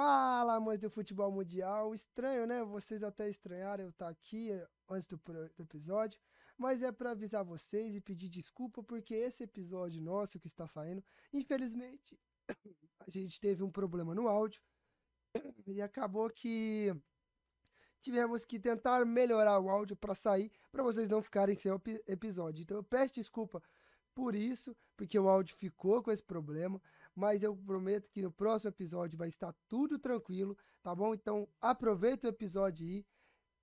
Fala, amantes do futebol mundial. Estranho, né? Vocês até estranharam eu estar aqui eh, antes do, do episódio, mas é para avisar vocês e pedir desculpa porque esse episódio nosso que está saindo, infelizmente, a gente teve um problema no áudio e acabou que tivemos que tentar melhorar o áudio para sair, para vocês não ficarem sem episódio. Então eu peço desculpa por isso, porque o áudio ficou com esse problema, mas eu prometo que no próximo episódio vai estar tudo tranquilo, tá bom? Então aproveita o episódio aí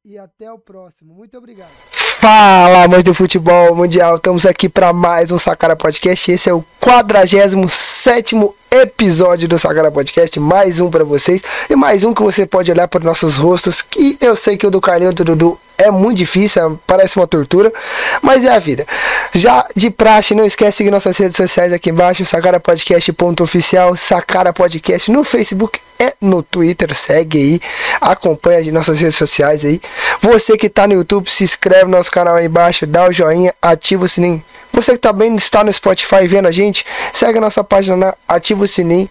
e até o próximo. Muito obrigado. Fala, amantes do futebol mundial. Estamos aqui para mais um Sacara Podcast. Esse é o 47 episódio do Sacara Podcast. Mais um para vocês. E mais um que você pode olhar para nossos rostos. Que eu sei que o do Carlinho e do Dudu é muito difícil, parece uma tortura, mas é a vida. Já de praxe, não esquece de seguir nossas redes sociais aqui embaixo, sacarapodcast.oficial, Sacara Podcast no Facebook e no Twitter, segue aí, acompanha as nossas redes sociais aí. Você que tá no YouTube, se inscreve no nosso canal aí embaixo, dá o joinha, ativa o sininho. Você que também está no Spotify vendo a gente, segue a nossa página, ativa o sininho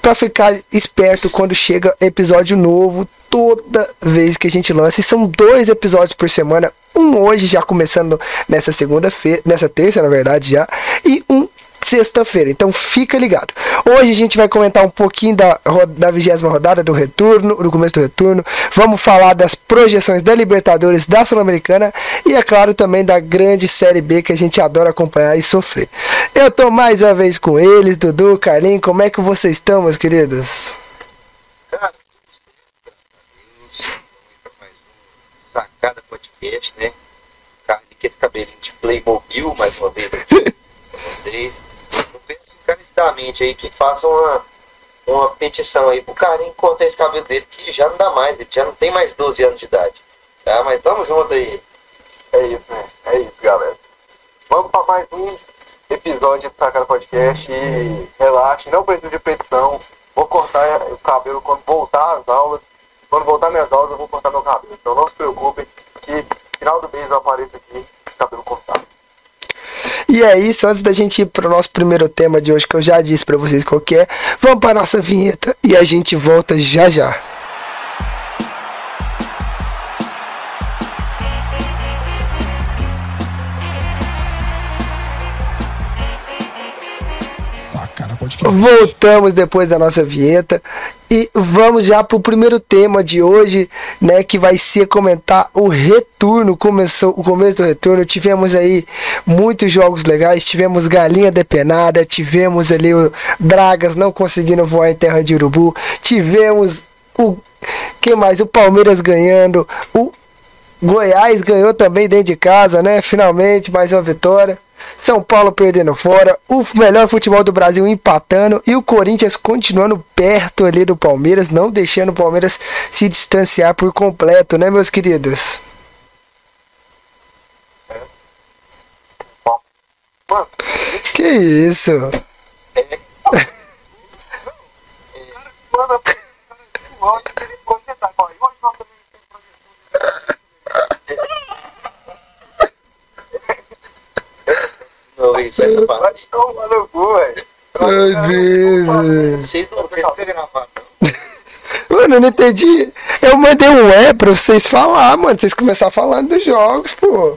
para ficar esperto quando chega episódio novo toda vez que a gente lança. E são dois episódios por semana. Um hoje já começando nessa segunda-feira, nessa terça, na verdade, já, e um sexta-feira. Então fica ligado. Hoje a gente vai comentar um pouquinho da, da vigésima rodada do retorno, do começo do retorno. Vamos falar das projeções da Libertadores, da Sul-Americana e, é claro, também da grande Série B que a gente adora acompanhar e sofrer. Eu tô mais uma vez com eles, Dudu, Carlinhos. Como é que vocês estão, meus queridos? mais um Sacada Podcast, né? Cara, aquele cabelinho de Playmobil, mais uma vez vocês. Encarecidamente aí que façam uma, uma petição aí pro carinho cortar esse cabelo dele, que já não dá mais, ele já não tem mais 12 anos de idade. Tá? Mas tamo junto aí. É isso, né? É isso, galera. Vamos para mais um episódio do Sacada Podcast e relaxe, não precisa de petição. Vou cortar o cabelo quando voltar às aulas. Quando voltar minhas aulas, eu vou cortar meu cabelo. Então não se preocupem que final do mês eu apareço aqui cabelo cortado. E é isso, antes da gente ir para o nosso primeiro tema de hoje, que eu já disse para vocês qual que é, vamos para nossa vinheta e a gente volta já já. Voltamos depois da nossa vinheta e vamos já para o primeiro tema de hoje, né, que vai ser comentar o retorno, começou o começo do retorno. Tivemos aí muitos jogos legais, tivemos galinha depenada, tivemos ali o Dragas não conseguindo voar em terra de urubu, tivemos o que mais? O Palmeiras ganhando, o Goiás ganhou também dentro de casa, né? Finalmente, mais uma vitória. São Paulo perdendo fora, o melhor futebol do Brasil empatando e o Corinthians continuando perto ali do Palmeiras, não deixando o Palmeiras se distanciar por completo, né, meus queridos? Mano, Que isso? manda logo que ele pode tentar. Ó, e hoje nós também temos Não vi isso aí na Vai parte. tomar no cu, velho. Meu Deus. Vocês não querem gravar. Mano, eu não entendi. Eu mandei um é pra vocês falar, mano. Vocês começaram falando dos jogos, pô.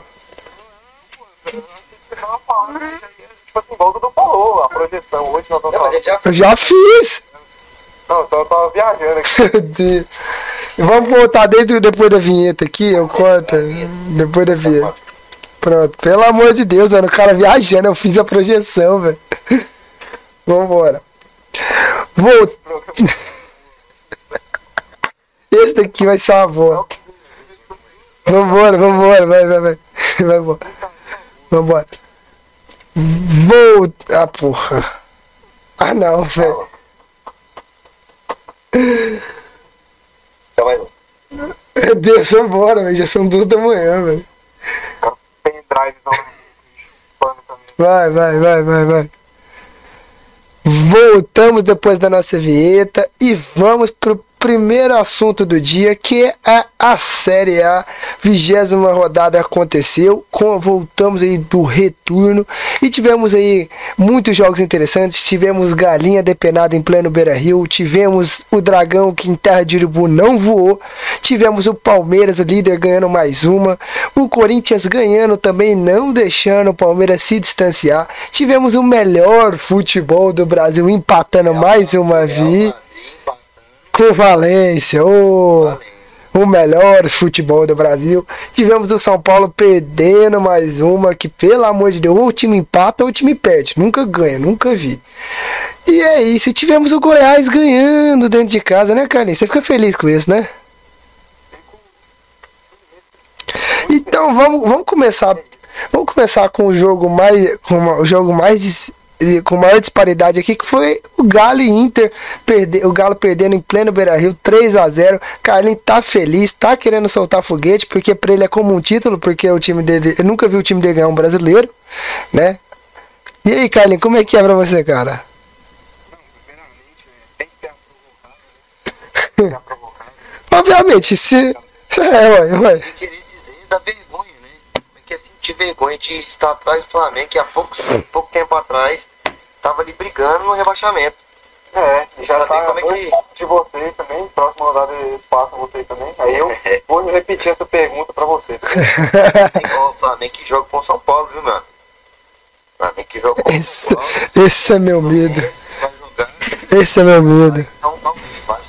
Né? tipo assim, Eu já fiz. Não, só eu tava viajando aqui. Meu Deus. Vamos voltar desde depois da vinheta aqui, eu corto. Depois da vinheta. Pronto, pelo amor de Deus, mano, o cara viajando, eu fiz a projeção, velho. Vambora. Vou. Esse daqui vai ser uma boa. Vambora, vambora, vai, vai, vai. Vai embora. Vambora. Vou. Ah, porra. Ah, não, velho. Meu Deus, vambora, velho. Já são duas da manhã, velho. Vai, vai, vai, vai, vai. Voltamos depois da nossa vinheta e vamos pro primeiro assunto do dia, que é a Série A. Vigésima rodada aconteceu, com, voltamos aí do retorno e tivemos aí muitos jogos interessantes. Tivemos Galinha depenada em pleno Beira Rio, tivemos o Dragão que em terra de Urubu não voou, tivemos o Palmeiras, o líder, ganhando mais uma, o Corinthians ganhando também, não deixando o Palmeiras se distanciar. Tivemos o melhor futebol do Brasil empatando mais uma vez com o Valência, o, o melhor futebol do Brasil. Tivemos o São Paulo perdendo mais uma, que pelo amor de Deus, ou o time empata ou o time perde. Nunca ganha, nunca vi. E é isso, tivemos o Goiás ganhando dentro de casa, né, Carlinhos? Você fica feliz com isso, né? Então vamos, vamos começar. Vamos começar com o jogo mais. Com o jogo mais com maior disparidade aqui, que foi o Galo e Inter, perder, o Galo perdendo em pleno Beira Rio, 3 a 0 Carlinhos tá feliz, tá querendo soltar foguete, porque para ele é como um título, porque o time dele, eu nunca vi o time dele ganhar um brasileiro, né? E aí, Carlinhos, como é que é pra você, cara? Obviamente, se. É, ué, ué. Eu queria dizer da vergonha, né? Porque assim, de vergonha de estar atrás do Flamengo, que há pouco, pouco tempo atrás tava ali brigando no rebaixamento. É, já Saber tá como é que- pontos de vocês também, próxima rodada eles passam vocês também. Aí eu vou repetir essa pergunta pra você. Igual o Flamengo que joga com o São Paulo, viu, mano? Flamengo que joga com o Esse, São Paulo. esse é meu medo. Esse é meu medo. Então, não, vai.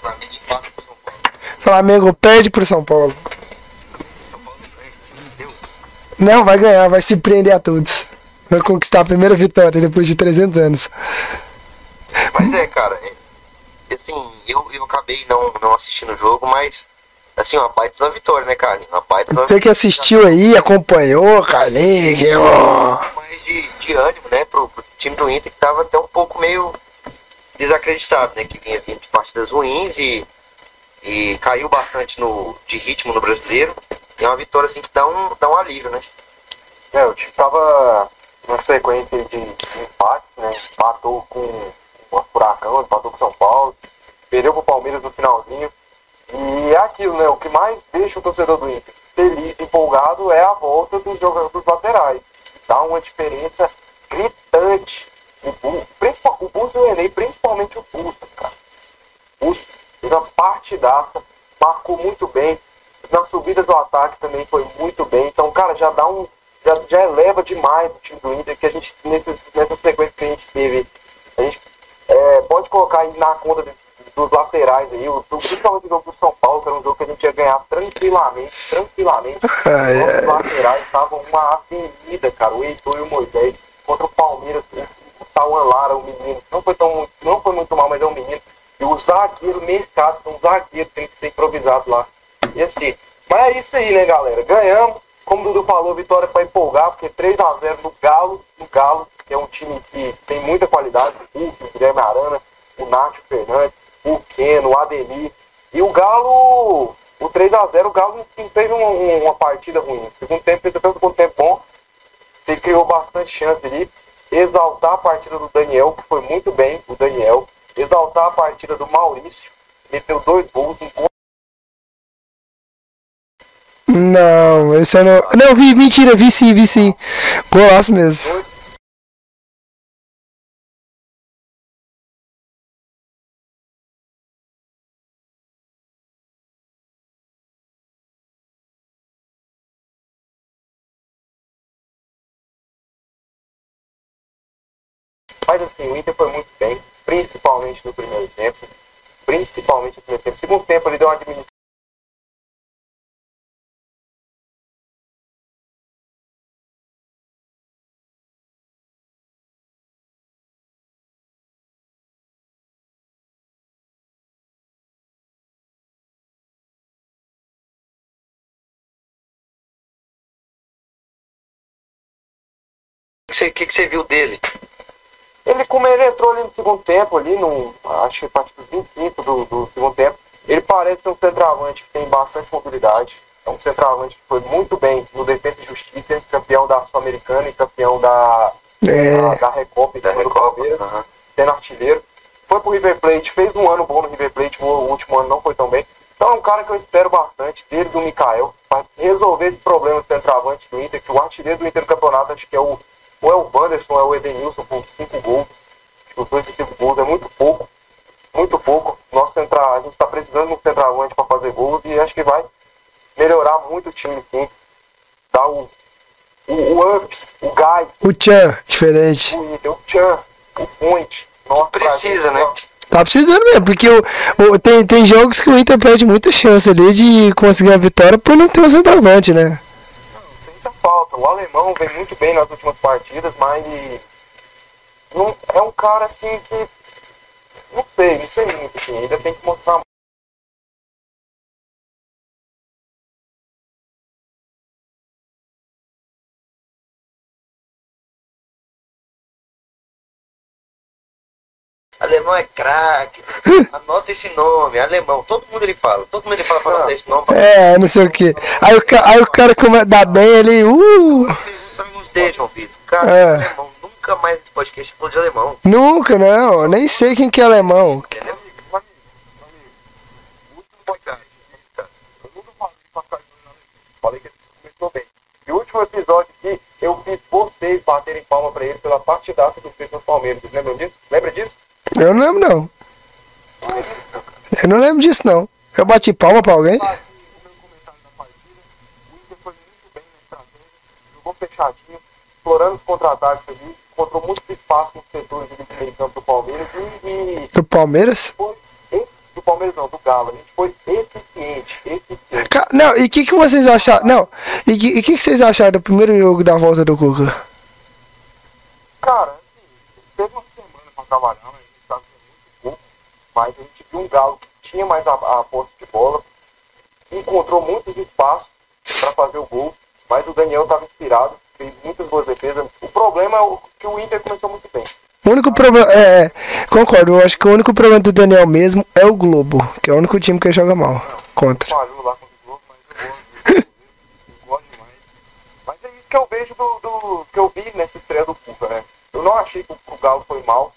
Flamengo empata com o São Paulo. Flamengo perde pro São Paulo. Não, vai ganhar, vai se prender a todos. Vai conquistar a primeira vitória depois de 300 anos. Mas é, cara, é, assim, eu, eu acabei não, não assistindo o jogo, mas, assim, uma baita da vitória, né, cara? Uma baita da Você que assistiu aí, acompanhou, Carlinhos. mais de, de ânimo, né, pro, pro time do Inter, que tava até um pouco meio desacreditado, né, que vinha vindo de partidas ruins e, e caiu bastante no, de ritmo no brasileiro. E é uma vitória, assim, que dá um, dá um alívio, né? É, o time tava numa sequência de, de empates, né? Empatou com o Furacão, empatou com o São Paulo, perdeu pro Palmeiras no finalzinho. E é aquilo, né? O que mais deixa o torcedor do Inter feliz, empolgado, é a volta dos jogadores laterais. Dá uma diferença gritante. O, principal, o Bus e o Enem, principalmente o Bus, cara. O uma partidaça, marcou muito bem. Na subida do ataque também foi muito bem. Então, cara, já dá um. Já, já eleva demais o time do Inter, que a gente, nesse, nessa sequência que a gente teve, a gente é, pode colocar aí na conta de- dos laterais aí, o, principalmente o jogo do São Paulo, que era um jogo que a gente ia ganhar tranquilamente, tranquilamente. Ai, Os ai. laterais estavam uma avenida, cara, o Heitor e o Moisés, contra o Palmeiras, o Tauan Lara, o menino, não foi, tão, não foi muito mal, mas é um menino. E o zagueiro mercado, um zagueiro tem que ser improvisado lá. E assim, mas é isso aí, né, galera? Ganhamos. Como o Dudu falou, vitória para empolgar, porque 3x0 no Galo, no Galo, que é um time que tem muita qualidade, o Hulk, o Guilherme Arana, o Nacho Fernandes, o Keno, o Ademir. E o Galo, o 3x0, o Galo não fez um- um- uma partida ruim. Segundo tempo, fez até um tempo bom. Ele criou bastante chance ali. Exaltar a partida do Daniel, que foi muito bem, o Daniel. Exaltar a partida do Maurício, meteu dois gols, gol Não, esse eu não. Não, vi, mentira, vi sim, vi sim. Golaço mesmo. Mas assim, o Inter principalmente no primeiro tempo. Principalmente no primeiro tempo. Segundo tempo ele deu uma diminuição. O que, que você viu dele? Ele, como ele entrou ali no segundo tempo, ali no. Acho que a partir dos 25 do, do segundo tempo, ele parece ser um centroavante que tem bastante mobilidade. É um centroavante que foi muito bem no Defesa e Justiça, campeão da Sul-Americana e campeão da, É. da, da Recopa Da do Recopa. Palmeiras, aham. sendo artilheiro. Foi pro River Plate, fez um ano bom no River Plate, o último ano não foi tão bem. Então é um cara que eu espero bastante dele e do Mikael para resolver esse problema do centroavante do Inter, que o artilheiro do Inter no campeonato acho que é o, ou é o Wanderson ou é o Edenilson com cinco gols. Acho que os dois de cinco gols é muito pouco. Muito pouco. Nosso centra, a gente está precisando de um centroavante para fazer gols e acho que vai melhorar muito o time, sim. Dar o, o, o up, o gás, O Tchan, diferente. o o Chan, o Point. Nossa, Precisa, né? Tá precisando mesmo, porque o, o- tem, tem jogos que o Inter perde muita chance ali de conseguir a vitória por não ter um centroavante, né? Falta. O alemão vem muito bem nas últimas partidas, mas não, é um cara assim que. Não sei, não sei muito, assim, ainda tem que mostrar Alemão é craque. Anota esse nome, alemão. Todo mundo ele fala. Todo mundo ele fala pra anotar esse nome. É, não sei o que. Aí o, ca- aí o cara começa a dar bem ali, uh! Você, João Vitor. Cara, É. alemão. Nunca mais esse podcast falou de alemão. Nunca, não. Nem sei quem que é alemão. Entendeu? Que ele. E o último episódio aqui, eu fiz vocês baterem palma pra ele pela partidaça que ele fez no Palmeiras. Vocês lembram disso? Lembra disso? Eu não lembro, não. Eu não lembro disso, não. Eu bati palma pra alguém? Fechadinho, explorando os contra-ataques ali, encontrou muito espaço nos setores ali do meio campo do Palmeiras e, e Do Palmeiras? foi do Palmeiras não, do Galo. A gente foi eficiente, eficiente. Não, e o que, que vocês acharam? Não, e o que, que, que vocês acharam do primeiro jogo da volta do Cuca? Cara, assim, teve uma semana pra trabalhar, mas a gente tava muito pouco, mas a gente viu um Galo que tinha mais a, a posse de bola, encontrou muitos espaços para fazer o gol, mas o Daniel estava inspirado, fez muitas boas defesas. O problema é o, que o Inter começou muito bem. O único problema. É, concordo, eu acho que o único problema do Daniel mesmo é o Globo, que é o único time que joga mal. Contra. Falhou lá com o Globo, mas eu gosto, eu demais. Mas é isso que eu vejo do, do- que eu vi nessa estreia do Cuca, né? Eu não achei que o, o Galo foi mal,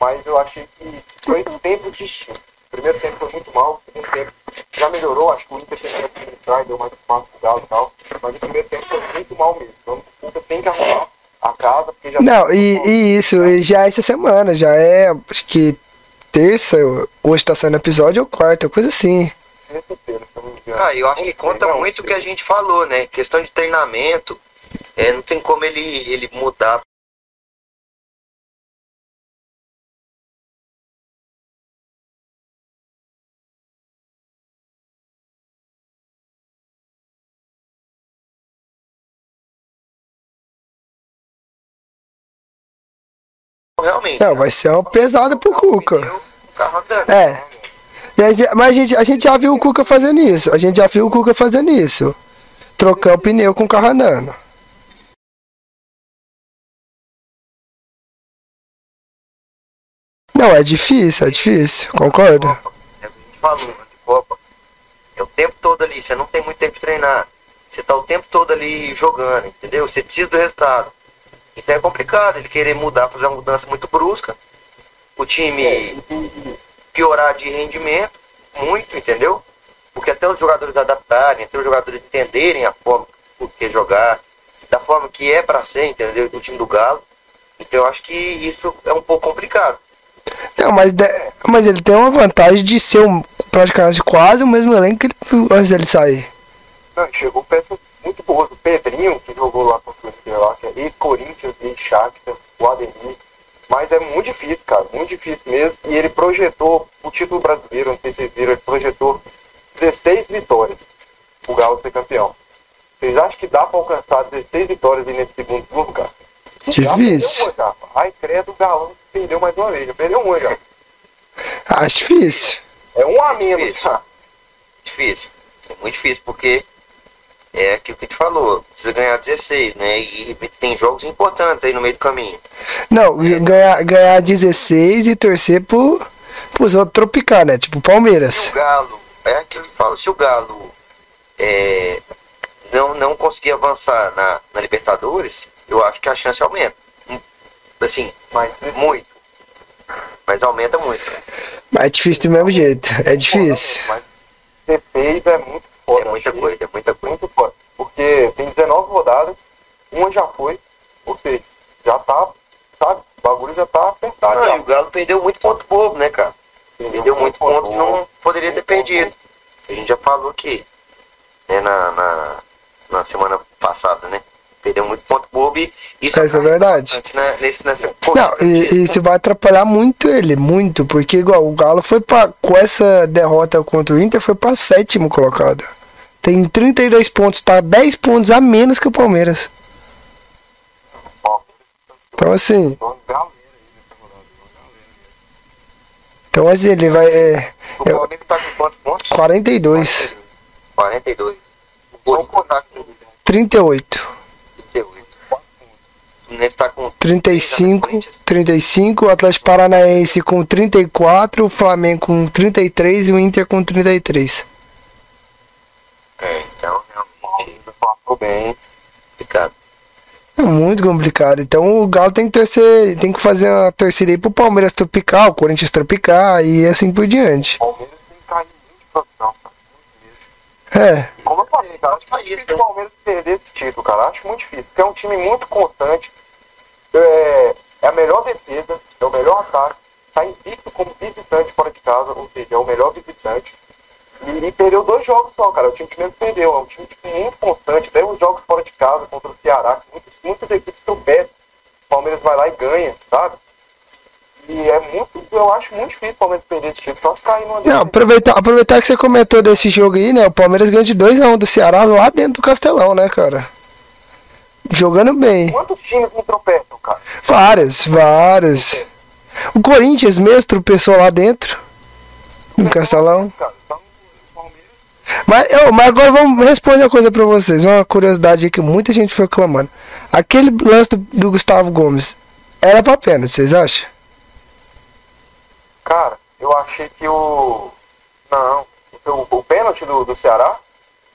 mas eu achei que foi tempos distintos. O primeiro tempo foi muito mal, o segundo tempo já melhorou, acho que o Inter que administrar e deu mais espaço pro Galo e tal. Mas o primeiro tempo foi muito mal mesmo. Então o Cuca tem que arrumar a casa, porque já Não, e, e isso, e já é essa semana, já é, acho que terça, hoje tá saindo episódio ou quarta, coisa assim. terça-feira, se eu não me engano. Ah, eu acho que conta muito o que a gente falou, né? Questão de treinamento. É, não tem como ele, ele mudar. Realmente. Não, vai ser uma pesada pro Cuca. O carro andando. É. E a gente- mas a gente, a gente já viu o Cuca fazendo isso. A gente já viu o Cuca fazendo isso. Trocar o pneu com o carro andando. Não, é difícil, é difícil, concordo. É o que a gente falou, né, Copa. É o tempo todo ali, você não tem muito tempo de treinar. Você tá o tempo todo ali jogando, entendeu? Você precisa do resultado. Então é complicado ele querer mudar, fazer uma mudança muito brusca. O É, time e- piorar de rendimento, muito, entendeu? Porque até os jogadores adaptarem, até os jogadores entenderem a forma que quer jogar, da forma que é pra ser, entendeu? Do time do Galo. Então eu acho que isso é um pouco complicado. Não, mas, mas ele tem uma vantagem de ser um, praticamente quase o mesmo elenco que ele, antes dele sair. Não, chegou peças muito boas. Pedrinho, que jogou lá contra o Inter lá, que é ex-Corinthians e Shakhtar, o Ademir. Mas é muito difícil, cara, muito difícil mesmo. E ele projetou o título brasileiro, não sei se vocês viram, ele projetou 16 vitórias o Galo ser campeão. Vocês acham que dá pra alcançar 16 vitórias aí nesse segundo turno, cara? Já Difícil. perdeu uma já. Ai, credo, o Galão perdeu mais uma vez, já perdeu uma já. Acho difícil. É um a menos Difícil. Difícil. É muito difícil, porque é aquilo que a gente falou. Precisa ganhar 16, né? E tem jogos importantes aí no meio do caminho. Não, ganhar, ganhar 16 e torcer pro, pros outros tropicar, né? Tipo Se Palmeiras. o Galo, é aquilo que fala, se o Galo é, não, não conseguir avançar na, na Libertadores, eu acho que a chance aumenta. Assim, Mas muito. Mas aumenta muito. Mas é difícil do mesmo jeito. É difícil. Mas ser seis é muito foda. É muita coisa, é muita coisa. Muito foda. Porque tem 19 rodadas, uma já foi, ou seja, já tá, sabe? O bagulho já tá apertado. Não, já. e o Galo perdeu muito ponto bobo, né, cara? Perdeu muito ponto que não poderia ter perdido. A gente já falou aqui, né, na, na, na semana passada, né? Perdeu muito ponto bobo e isso Isso é verdade. bastante, né, nesse, nessa Não, e, e isso vai atrapalhar muito ele, muito, porque igual o Galo foi pra, com essa derrota contra o Inter, foi pra sétimo colocado. Tem 32 pontos, tá 10 pontos a menos que o Palmeiras. Então assim, então assim, ele vai. É, O Palmeiras tá com quantos pontos? 42, 42. O Corinthians tá com 38, 38. O Fluminense tá com 35, 35, o Atlético Paranaense com 34, o Flamengo com 33 e o Inter com 33. É, então Passou bem. complicado. É muito complicado. Então o Galo tem que torcer, tem que fazer uma torcida aí pro Palmeiras tropical, o Corinthians tropical e assim por diante. O Palmeiras tem que cair muito de produção, cara. Muito mesmo. É, Como eu falei, cara, acho difícil isso, né? o Palmeiras perder esse título, cara. Acho muito difícil. Porque é um time muito constante. É, é a melhor defesa, é o melhor ataque. Está invicto como visitante fora de casa, ou seja, é o melhor visitante. E, e perdeu dois jogos só, cara. O time que mesmo perdeu. É um time tipo, muito constante. Até os jogos fora de casa contra o Ceará, que muitas, muitas equipes tropeçam. O Palmeiras vai lá e ganha, sabe? E é muito, eu acho muito difícil o Palmeiras perder esse título. Só se cair numa não, aproveitar, aproveitar que você comentou desse jogo aí, né? O Palmeiras ganhou de 2x1 do Ceará lá dentro do Castelão, né, cara? Jogando bem. Quantos times não tropeçam, cara? Vários, vários. O Corinthians mesmo tropeçou lá dentro. No Castelão. Cara, então, Mas, eu, mas agora vamos responder uma coisa pra vocês. Uma curiosidade que muita gente foi clamando. Aquele lance do, do Gustavo Gomes era pra pênalti, vocês acham? Cara, eu achei que o. Não. O, o pênalti do, do Ceará?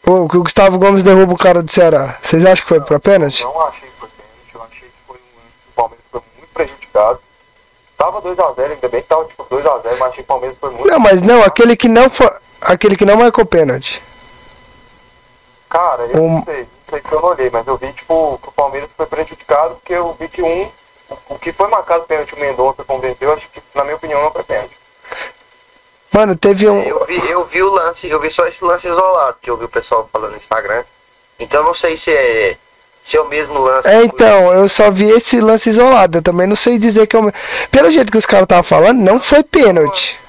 Ou que o Gustavo Gomes derruba o cara do Ceará. Vocês acham que foi pra pênalti? Não achei que foi pênalti. Eu achei que foi um lance que o Palmeiras foi muito prejudicado. Tava 2x0, ainda bem que tava tipo 2x0, mas achei que o Palmeiras foi muito Não, mas não, aquele que não foi. Aquele que não marcou pênalti. Cara, eu Um- não sei, não sei se eu não olhei, mas eu vi tipo que o Palmeiras foi prejudicado porque eu vi que um. O, o que foi marcado pênalti o Mendonça converteu, acho que, na minha opinião, não foi pênalti. Mano, teve um. Eu vi, eu vi o lance, eu vi só esse lance isolado, que eu vi o pessoal falando no Instagram. Então não sei se é, se é o mesmo lance. É, então, eu só vi esse lance isolado. Eu também não sei dizer que é o. Pelo jeito que os caras estavam falando, não foi pênalti.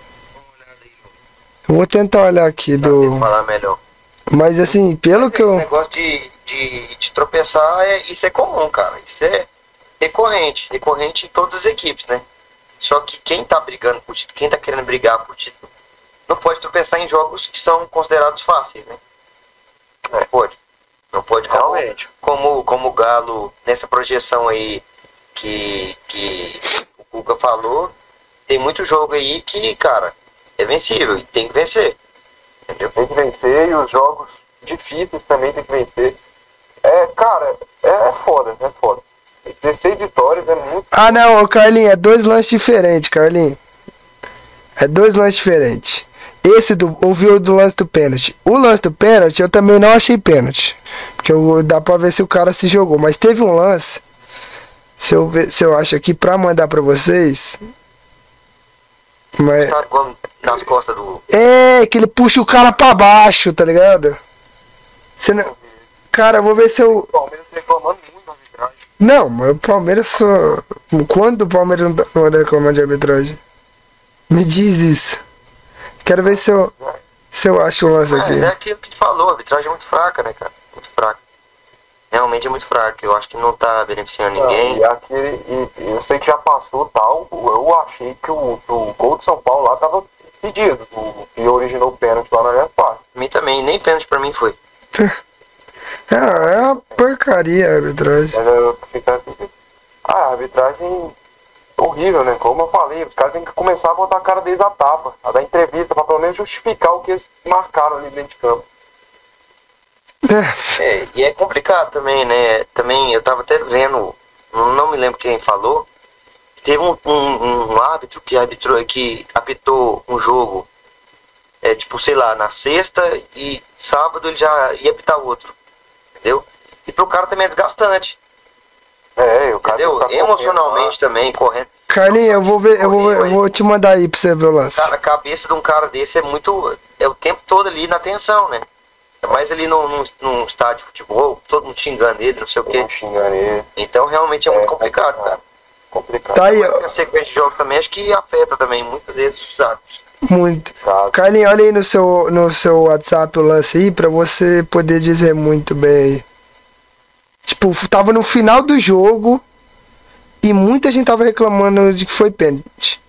Eu vou tentar olhar aqui do. falar melhor. Mas assim, pelo que Esse eu. negócio de, de, de tropeçar, é, isso é comum, cara. Isso é recorrente, recorrente em todas as equipes, né? Só que quem tá brigando por título, quem tá querendo brigar por título, não pode tropeçar em jogos que são considerados fáceis, né? Não pode. Não pode Realmente. Como, como o Galo, nessa projeção aí que, que o Cuca falou, tem muito jogo aí que, cara, é vencível e tem que vencer. Entendeu? Tem que vencer e os jogos difíceis também tem que vencer. É, cara, é foda, é foda. 16 vitórias é muito. Ah, não, Carlinhos, é dois lances diferentes, Carlinhos. É dois lances diferentes. Esse do. Ouviu do lance do pênalti. O lance do pênalti eu também não achei pênalti. Porque eu, dá pra ver se o cara se jogou. Mas teve um lance. Se eu, ver, se eu acho aqui pra mandar pra vocês. Mas, Tá nas costas do. é, que ele puxa o cara pra baixo, tá ligado? Você não, cara, eu vou ver se eu. O Palmeiras reclamando muito da arbitragem. Não, mas o Palmeiras só. Quando o Palmeiras não tá- não vai reclamar de arbitragem? Me diz isso. Quero ver se eu, se eu acho o lance Mas aqui. é aquilo que tu falou, a arbitragem é muito fraca, né, cara? Muito fraca. Realmente é muito fraca. Eu acho que não tá beneficiando ninguém. E aquele, e, eu sei que já passou tal. Eu achei que o, o gol de São Paulo lá tava pedido. O que originou o pênalti lá na Allianz Parque. A mim também, nem pênalti pra mim foi. É, é uma porcaria a arbitragem. Mas eu fiquei ah, a arbitragem horrível, né? Como eu falei, os caras têm que começar a botar a cara deles a tapa, a dar entrevista, pra pelo menos justificar o que eles marcaram ali dentro de campo. É, e é complicado também, né? Também eu tava até vendo, não me lembro quem falou, teve um, um, um árbitro que arbitrou, que apitou um jogo, é, tipo, sei lá, na sexta e sábado ele já ia apitar outro. Entendeu? E pro cara também é desgastante. É, o cara Entendeu? tá correndo Emocionalmente também, correndo. Carlinhos, eu vou ver, eu vou, eu vou te mandar aí pra você ver o lance. Cara, a cabeça de um cara desse é muito. É o tempo todo ali na tensão, né? É mais ali num, num, num estádio de futebol, todo mundo xingando ele, não sei o quê. não xingando ele. Então realmente é muito complicado, cara. Complicado. Tá aí, Mas ó, a sequência de jogos também acho que afeta também muitas vezes os árbitros. muito. Complicado. Carlinhos, olha aí no seu, no seu WhatsApp o lance aí pra você poder dizer muito bem aí. Tipo, tava no final do jogo e muita gente tava reclamando de que foi pênalti.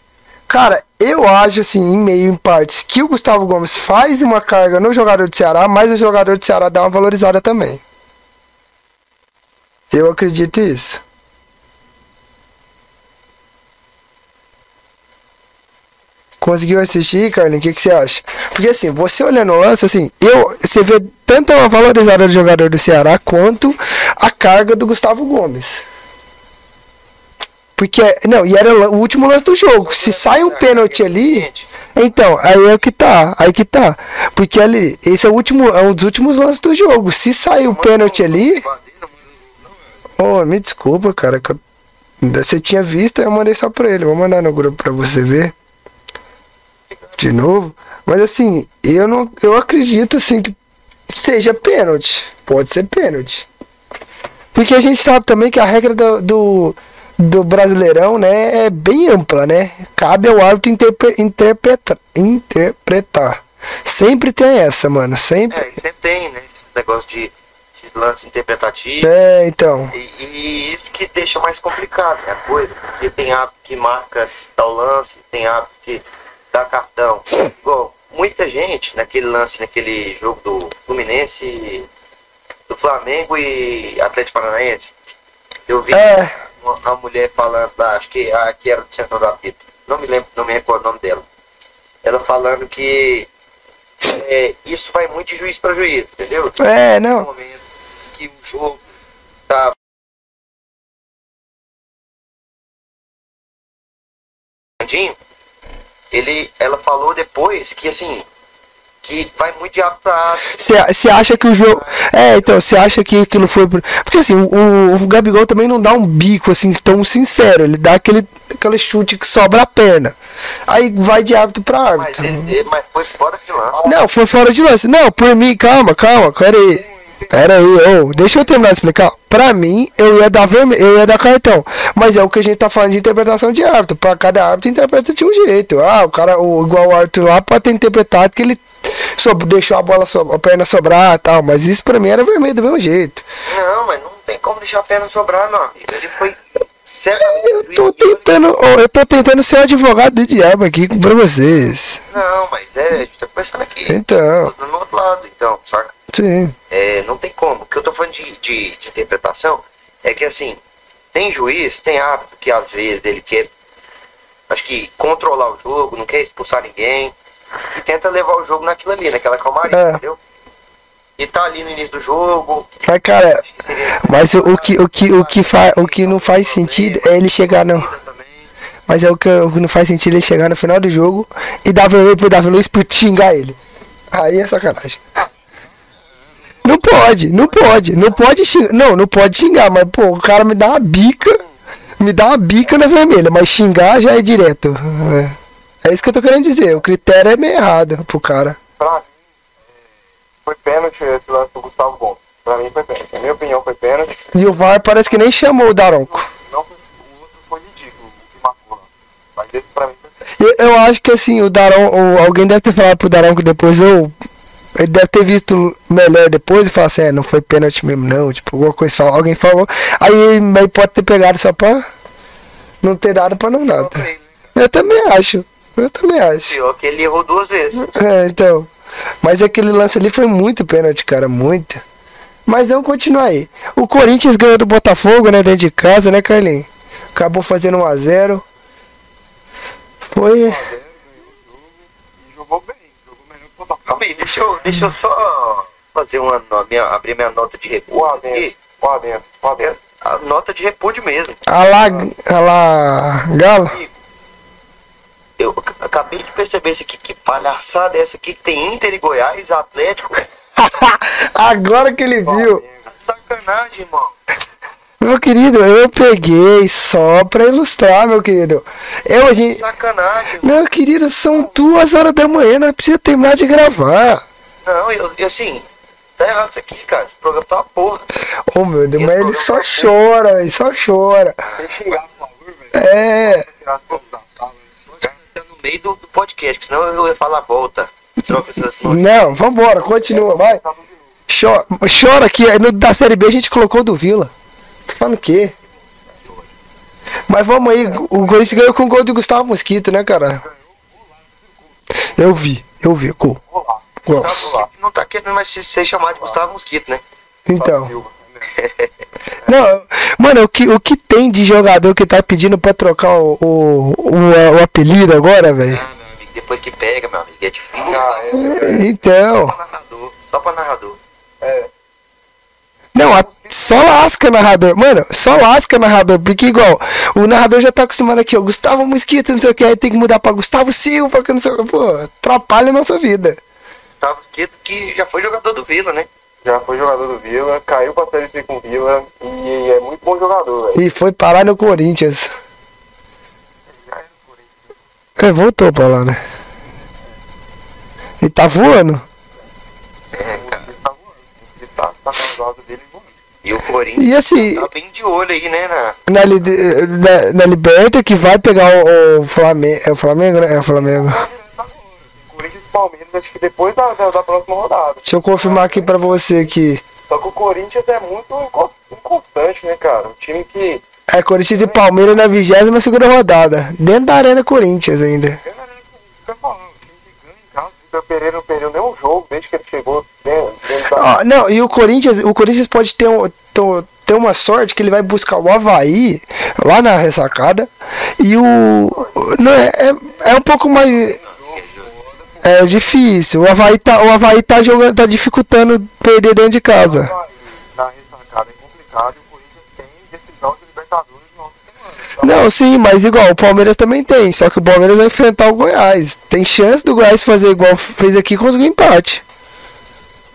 Cara, eu acho assim, em meio em partes, que o Gustavo Gomes faz uma carga no jogador do Ceará, mas o jogador do Ceará dá uma valorizada também. Eu acredito isso. Conseguiu assistir, Carlinhos? O que, que você acha? Porque assim, você olhando o lance, assim, eu, você vê tanto a valorizada do jogador do Ceará quanto a carga do Gustavo Gomes. Porque, não, e era o último lance do jogo. Se sai um pênalti ali, então, aí é o que tá, aí que tá. Porque ali, esse é o último, é um dos últimos lances do jogo. Se sai um pênalti ali, oh, me desculpa, cara, você tinha visto, eu mandei só pra ele. Vou mandar no grupo pra você ver. De novo. Mas assim, eu não, eu acredito assim que seja pênalti. Pode ser pênalti. Porque a gente sabe também que a regra do, do, do Brasileirão, né, é bem ampla, né? Cabe ao árbitro interpre, interpreta, interpretar. Sempre tem essa, mano. Sempre. É, sempre tem, né? Esse negócio de esses lances interpretativos. É, então. E, e isso que deixa mais complicado né, a coisa, porque tem árbitro que marca tal lance, tem árbitro que dá cartão. Igual, muita gente naquele lance, naquele jogo do Fluminense, do Flamengo e Atlético Paranaense, eu vi É. uma, mulher falando lá, acho que, a, que era do centro do apito, não me lembro, não me recordo o nome dela. Ela falando que é, isso vai muito de juiz para juiz, entendeu? É, não. momento que o jogo tá ele ela falou depois que assim que vai muito de árbitro pra árbitro. Você acha que o jogo. É, então, você acha que aquilo foi. por- Porque assim, o, o Gabigol também não dá um bico assim tão sincero. Ele dá aquele, aquele chute que sobra a perna. Aí vai de árbitro pra mas, árbitro. ele, ele- mas foi fora de lance Não, foi fora de lance. Não, por mim, calma, calma, pera aí. Pera aí, ô, deixa eu terminar de explicar. Pra mim, eu ia dar vermelho, eu ia dar cartão. Mas é o que a gente tá falando de interpretação de árbitro. Pra cada árbitro interpreta de um jeito. Ah, o cara, o, igual o árbitro lá, pode ter interpretado que ele deixou a bola, so, a perna sobrar e tal. Mas isso pra mim era vermelho do mesmo jeito. não mas não tem como deixar a perna sobrar amigo ele foi Eu tô tentando, eu tô tentando ser o advogado do diabo aqui pra vocês. não mas é a gente tá pensando aqui Então, no outro lado então saca sim. É, não tem como. O que eu tô falando de, de, de interpretação é que assim, tem juiz, tem árbitro que às vezes ele quer, acho que controlar o jogo, não quer expulsar ninguém, e tenta levar o jogo naquilo ali, naquela calmaria, É. entendeu? E tá ali no início do jogo, Mas, cara, seria. Mas o, que, o, que, o, que fa, o que não faz sentido é ele chegar no. Também. Mas é o que, o que não faz sentido é ele chegar no final do jogo e dar vermelho pro Davi Luiz por xingar ele. Aí é sacanagem. Não pode, não pode, não pode xingar. Não, não pode xingar, mas pô, o cara me dá uma bica, me dá uma bica na vermelha, mas xingar já é direto. É, é isso que eu tô querendo dizer. O critério é meio errado pro cara. Pra mim, foi pênalti esse lance do Gustavo Gomes. Pra mim foi pênalti. Na minha opinião foi pênalti. E o VAR parece que nem chamou o Daronco. Não foi, o outro foi ridículo, o que marcou lá. Mas esse pra mim foi pênalti. Eu, eu acho que assim, o Daron, ou alguém deve ter falado pro Daron que depois eu. Ele deve ter visto melhor depois e falar assim, é, não foi pênalti mesmo não, tipo, alguma coisa falou, alguém falou. Aí ele pode ter pegado só pra não ter dado pra não nada. Ele, Eu também acho. Eu também acho. Pior que ele errou duas vezes. É, então. Mas aquele lance ali foi muito pênalti, cara, muito. Mas vamos continuar aí. O Corinthians ganhou do Botafogo, né, dentro de casa, né, Carlinhos? Acabou fazendo 1x0. Foi. E jogou bem, jogou melhor que o Botafogo. Calma aí, deixa eu, deixa eu só fazer uma minha, abrir minha nota de repúdio aqui. o adentro, o adentro. A nota de repúdio mesmo. A lá, a lá, Galo. Eu ac- acabei de perceber isso aqui. Que palhaçada é essa aqui que tem Inter e Goiás, Atlético. Agora que ele viu. Sacanagem, irmão. Meu querido, eu peguei só pra ilustrar, meu querido. Eu, a gente. Sacanagem. Meu querido, são duas horas da manhã, nós precisamos terminar de gravar. Não, eu, eu assim, tá errado isso aqui, cara. Esse programa tá uma porra. Oh meu Deus, mas ele só chora, ele só chora. Velho. É. Tá no meio do, do podcast, que senão eu ia falar volta. Não, vambora, continua, vai. Chora, chora aqui, da série B a gente colocou do Vila. Tá falando o quê? Mas vamos aí, o Corinthians ganhou com o gol do Gustavo Mosquito, né, cara? Eu vi, eu vi, gol. Gol. Não tá querendo mais ser- chamado de Gustavo Mosquito, né? Então. Silva. Não, mano, o que, o que tem de jogador que tá pedindo pra trocar o, o, o, o apelido agora, velho? Ah, meu amigo, depois que pega, meu amigo, é difícil. Ah, é. Então. Só pra narrador. Só pra narrador. É. Não, a- só lasca narrador. Mano, só lasca narrador. Porque igual, o narrador já tá acostumado aqui, ó. Gustavo Mosquito, não sei o que. Aí tem que mudar pra Gustavo Silva, que não sei o que. Pô, atrapalha a nossa vida. Gustavo Mosquito, que já foi jogador do Vila, né? Já foi jogador do Vila, caiu pra Série C com o Vila e é muito bom jogador, velho. E foi parar no Corinthians. É, voltou pra lá, né? E tá voando. É, cara. Ele tá voando. Ele tá, tá no dele. E o Corinthians E assim, tá bem de olho aí, né? Na... na, na, na Liberta que vai pegar o, o Flamengo. É o Flamengo, né? É o Flamengo. Corinthians e Palmeiras, acho que depois da, da, da próxima rodada. Deixa eu confirmar aqui pra você aqui. Só que o Corinthians é muito incon- inconstante, né, cara? Um time que. É Corinthians e Palmeiras na 22 segunda rodada. Dentro da Arena Corinthians ainda. Fica falando, o time que ganha em casa, o Vitor Pereira não perdeu nenhum jogo desde que ele chegou dentro, dentro da. Ó, não, e o Corinthians, o Corinthians pode ter, um, ter uma sorte que ele vai buscar o Havaí lá na ressacada. E o. Não, é, é, é um pouco mais. É difícil. O Havaí tá, o Havaí tá jogando, tá dificultando perder dentro de casa. Na ressacada é complicado e o Corinthians tem decisão de Libertadores no outra semana. Então, Não, sim, mas igual, o Palmeiras também tem. Só que o Palmeiras vai enfrentar o Goiás. Tem chance do Goiás fazer igual fez aqui e conseguir empate.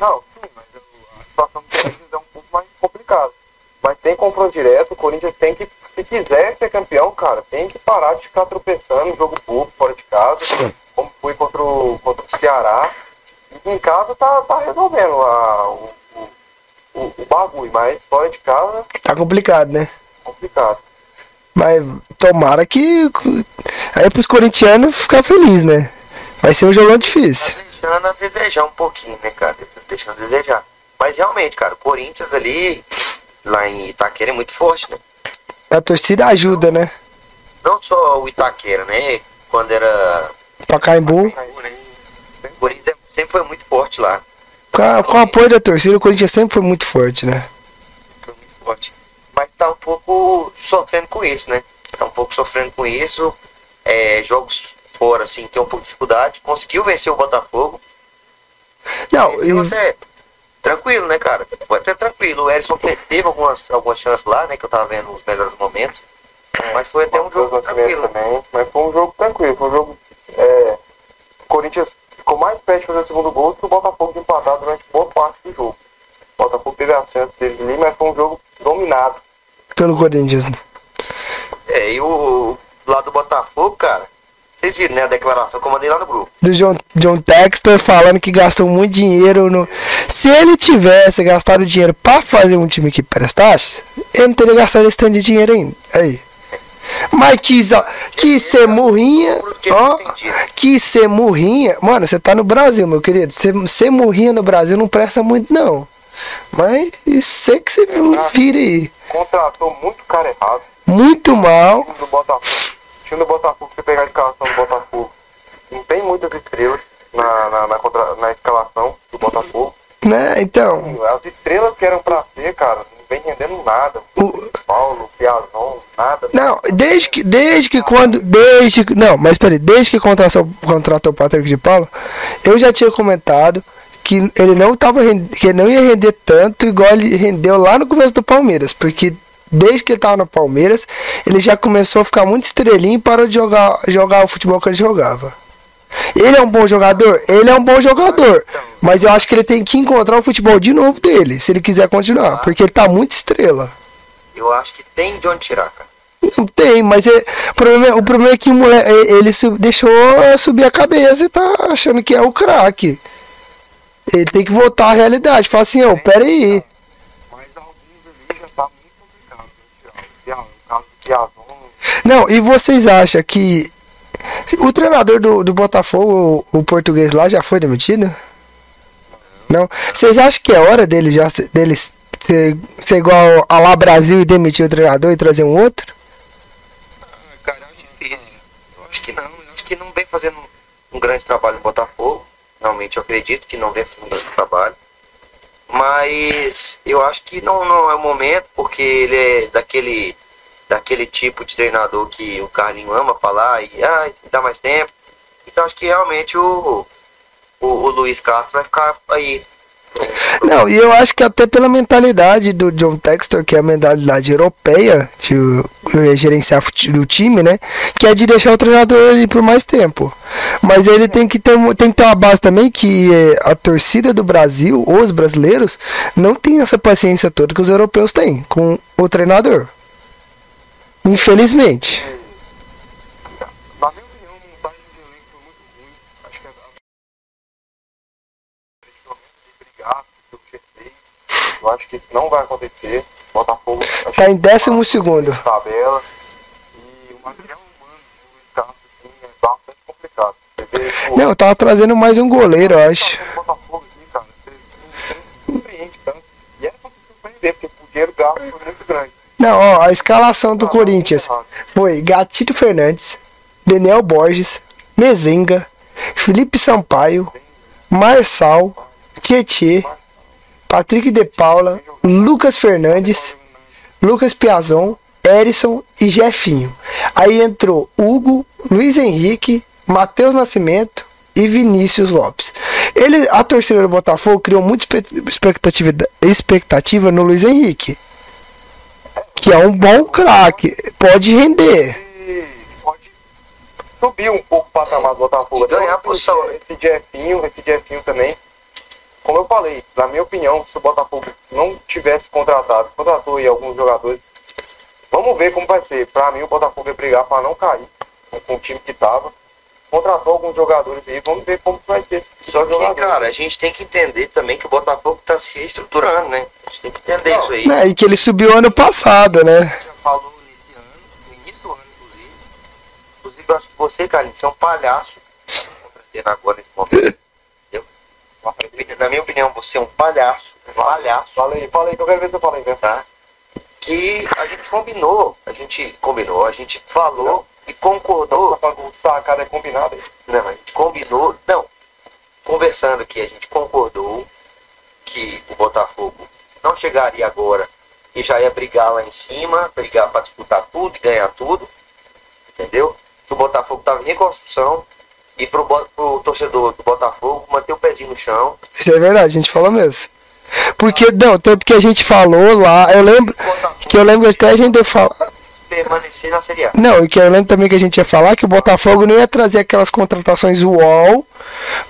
Não, sim, mas a situação do Corinthians é um pouco mais complicada. Mas tem confronto direto, o Corinthians tem que, se quiser ser campeão, cara, tem que parar de ficar tropeçando em jogo bobo fora de casa, como foi contra o, contra o Ceará. E em casa tá, tá resolvendo a, o, o, o, bagulho, mas fora de casa Tá complicado, né? complicado. Mas tomara que. Aí pros corintianos ficar feliz, né? Vai ser um jogão difícil. Tá deixando a desejar um pouquinho, né, cara? Tá Deixando a desejar. Mas realmente, cara, o Corinthians ali, lá em Itaquera, é muito forte, né? A torcida ajuda, né? Não só o Itaquera, né? Quando era. Pacaembu. né? O Corinthians sempre foi muito forte lá. Com, a- com o apoio da torcida, o Corinthians sempre foi muito forte, né? Foi muito forte. Mas tá um pouco sofrendo com isso, né? Tá um pouco sofrendo com isso. É, jogos fora, assim, tem um pouco de dificuldade. Conseguiu vencer o Botafogo. Não, e- até tranquilo, né, cara? Foi até tranquilo. O te- teve algumas, algumas chances lá, né? Que eu tava vendo os melhores momentos. Mas foi até um jogo tranquilo. também, mas foi um jogo tranquilo, foi um jogo. É, o Corinthians ficou mais perto de fazer o segundo gol que o Botafogo de empatar durante boa parte do jogo. O Botafogo teve a chance dele ali, mas foi um jogo dominado. Pelo Corinthians. É, e o lá do Botafogo, cara, vocês viram, né, a declaração que eu mandei lá no grupo. Do John, John Textor falando que gastou muito dinheiro no. Se ele tivesse gastado dinheiro pra fazer um time que prestasse, ele não teria gastado esse tanto de dinheiro ainda. Aí. Mas quis, ó, quis ser murrinha, ó, quis ser murrinha. Mano, você tá no Brasil, meu querido. Ser, ser murrinha no Brasil não presta muito, não. Mas sei que você vira aí. Contratou muito cara errado. Muito mal. O time do Botafogo. O time do Botafogo, você pegar a escalação do Botafogo, não tem muitas estrelas na, na, na, contra- na escalação do Botafogo. Né? Então, As estrelas que eram pra ser, cara, não vem rendendo nada. o, Paulo, Piazon, nada. Não, desde que, desde que quando. Desde que. Não, mas peraí, desde que contratou, contratou o Patrick de Paula, eu já tinha comentado que ele não tava que ele não ia render tanto igual ele rendeu lá no começo do Palmeiras, porque desde que ele tava no Palmeiras, ele já começou a ficar muito estrelinho e parou de jogar, jogar o futebol que ele jogava. Ele é um bom jogador? Ele é um bom jogador. Mas eu acho que ele tem que encontrar o futebol de novo dele, se ele quiser continuar. Porque ele tá muito estrela. Eu acho que tem de onde tirar, cara. Não tem, mas é- o, problema, é- o problema é que moleque, ele sub- deixou subir a cabeça e tá achando que é o craque. Ele tem que voltar à realidade. Fala assim, ô, pera aí. Mas alguns ali já muito Não, e vocês acham que o treinador do, do Botafogo, o, o português lá, já foi demitido? Não? Vocês acham que é hora dele já dele ser, ser igual a lá Brasil e demitir o treinador e trazer um outro? Cara, eu acho. Eu acho que não. Eu acho que não vem fazendo um, um grande trabalho no Botafogo. Realmente eu acredito que não vem um grande trabalho. Mas eu acho que não, não é o momento, porque ele é daquele, daquele tipo de treinador que o Carlinho ama falar e ah, dá mais tempo. Então acho que realmente o, o, o Luiz Castro vai ficar aí. Não, e eu acho que até pela mentalidade do John Textor, que é a mentalidade europeia de uh, gerenciar fute- o time, né? Que é de deixar o treinador ir por mais tempo. Mas ele tem que ter, tem que ter uma base também que eh, a torcida do Brasil, os brasileiros, não tem essa paciência toda que os europeus têm com o treinador. Infelizmente. na minha opinião, a montagem de elenco foi muito ruim. Acho que a de brigar pelo G6. Eu acho que isso não vai acontecer. Botafogo Tá que em décimo segundo. tabela. E o material humano do Luiz Carlos assim, é bastante complicado. Vê, Não, eu tava trazendo mais um goleiro, eu acho. o Botafogo aqui, cara, você não surpreende tanto. E era pra se surpreender, porque o dinheiro gasto foi muito grande. Não, ó, a escalação do Corinthians foi Gatito Fernandes, Daniel Borges, Mezenga, Felipe Sampaio, Marçal, Tietê, Patrick de Paula, Lucas Fernandes, Lucas Piazon, Erisson e Jefinho. Aí entrou Hugo, Luiz Henrique, Matheus Nascimento e Vinícius Lopes. Ele, a torcida do Botafogo criou muita expectativa, expectativa no Luiz Henrique. Que é um bom craque, pode render. Subir um pouco o patamar do Botafogo. Ganhar Até posição? Esse Jefinho, esse Jefinho também. Como eu falei, na minha opinião, se o Botafogo não tivesse contratado, contratou aí alguns jogadores, vamos ver como vai ser. Pra mim, o Botafogo ia brigar para não cair com, com o time que tava. Contratou alguns jogadores aí, vamos ver como vai ser. Só que, jogadores. cara, a gente tem que entender também que o Botafogo tá se reestruturando, né? A gente tem que entender Não. isso aí. Né, E que ele subiu ano passado, né? já falou nesse ano, no início do ano, inclusive. Inclusive, eu acho que você, Carlinhos, você é um palhaço. Contratando agora nesse momento. Entendeu? Na minha opinião, você é um palhaço. Um palhaço, Fala aí, fala aí que eu quero ver falei, né? tá? Que a gente combinou. A gente combinou, a gente falou e concordou. Tá sacada é combinado. Não, a gente combinou. Não. Conversando aqui, a gente concordou que o Botafogo não chegaria agora e já ia brigar lá em cima, brigar para disputar tudo e ganhar tudo. Entendeu? Que o Botafogo estava em reconstrução e pro, pro torcedor do Botafogo manter o pezinho no chão. Isso é verdade, a gente falou mesmo. Porque, não, tanto que a gente falou lá, eu lembro que eu lembro até a gente ia falar. permanecer na Série A. Não, e que eu lembro também que a gente ia falar que o Botafogo não ia trazer aquelas contratações UOL,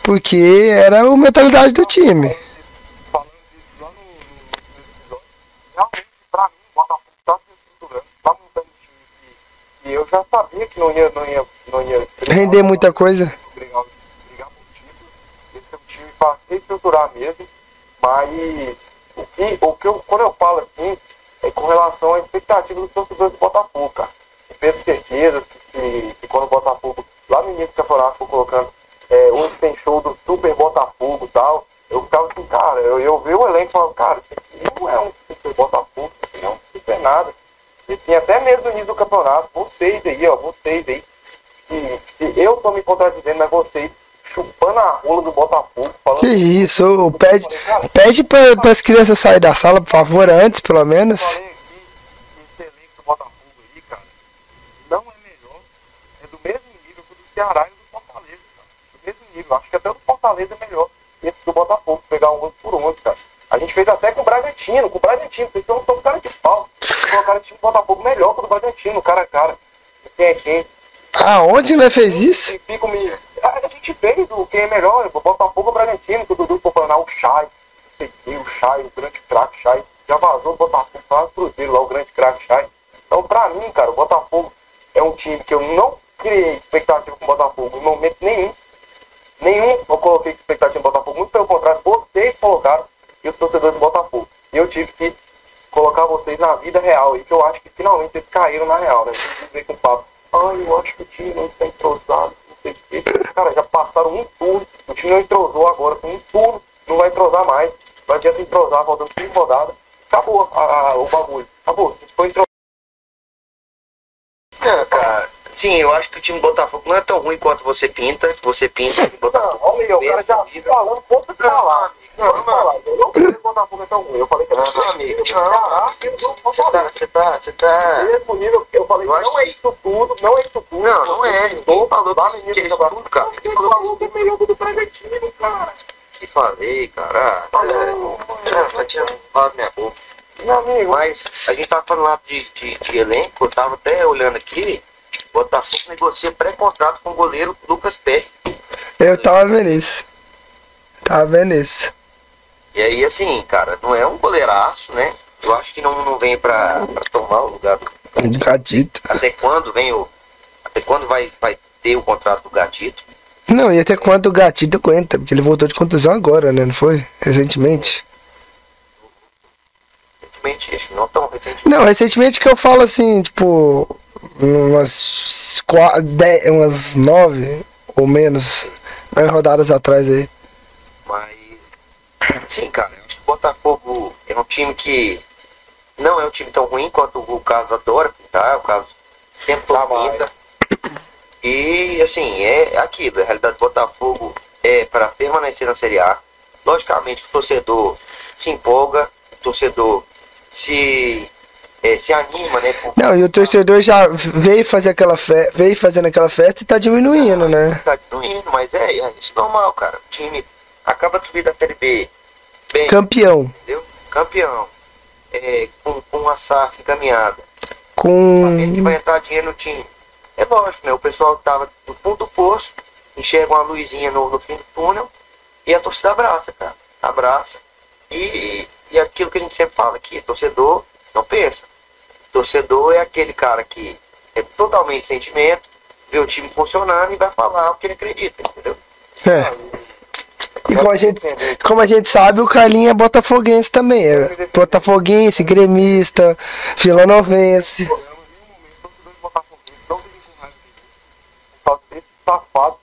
porque era a mentalidade do time. falando disso lá no, no, no episódio, realmente, pra mim, o Botafogo tá se estruturando, tá montando um time que eu já sabia que não ia, não ia, não ia Render muita coisa. Brigar, brigar por título. Esse é um time se estruturar mesmo, mas o que, o que eu, quando eu falo assim, é com relação à expectativa dos torcedores do Botafogo, cara. Eu tenho certeza que, que, que quando o Botafogo, lá no início do campeonato, ficou colocando, é, hoje tem show do Super Botafogo e tal, eu ficava assim, cara, eu, eu vi o elenco e falava, cara, isso aqui não é um Super Botafogo, isso aqui não é um Super nada. E assim, até mesmo no início do campeonato, vocês aí, ó, vocês aí, que, que eu tô me contradizendo, mas vocês chupando a rola do Botafogo, falando Que isso, ô, pede, pede para as crianças saírem da sala, por favor, antes, pelo menos. falei aqui esse elenco do Botafogo aí, cara, não é melhor, é do mesmo nível que o do Ceará e do Fortaleza, cara. Do mesmo nível. Acho que até o do Fortaleza é melhor. Esse do Botafogo, pegar um por um, cara. A gente fez até com o Bragantino, com o Bragantino, vocês estão um cara de pau. Colocaram o time do Botafogo melhor que o do Bragantino, cara a cara. Quem é quem? Aonde nós fez isso? E fico me. A gente fez o quem é melhor, o Botafogo ou Bragantino, que o Dudu ah, o não sei o que, o Chay, o grande craque Chay. Já vazou o Botafogo para o Cruzeiro lá, o grande craque Chay. Então, pra mim, cara, o Botafogo é um time que eu não criei expectativa com o Botafogo em momento nenhum. Nenhum eu coloquei expectativa no Botafogo, muito pelo contrário, vocês colocaram e os torcedores do Botafogo. E eu tive que colocar vocês na vida real, e que eu acho que finalmente eles caíram na real, né? Dizer com o papo, ai, eu acho que o time não está entrosado, não sei o quê. Cara, já passaram um turno, o time não entrosou agora, com um turno, não vai entrosar mais. Não adianta entrosar, faltando cinco rodadas, acabou a, a, o bagulho. Acabou, se for entrosar. Não, cara. Sim, eu acho que o time do Botafogo não é tão ruim quanto você pinta. Você pinta o Não, Botafogo. ó, Miguel, o cara já nível. falando contra falar. Não, Não, falar. Eu não falei que o Botafogo é tão ruim. Eu falei que Não, não, amigo. Não vou Você falar. tá, você tá, você tá. mesmo nível, eu falei Eu não é isso tudo, não é isso tudo. Não, não é. Ninguém falou que é isso tudo, cara. Quem falou que é melhor do Bragantino, cara? Que falei, cara. É, é, tá da minha boca. Meu amigo, Mas a gente tava falando lá de, de, de elenco, eu tava até olhando aqui. Botafogo negocia pré-contrato com o goleiro Lucas Pé. Eu tava vendo isso. Tava vendo isso. E aí, assim, cara, não é um goleiraço, né? Eu acho que não, não vem pra, pra tomar o lugar do. Gatito. Até quando vem o. Até quando vai, vai ter o contrato do Gatito? Não, e até quanto o Gatito aguenta, porque ele voltou de contusão agora, né? Não foi? Recentemente. Recentemente, acho que não tão recentemente. Não, recentemente que eu falo assim, tipo, umas, qua- dez, umas nove ou menos nove rodadas atrás aí. Mas. Sim, cara, eu acho que o Botafogo é um time que. Não é um time tão ruim quanto o Carlos adora pintar, o Carlos sempre pinta. E assim, é aquilo, a realidade do Botafogo é para permanecer na Série A. Logicamente o torcedor se empolga, o torcedor se, eh, se anima, né? por- Não, e o torcedor já veio fazer aquela fe... veio fazendo aquela festa e tá diminuindo, né? Tá diminuindo, mas é, é isso é normal, cara. O time acaba de subir da Série B bem, Campeão. entendeu? Campeão. É, com, com a SAF encaminhada. Com. Sabendo que vai entrar dinheiro no time. É lógico, né? O pessoal tava no fundo do poço, enxerga uma luzinha no, no fim do túnel e a torcida abraça, cara. Abraça. E, e aquilo que a gente sempre fala aqui, torcedor não pensa. Torcedor é aquele cara que é totalmente sentimento, vê o time funcionando e vai falar o que ele acredita, entendeu? É. E como a, gente, como a gente sabe, o Carlinho é botafoguense também. É botafoguense, gremista, filanovense. safado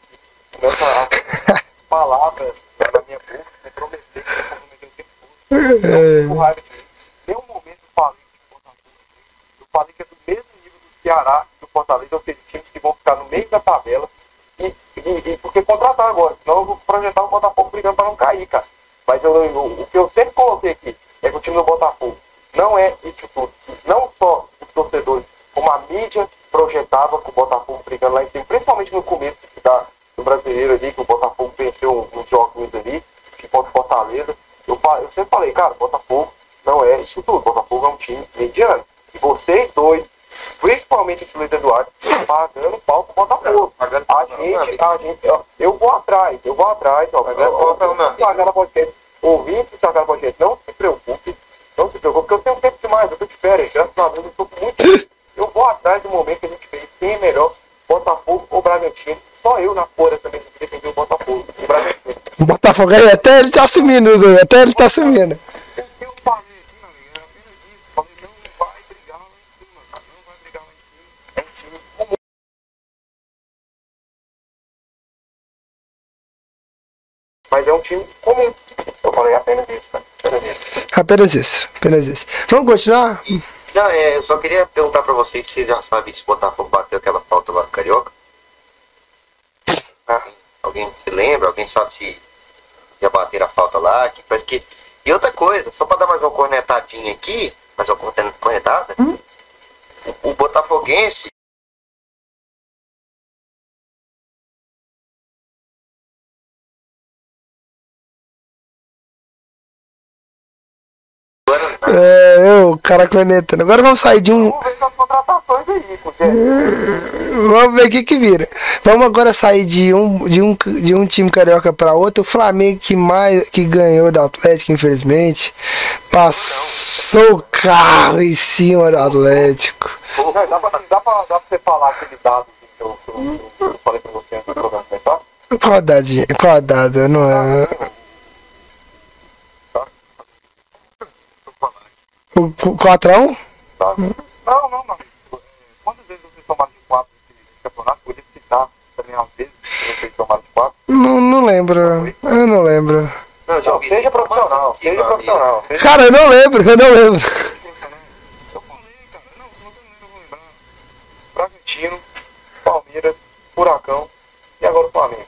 começa a palavras na minha boca, me prometer que eu vou prometer o tempo todo. Eu fico com raiva dele. Tem um momento que eu falei que o Botafogo, que é do mesmo nível do Ceará e do Fortaleza, ou seja, times que vão ficar no meio da tabela. E, e, e porque contratar agora, senão eu vou projetar o Botafogo brigando para não cair, cara. Mas eu, eu- o que eu sempre coloquei aqui é que o time do Botafogo não é isso tudo. Não só os torcedores, como a mídia projetava com o Botafogo brigando lá em cima, principalmente no começo da, do brasileiro ali, que o Botafogo venceu uns jogos ali, que contra o Fortaleza. Eu, eu sempre falei, cara, o Botafogo não é isso tudo. O Botafogo é um time mediano. E vocês dois, principalmente o Luiz Eduardo, pagando pau pro Botafogo. Pagando A gente, amigo. a gente, ó, eu vou atrás, eu vou atrás, ó. Pagando pau, não, meu amigo. Sagara Podcast, ouvinte do Sagara Podcast, não se preocupe, não se preocupe, porque eu tenho tempo demais, eu tô de férias, graças a Deus eu tô com muito tempo. Eu vou atrás do momento que a gente fez, quem é melhor, Botafogo ou Bragantino. Só eu na fora também que defendi o Botafogo, o Bragantino. O Botafogo aí, até ele tá assumindo, até ele tá assumindo. O que eu falei aqui, meu amigo, era apenas isso. Falei, não vai brigar lá em cima, cara. Não vai brigar lá em cima. É um time comum. Mas é um time comum. Eu falei apenas isso, cara. Apenas isso. Apenas isso, apenas isso. Vamos continuar? Não, é, eu só queria perguntar pra vocês se vocês já sabem se o Botafogo bateu aquela falta lá no Carioca. Ah, alguém se lembra? Alguém sabe se já bateram a falta lá? Que parece que... E outra coisa, só pra dar mais uma cornetadinha aqui, mais uma corne- cornetada, o, o Botafoguense É, eu, cara cornetando. Agora vamos sair de um. Vamos ver as contratações aí, porque Vamos ver o que que vira. Vamos agora sair de um, de um, de um time carioca para outro. O Flamengo que mais que ganhou do Atlético, infelizmente, passou o carro em cima do Atlético. Não, dá, pra, dá, pra, dá pra você falar aquele dado que eu, que eu, que eu falei pra você antes do programa começar? Qual dado? Qual dado? Eu não lembro. O 4x1? Tá? Não, não, não. É, Quantas vezes vocês tomaram de 4 nesse campeonato? Podia citar também às vezes que vocês tomaram de 4. Não, não lembro. Eu não lembro. Não, Não, seja profissional, seja profissional. Seja Cara, eu não lembro, eu não lembro. Eu falei, cara. Não, se você não lembra, eu vou lembrar. Bragantino, Palmeiras, Furacão e agora o Flamengo.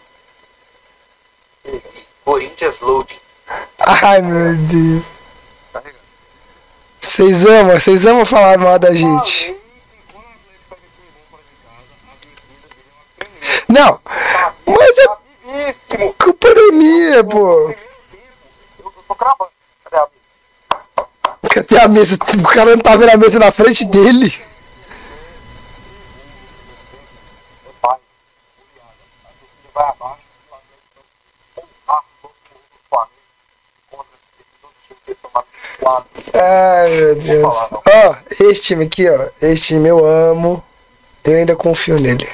Corinthians Load. Ai, meu Deus. Vocês amam, vocês amam falar mal da gente. Não, mas é culpa da minha, pô. Cadê a mesa? O cara não tá vendo a mesa na frente dele. Meu pai, a torcida vai abaixo, o Flamengo vai todo mundo do Flamengo contra esse todo time que tomaram quatro. Ai, meu Deus. Ó, esse time aqui, ó. Esse time eu amo. Eu ainda confio nele.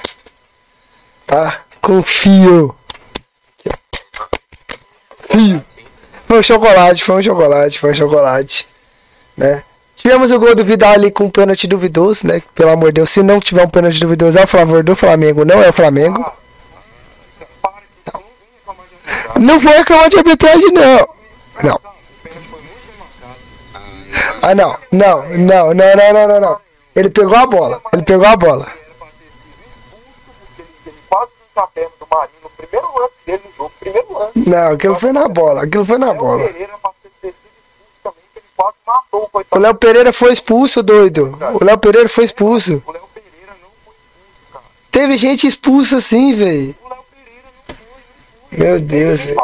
Tá? Confio. Fio. Foi um chocolate, foi um chocolate, foi um chocolate. Né? Tivemos o gol do Vidal ali com um pênalti duvidoso, né? Pelo amor de Deus, se não tiver um pênalti duvidoso é a favor do Flamengo, não é o Flamengo. Arbitragem. Não foi reclamar de arbitragem, não. Não. Ah, não. Não, não, não, não, não, não. Ele pegou a bola. Ele pegou a bola. Não, aquilo foi na bola. Aquilo foi na bola. O. Léo Pereira foi expulso, doido. O Léo Pereira foi expulso. Teve gente expulsa assim, velho. Meu Deus, velho.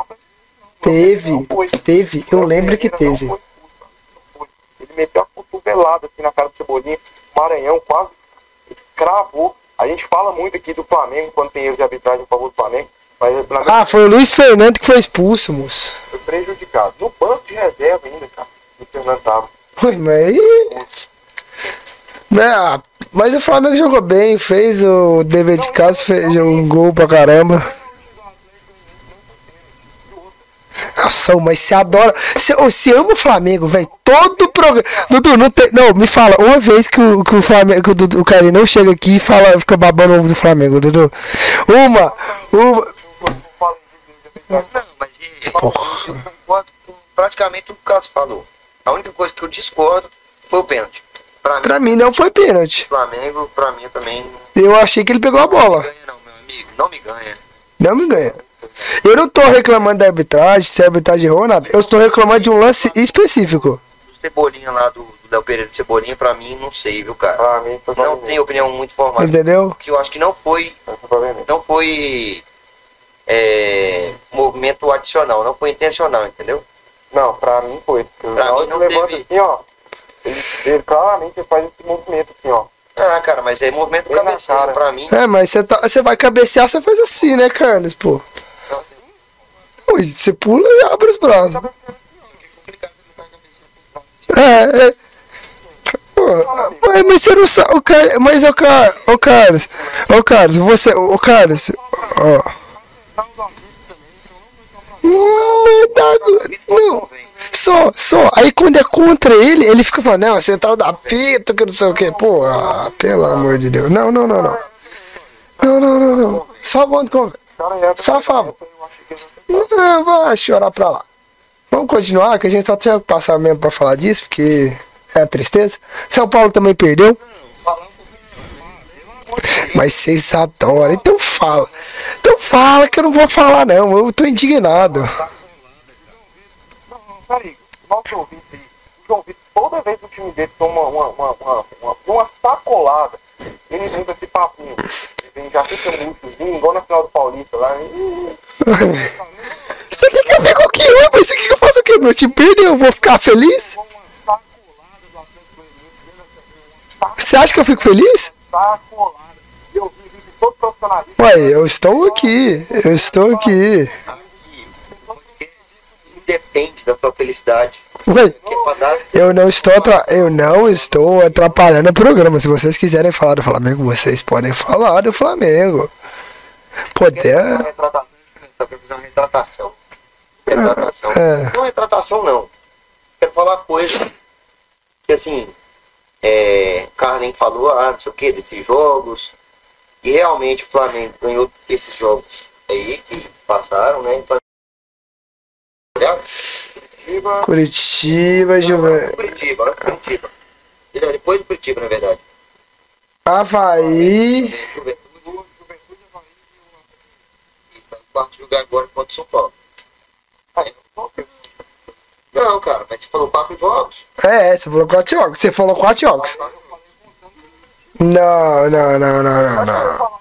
Teve. Teve. Eu lembro que teve. foi expulso, cara. Não foi. Ele meteu a cotovelada assim na cara do Cebolinha. Maranhão quase cravou. A gente fala muito aqui do Flamengo quando tem erro de arbitragem a favor do Flamengo. Mas Flamengo Ah, foi o Luiz Fernando que foi expulso, moço. foi prejudicado. No banco de reserva ainda, cara. O Fernando tava. Ui, mas aí. Né, mas o Flamengo jogou bem, fez o dever de casa, fez um gol pra caramba. Nossa, mas você adora. Você, ama o Flamengo, velho. Todo programa. Dudu, não tem. Não, me fala, uma vez que o, que o Flamengo. Que o, Dudu, o cara não chega aqui e fala, fica babando o ovo do Flamengo, Dudu. Uma. Uma. Não, mas eu concordo com praticamente que o Cássio falou. A única coisa que eu discordo foi o pênalti. Pra mim, Pra mim não foi pênalti. Flamengo, pra mim também Eu achei que ele pegou a não bola. ganha não, meu amigo. Não me ganha. Não me ganha. Eu não tô reclamando da arbitragem, se a arbitragem errou ou nada. Eu estou reclamando de um lance específico. Cebolinha lá do, Léo Pereira de Cebolinha, pra mim, não sei, viu, cara. Pra mim Não tenho opinião muito formada. Entendeu? Que eu acho que não foi, não foi é, movimento adicional, não foi intencional, entendeu? Não, pra mim foi. Pra mim não que levanta teve- assim, ó. Ele, ele claramente faz esse movimento assim, ó. Ah, cara, mas é movimento cabeceiro cara. pra mim. É, mas você tá, você vai cabecear, você faz assim, né, Carlos, pô? Ui, Você pula e abre os braços. É, é. Mas, mas você não sabe, o Car... mas o Car... o Carlos, o Carlos, você, o Carlos, ó. Dá- Não, só, só. Aí quando é contra ele, ele fica falando, não, você tá da pita, que não sei o que. Pô, ah, pelo amor de Deus. Não, não, não, não. Não, não, não, não. Só quando contra. Cara, é, Só a favor. Não, vai chorar pra lá. Vamos continuar, que a gente só tinha que passar mesmo pra falar disso, porque é a tristeza. São Paulo também perdeu. Mas vocês adoram, então fala. Então fala que eu não vou falar não, eu tô indignado. Peraí. Vitor aí. O João Vitor, toda vez que o time dele toma uma, uma, uma, uma, uma sacolada, ele vem com esse papinho. Ele vem, já fica murchozinho, igual na final do Paulista lá. Ih, Você quer que eu pegue o quê? Mas você quer que eu faça o quê? Meu time perdeu, eu vou ficar feliz? Você acha que eu fico feliz? Eu. Ué, eu estou aqui. Eu estou aqui. Independe da sua felicidade. Ué, eu não estou eu não estou atrapalhando o programa. Se vocês quiserem falar do Flamengo, vocês podem falar do Flamengo. Poder. Só quer fazer uma retratação. Retratação. É. Não retratação não. Quero falar uma coisa. Que assim, é, Carlin falou, ah, não sei o que, desses jogos. E realmente o Flamengo ganhou esses jogos aí que passaram, né? Então, Curitiba, Curitiba, Juventude. Curitiba, Curitiba. Depois do Curitiba, na verdade. Havaí Juventude e tá no quarto lugar agora contra o São Paulo. Aí, não, cara, mas você falou quatro jogos. É, você falou quatro jogos. Você falou quatro jogos. Não, não, não, não, não, não.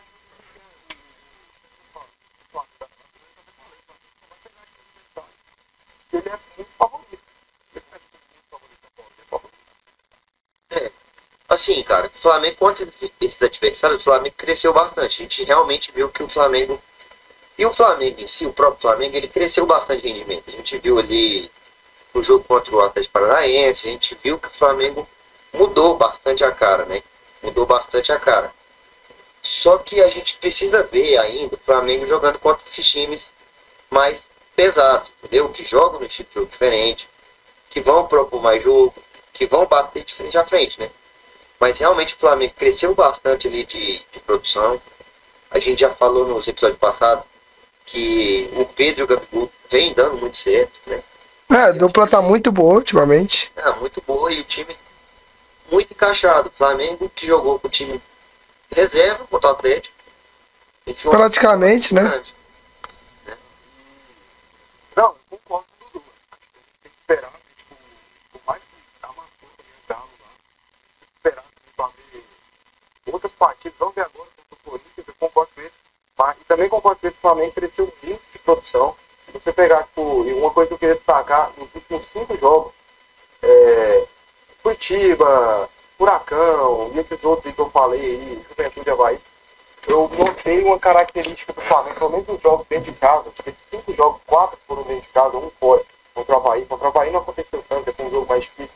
ele é muito favorito. É. Assim, cara, o Flamengo contra esse- esses adversários, o Flamengo cresceu bastante. A gente realmente viu que o Flamengo. E o Flamengo em si, o próprio Flamengo, ele cresceu bastante de rendimento. A gente viu ali o jogo contra o Atlético Paranaense, a gente viu que o Flamengo mudou bastante a cara, né? Mudou bastante a cara. Só que a gente precisa ver ainda o Flamengo jogando contra esses times mais pesados, entendeu? Que jogam no estilo de jogo diferente, que vão propor mais jogo, que vão bater de frente a frente, né? Mas realmente o Flamengo cresceu bastante ali de, de produção. A gente já falou nos episódios passados que o Pedro e o Gabigol vem dando muito certo, né? É, a dupla tá muito boa ultimamente. É, muito boa e o time muito encaixado. O Flamengo que jogou com o time reserva contra o Atlético. Praticamente, né? bastante. Não, eu concordo com o Dudu. Acho que a gente tem que esperar, né, tipo, por mais que amassou também o Galo lá, tem que esperar também pra ver outras partidas, vamos ver agora contra o Corinthians, eu concordo. Mas, também concordo que o Flamengo cresceu muito de produção. Se você pegar, tipo, e uma coisa que eu queria destacar, nos últimos cinco jogos, é, Curitiba, Furacão e esses outros que eu falei aí, Juventude Havaí, eu notei uma característica do Flamengo, pelo menos nos jogos dentro de casa, porque cinco jogos, quatro foram dentro de casa, um fora, contra o Havaí. Contra o Havaí não aconteceu tanto, é um jogo mais difícil.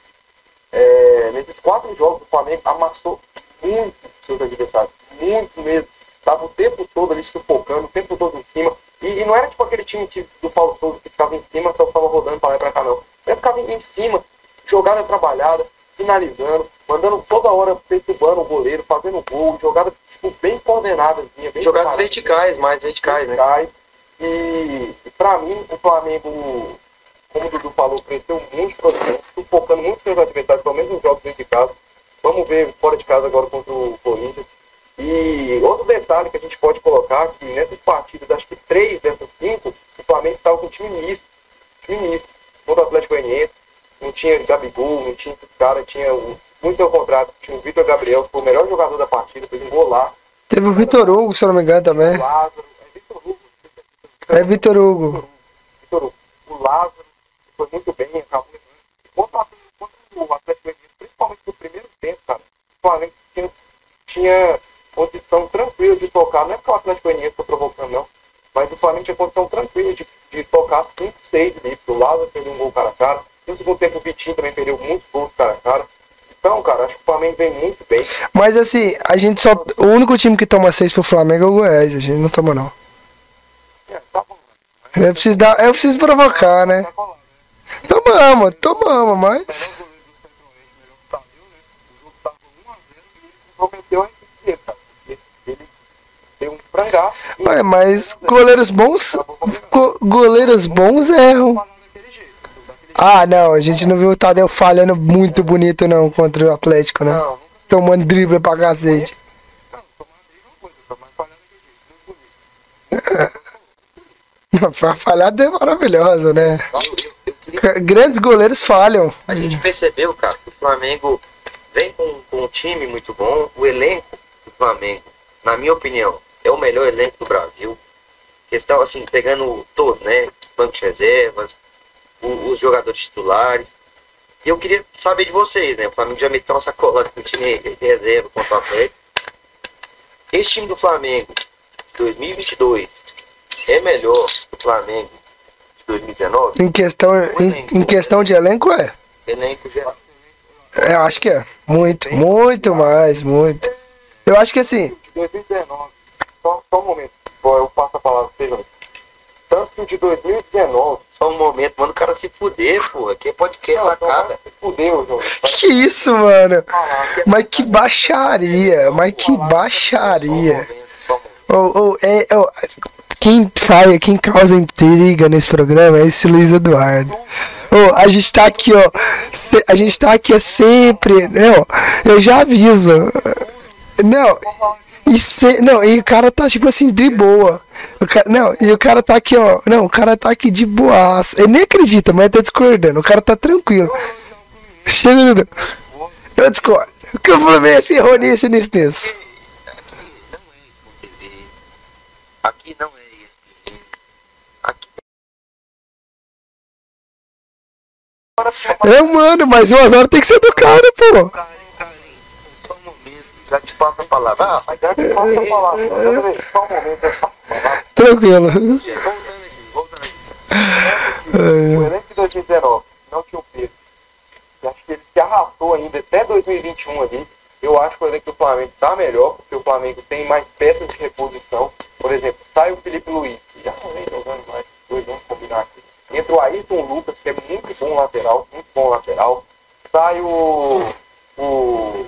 É, nesses quatro jogos, o Flamengo amassou muito seus adversários, muito mesmo. Estava o tempo todo ali sufocando, o tempo todo em cima. E, e não era tipo aquele time que, do Paulo Souza que ficava em cima, só ficava rodando para lá e para cá, não. Ele ficava em, cima, jogada trabalhada, finalizando, mandando toda hora perturbando o goleiro, fazendo gol, jogada tipo, bem coordenada, bem Jogadas verticais, mais verticais, né? Verticais. E, e pra mim, o Flamengo, como o Dudu falou, cresceu muito sufocando muito seus adversários, pelo menos nos jogos dentro de casa. Vamos ver fora de casa agora contra o Corinthians. E outro detalhe que a gente pode colocar que nessas partidas, acho que três dessas cinco, o Flamengo estava com um time misto. Time misto. Contra o Atlético Goianiense, não tinha Gabigol, não tinha esses caras, tinha um, muito ao contrário, tinha o Vitor Gabriel, que foi o melhor jogador da partida, fez um gol lá. Teve o Vitor Hugo, se eu não me engano, também. O Lázaro, é Vitor Hugo, É Vitor Hugo. Vitor Hugo. O Lázaro foi muito bem, acabou. Contra, contra o Atlético Goianiense, principalmente no primeiro tempo, cara, o Flamengo tinha, tinha condição tranquila de tocar, não é porque o Atlético Goianiense foi provocando, não, mas o Flamengo tinha condição tranquila de, de tocar 5, 6 ali, porque o Lázaro perdeu um gol cara a cara, no segundo tempo o Vitinho também perdeu muitos gols cara a cara. Então, cara, acho que o Flamengo vem muito bem. Mas assim, a gente só. O único time que toma seis pro Flamengo é o Goiás. A gente não toma, não. É, tá bom, né? Eu preciso, dar, eu preciso provocar, né? Tá né? Tomamos, tomamos, mas. O jogo tava 1x0 e ele comprometeu a equipe dele, cara. Porque Ele deu um frangaço e Ué, mas goleiros bons. go- goleiros bons erram. Ah, não, a gente não viu o Tadeu falhando muito bonito, não, contra o Atlético, né? Tomando drible pra cacete. não. Pra falhar é maravilhosa, né? Grandes goleiros falham. A gente percebeu, cara, que o Flamengo vem com, com um time muito bom. O elenco do Flamengo, na minha opinião, é o melhor elenco do Brasil. Questão, assim, pegando todos, né? Banco de reservas, o- os jogadores titulares. E eu queria saber de vocês, né? O Flamengo já meteu uma sacolada com o time de reserva contra o Atlético. Esse time do Flamengo de 2022 é melhor que o Flamengo de 2019? Em questão, em, em questão de elenco, é. Elenco geral. É, Eu acho que é. Muito, muito mais, muito. Eu acho que assim, 2019, só, um momento, eu passo a palavra pra vocês. Tanto que o de 2019, Só um momento, manda o cara se fuder, pô. Aqui é podcast não, acaba. se fudeu, João. que isso, mano? Mas que baixaria, mas que baixaria. Ô, ô, é, ô, quem faz, quem causa intriga nesse programa é esse Luiz Eduardo. Ô, a gente tá aqui, ó. A gente tá aqui é sempre. Não, eu já aviso. Não, e se, não, e o cara tá tipo assim, de boa. O cara, não, e o cara tá aqui, ó. Não, o cara tá aqui de boaça. Ele nem acredita, mas tá discordando. O cara tá tranquilo. Chega. Eu discordo. O que eu falei assim, errou nisso, nisso, nisso. Aqui não é isso. Aqui É, mano, mas o Osório tem que ser educado, pô. Carinho, carinho. Só um momento. Já te passo a palavra. Ah, mas Já que só uma palavra, só um momento, eu passo a palavra. Tranquilo. voltando aqui, voltando aqui. O elenco de 2019 não Pedro. Eu acho que ele se arrastou ainda até 2021 ali. Eu acho que o elenco do Flamengo está melhor, porque o Flamengo tem mais peças de reposição. Por exemplo, sai o Felipe Luiz, que já não vem jogando mais, dois vamos combinar aqui. Entra o Ayrton Lucas, que é muito bom lateral, muito bom lateral. Sai o. o.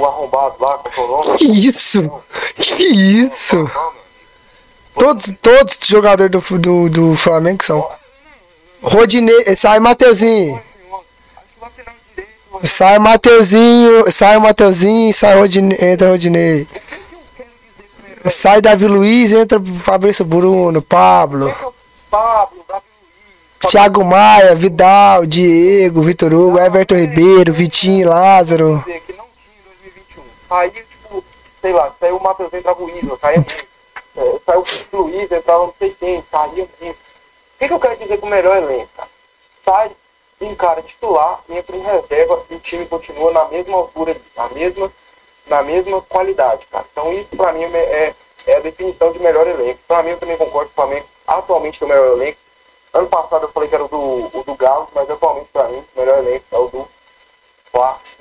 o arrombado lá, com o nome. Que isso? Que isso? Todos, todos os jogadores do, do, do Flamengo são. Rodinei, sai Mateuzinho. Sai Mateuzinho, sai Mateuzinho, sai Rodinei, entra Rodinei. Sai Davi Luiz, entra Fabrício Bruno, Pablo, Luiz. Thiago Maia, Vidal, Diego, Vitor Hugo, Everton Ribeiro, Vitinho, Lázaro. dizer que não tinha em 2021. Aí, tipo, sei lá, saiu o Matheus entrava o Isla, saía muito. Saiu o Luiz, entrava não sei quem, saía muito. O que, eu quero dizer com o melhor elenco? Sai um cara titular, entra em reserva e o time continua na mesma altura, na mesma, na mesma qualidade, cara. Então isso pra mim é, é, é a definição de melhor elenco. Pra mim eu também concordo que o Flamengo atualmente tem o melhor elenco. Ano passado eu falei que era o do, o do Galo, mas atualmente pra mim o melhor elenco é o do Flamengo.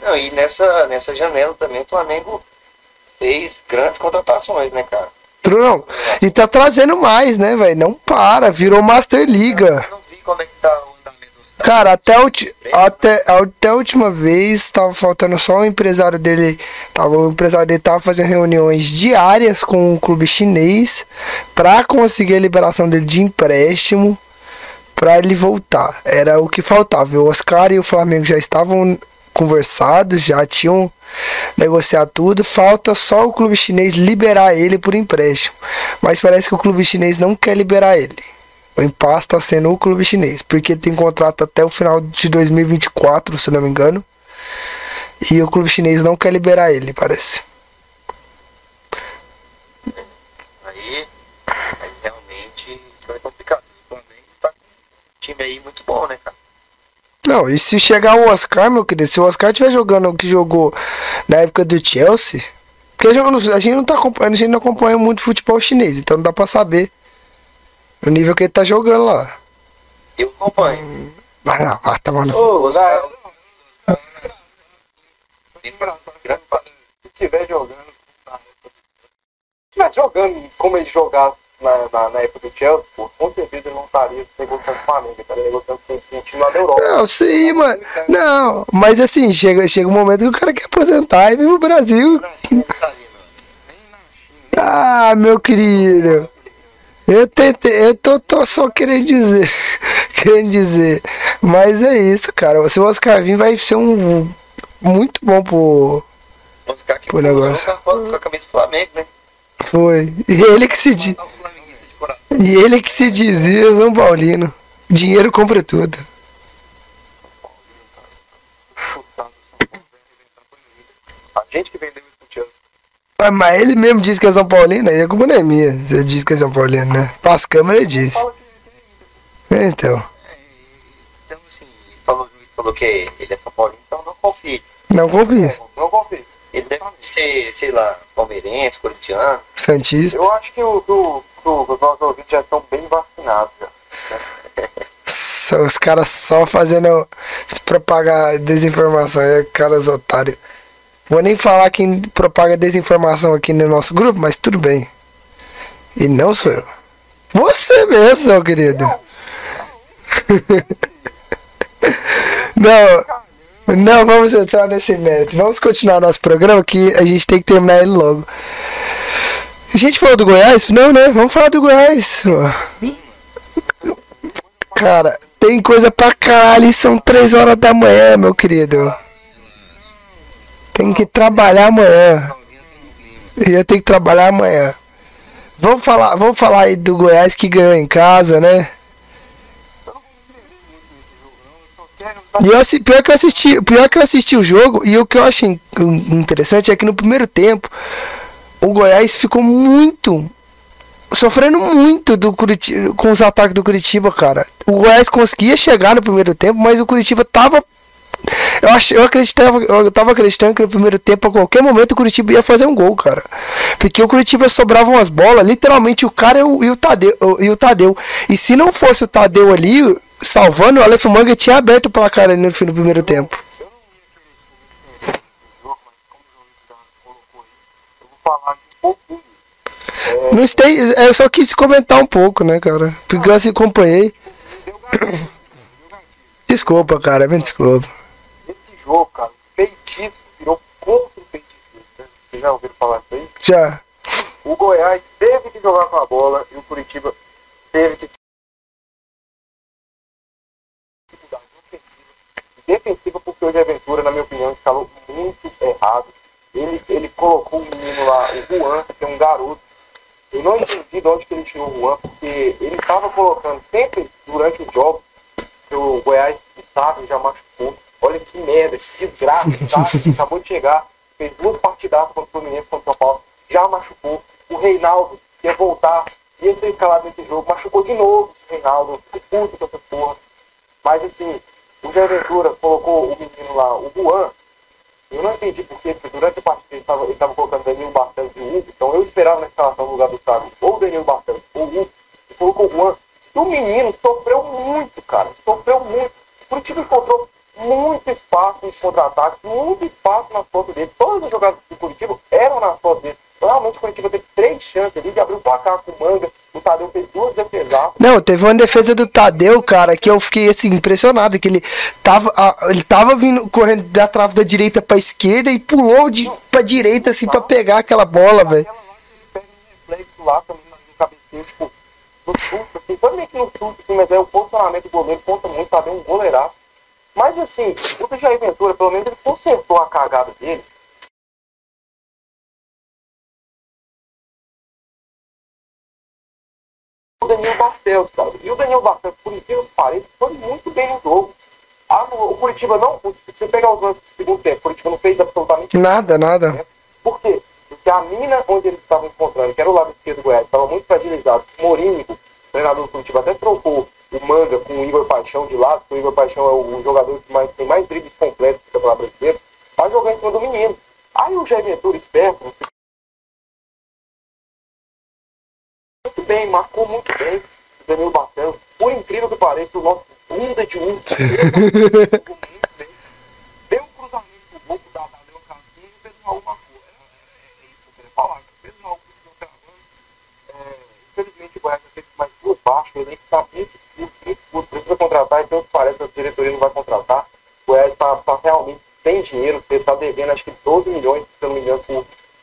Não, e nessa, nessa janela também o Flamengo fez grandes contratações, né, cara? Não, e tá trazendo mais, né, velho? Não para, virou Master Liga. Eu não vi como é que tá o Cara, até, até, até a última vez tava faltando só o empresário dele. Tava, o empresário dele tava fazendo reuniões diárias com o clube chinês pra conseguir a liberação dele de empréstimo pra ele voltar. Era o que faltava. O Oscar e o Flamengo já estavam conversados, já tinham negociado tudo. Falta só o clube chinês liberar ele por empréstimo. Mas parece que o clube chinês não quer liberar ele. O impasse está sendo o clube chinês, porque tem contrato até o final de 2024, se não me engano. E o clube chinês não quer liberar ele, parece. Aí, aí realmente foi complicado. O Flamengo tá com um time aí muito bom, né, cara? Não, e se chegar o Oscar, meu querido, se o Oscar estiver jogando o que jogou na época do Chelsea, porque a gente não, tá acompanhando, a gente não acompanha muito futebol chinês, então não dá pra saber o nível que ele tá jogando lá. Eu acompanho. Mas não, ah, tá mano. Ô, Zé, se estiver jogando. Se estiver jogando como ele jogava na, na, na época do Chelsea, pô, com certeza ele não estaria negociando com Flamengo, ele estaria negociando com o time lá da Europa. Não, sim, mano. Não, mas assim, chega, chega um momento que o cara quer aposentar e vem pro Brasil. Ah, meu querido. Eu tentei, eu tô, tô só querendo dizer. querendo dizer. Mas é isso, cara. Se o Oscar vir, vai ser um. Muito bom pro. Ficar aqui Pô, negócio. com a foto com a camisa do Flamengo, né? Foi. E ele que se di- Tá os flamenguistas de coração. E ele que se dizia São Paulino. Dinheiro compra tudo. A gente que vendeu. Ah, Mas ele mesmo disse que é São Paulino, aí a culpa não é minha. Você disse que é São Paulino, né? Para as câmeras ele disse. Fala que Então. Então, assim, falou falou que ele é São Paulino, então não confio. Não confia. Não confio. Ele deve ser, sei lá, palmeirense, corintiano. Santista. Eu acho que o, do, do, os nossos ouvintes já estão bem vacinados. Só- Os caras só fazendo propagar desinformação. É caras otários. Vou nem falar quem propaga desinformação aqui no nosso grupo, mas tudo bem. E não sou eu. Você mesmo, meu querido. Não, não vamos entrar nesse mérito. Vamos continuar nosso programa que a gente tem que terminar ele logo. A gente falou do Goiás? Não, né? Vamos falar do Goiás. Cara, tem coisa pra caralho são 3 horas da manhã, meu querido. Tem que trabalhar amanhã. E eu tenho que trabalhar amanhã. Vamos falar, vamos falar aí do Goiás que ganhou em casa, né? E eu, assi- pior que eu assisti, pior que eu assisti o jogo e o que eu achei in- interessante é que no primeiro tempo o Goiás ficou muito sofrendo muito do Curitiba, com os ataques do Curitiba, cara. O Goiás conseguia chegar no primeiro tempo, mas o Curitiba tava eu, ach, eu acreditava, eu tava acreditando que no primeiro tempo, a qualquer momento, o Curitiba ia fazer um gol, cara. Porque o Curitiba sobrava umas bolas, literalmente o cara e o, e o Tadeu, e o Tadeu. E se não fosse o Tadeu ali, salvando, o Aleph Manga tinha aberto o placar ali no fim do primeiro tempo. jogo, mas como o João já colocou aí, eu vou falar um pouquinho. Não sei, eu só quis comentar um pouco, né, cara? Porque eu assim acompanhei. Gatilho, deu gatilho. Desculpa, cara, me desculpa. Esse jogo, cara, feitiço virou contra o feitiço. né? Vocês já ouviram falar isso aí? Já. O Goiás teve que jogar com a bola e o Curitiba teve que defensiva porque o de Aventura, na minha opinião, escalou muito errado. Ele, ele colocou o menino lá, o Juan, que é um garoto. Eu não entendi de onde que ele tirou o Juan, porque ele estava colocando sempre durante os jogos que o Goiás sabe, já machucou. Olha que merda, que desgraça, sabe? Acabou de chegar, fez duas partidas contra o Fluminense contra o São Paulo, já machucou. O Reinaldo ia voltar, ia ser escalado nesse jogo, machucou de novo o Reinaldo, fico puto com essa porra. Mas assim, o Jair Ventura colocou o menino lá, o Juan. Eu não entendi porque porque durante a partida ele estava ele colocando Danilo Barcelos e o Hugo. Então eu esperava na escalação no lugar do Thiago ou o Danilo Barcelos ou o Hugo. E colocou o Juan. E o menino sofreu muito, cara. Sofreu muito. O Curitiba encontrou muito espaço nos contra-ataques, muito espaço nas fotos dele. Todas as jogadas do Curitiba eram nas fotos dele. Realmente o Curitiba teve três chances ali de abrir o placar com o Manga. O Tadeu fez duas defesas. Não, teve uma defesa do Tadeu, cara, que eu fiquei assim, impressionado, que ele tava, ele tava vindo correndo da trave da direita pra esquerda e pulou de, pra direita, assim, pra pegar aquela bola, velho. Lá também no cabeceio, tipo, no assim, foi meio que no susto, assim, mas é o posicionamento do goleiro conta muito, dando um goleiraço. Mas assim, o Jair Ventura, pelo menos ele consertou a cagada dele. O Daniel Barcelos, cara. E o Daniel Barcelos, por incrível que pareça, foi muito bem no jogo. Ah, o Curitiba não, se você pegar os lances do segundo tempo, o Curitiba não fez absolutamente Nada, nada. por quê? Porque a mina onde eles estavam encontrando, que era o lado esquerdo do Goiás, estava muito fragilizado. Morínigo, o treinador do Curitiba, até trocou o Manga com o Igor Paixão de lado, porque o Igor Paixão é o jogador que mais, tem mais dribles completos do Campeonato Brasileiro, para jogar em cima do menino. Aí o Jair Ventura, esperto, muito bem, marcou muito bem o Danilo Barcelos. Por incrível que pareça, o nosso bunda de um. Deu um cruzamento pro gol da Daniel Casinha e o Pedro Raul marcou. É, é, é isso que eu queria falar. O Pedro Raul continuou travando. É, infelizmente o Goiás já teve mais duas baixas. O elenco está muito curto, muito curto. Precisa contratar e pelo que parece a diretoria não vai contratar. O Goiás está tá realmente sem dinheiro. Ele está devendo acho que 12 milhões, se eu não me engano,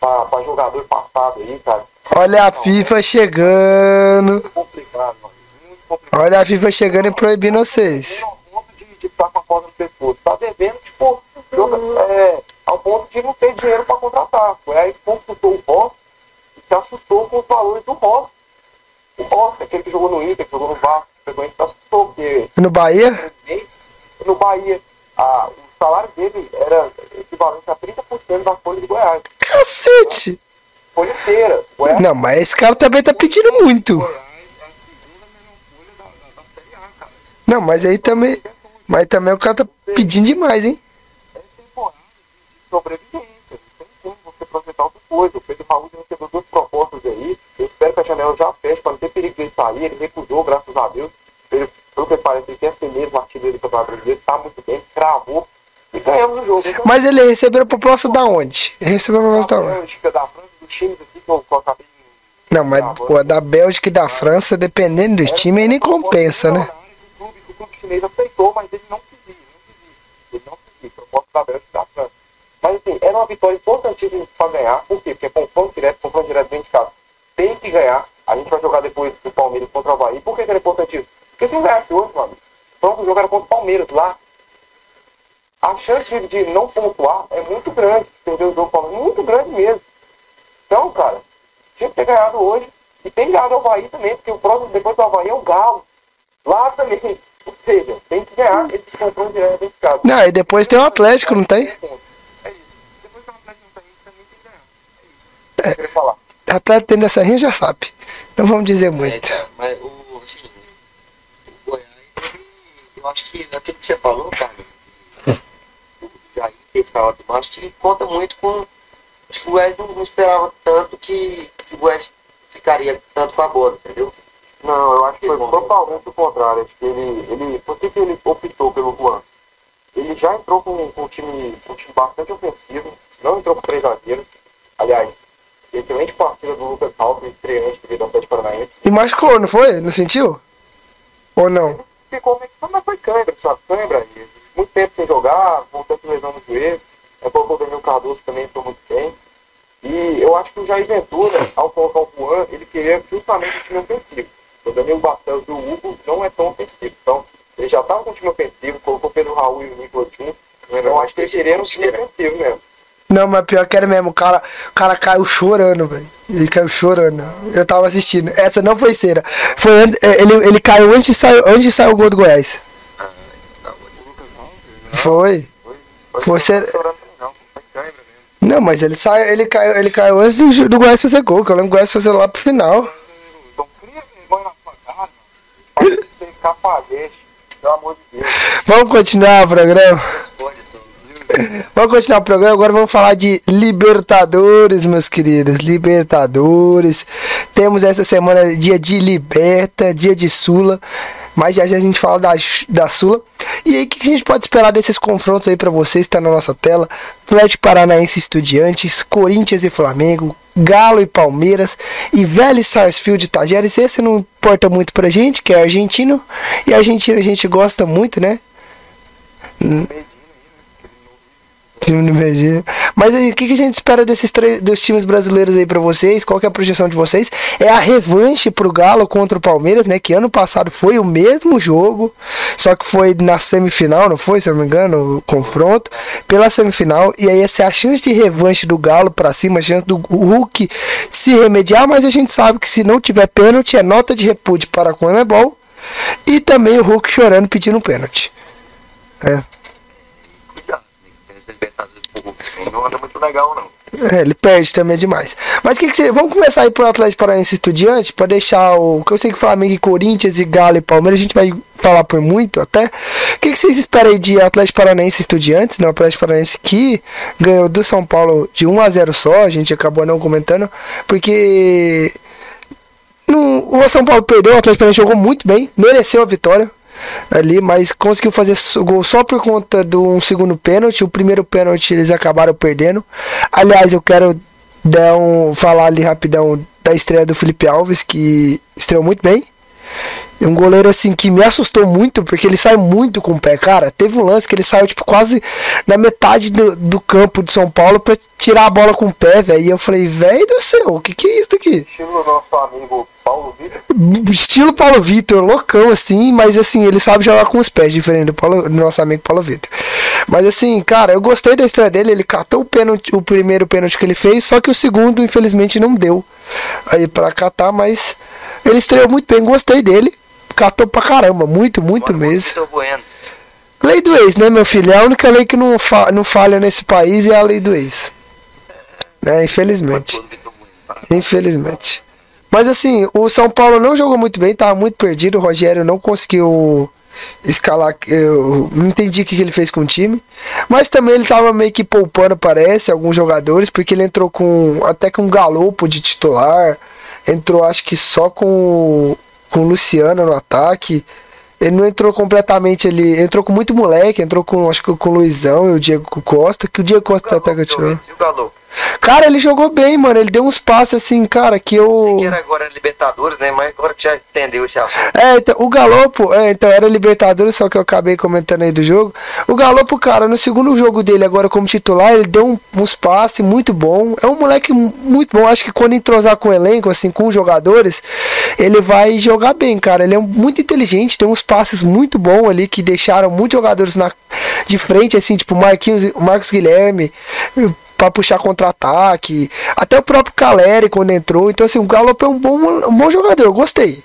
para jogador passado aí, cara. Olha a FIFA chegando. Muito complicado, mano. Muito complicado. Olha a FIFA chegando e proibindo vocês. ao ponto de, de estar com a corda no pescoço. Tá devendo, tipo, joga, é, ao ponto de não ter dinheiro para contratar. O Goiás consultou o Ross e se assustou com os valores do Ross. O Ross, aquele que jogou no Inter, que jogou no Vasco, que pegou, se assustou, porque No Bahia? no Bahia, a, o salário dele era equivalente a 30% da folha de Goiás. Goiás, Não, mas esse cara também tá pedindo muito. É. Não, mas aí também. Mas também o cara tá pedindo demais, hein? É temporada de sobrevivência. Não tem como você projetar outra coisa. O Pedro Raul já recebeu duas propostas aí. Eu espero que a janela já feche para não ter perigo de ele sair. Ele recusou, graças a Deus. Ele, pelo que parece, ele mesmo artilheiro do Campeonato Brasileiro. Tá muito bem, cravou. E ganhamos o jogo. Então, Mas ele recebeu proposta da onde? Ele recebeu proposta da da onde? Da França, dos times aqui que eu, acabei Não, mas pô, da Bélgica e da França, dependendo dos times, aí nem compensa, né? O clube, o clube chinês aceitou, mas ele não quis ir, não quis ir. Ele não quis ir, proposta da Bélgica e da França. Mas assim, era uma vitória importantíssima para ganhar. Por quê? Porque é confronto direto, confronto direto dentro de casa. Tem que ganhar. A gente vai jogar depois do Palmeiras contra o Havaí. Por que, que era importantíssimo? Porque se não ganhasse hoje, mano, o próximo jogo era contra o Palmeiras lá. A chance de, não pontuar é muito grande. Perder o jogo com o Palmeiras, muito grande mesmo. Então, cara, tinha que ter ganhado hoje. E tem ganhado o Havaí também, porque o próximo depois do Havaí é o Galo. Lá também. Ou seja, tem que ganhar esse confronto direto dentro de casa. Não, e depois tem o Atlético, não tem? É isso. Depois que o Atlético não tem também tem que ganhar. É isso. É. Eu falar. Atlético tendo essa rinha já sabe. Não vamos dizer É, muito. cara, mas o, assim, o Goiás, eu acho que aquilo que você falou, cara, Falar do acho que conta muito com. Acho que o Goiás não, não esperava tanto que, que o Goiás ficaria tanto com a bola, entendeu? Não, eu acho que foi Bom. totalmente o contrário. Acho que ele, ele. Por que, que ele optou pelo Juan? Ele já entrou com, com um, time, com um time bastante ofensivo, não entrou com três zagueiros. Aliás, excelente partida do Lucas Alves, estreante do Atlético Paranaense. E machucou, não foi? Não sentiu? Ou não? ficou meio que mas foi cãibra, sabe? Cãibra. Muito tempo sem jogar, voltou com lesão no joelho. Aí colocou o Daniel Cardoso também, entrou muito bem. E eu acho que o Jair Ventura, ao colocar o Juan, ele queria justamente o time ofensivo. O Danilo Barcelos e o Hugo não é tão ofensivo. Então, ele já estava com o time ofensivo, colocou o Pedro Raul e o Nicolas junto. Eu acho que ele queria um time ofensivo mesmo. Não, mas pior que era mesmo. O cara, o cara caiu chorando, velho. Ele caiu chorando. Eu tava assistindo. Essa não foi cera. Foi é, ele, ele caiu antes de, sair, antes de sair o gol do Goiás. Ah, não, O Lucas Alves, Foi. Foi, Foi não. Mas ele saiu, ele caiu, ele caiu antes do, do Goiás fazer gol, que eu lembro que o Goiás fazer lá pro final. Então. Vamos continuar o programa. Vamos continuar o programa. Agora vamos falar de Libertadores, meus queridos. Libertadores. Temos essa semana dia de Liberta, dia de Sula. Mas já já a gente fala da, da Sula. E aí, o que que a gente pode esperar desses confrontos aí pra vocês? Tá na nossa tela. Atlético Paranaense Estudiantes, Corinthians e Flamengo, Galo e Palmeiras e Vélez Sarsfield e Tajeres. Esse não importa muito pra gente, que é argentino. E argentino a gente gosta muito, né? Time do Medina. Mas aí, o que, que a gente espera desses três dos times brasileiros aí pra vocês? Qual que é a projeção de vocês? É a revanche pro Galo contra o Palmeiras, né? Que ano passado foi o mesmo jogo, só que foi na semifinal, não foi? Se eu não me engano, o confronto pela semifinal. E aí essa é a chance de revanche do Galo pra cima, a chance do Hulk se remediar, mas a gente sabe que se não tiver pênalti, é nota de repúdio para a Conmebol. E também o Hulk chorando pedindo pênalti. É. Cuidado, né? Tem esse Libertadores pro Hulk. Não anda muito legal, não. É, ele perde também é demais. Mas que que você. Vamos começar aí pro Atlético Paranaense Estudiante para deixar o. Que eu sei que Flamengo e Corinthians e Galo e Palmeiras, a gente vai falar por muito até. O que, que vocês esperam aí de Atlético Paranaense Estudiantes? Né? O Atlético Paranaense que ganhou do São Paulo de 1 a 0 só, a gente acabou não comentando, porque. No, o São Paulo perdeu, o Atlético Paranaense jogou muito bem, mereceu a vitória ali, mas conseguiu fazer so- gol só por conta de um segundo pênalti. O primeiro pênalti eles acabaram perdendo. Aliás, eu quero dar um, falar ali rapidão da estreia do Felipe Alves, que estreou muito bem. É Um goleiro assim que me assustou muito, porque ele sai muito com o pé, cara. Teve um lance que ele saiu tipo quase na metade do, do campo de São Paulo pra tirar a bola com o pé, velho. E eu falei, velho do céu, o que que é isso aqui? Estilo do nosso amigo Paulo Vitor. Estilo Paulo Vitor, loucão assim, mas assim, ele sabe jogar com os pés, diferente do, Paulo- do nosso amigo Paulo Vitor. Mas assim, cara, eu gostei da estreia dele, ele catou o pênalti, o primeiro pênalti que ele fez, só que o segundo, infelizmente, não deu aí pra catar, mas ele estreou muito bem, gostei dele, catou pra caramba, muito, muito mesmo. Lei do ex, né, meu filho? É a única lei que não, fa não falha nesse país é a lei do ex. Né, infelizmente. Infelizmente. Mas assim, o São Paulo não jogou muito bem, tava muito perdido. O Rogério não conseguiu escalar. Eu não entendi o que, que ele fez com o time. Mas também ele tava meio que poupando, parece, alguns jogadores, porque ele entrou com até com um galopo de titular. Entrou, acho que só com, com o Luciano no ataque. Ele não entrou completamente, ele entrou com muito moleque, entrou com, acho que com o Luizão e o Diego Costa, que o Diego Costa até que tirou. E o Galo? Cara, ele jogou bem, mano. Ele deu uns passes assim, cara, que eu. Que era agora Libertadores, né? Mas agora que já entendeu esse assunto. É, então, o Galopo, é, então era Libertadores, só que eu acabei comentando aí do jogo. O Galopo, cara, no segundo jogo dele agora como titular, ele deu um- uns passes muito bom. É um moleque mu- muito bom. Acho que quando entrosar com o elenco, assim, com os jogadores, ele vai jogar bem, cara. Ele é muito inteligente, tem uns passes muito bons ali que deixaram muitos jogadores na, de frente, assim, tipo Marquinhos, Marcos Guilherme. Pra puxar contra-ataque, até o próprio Caleri quando entrou. Então, assim, o Galopo é um bom, um bom jogador. Eu gostei.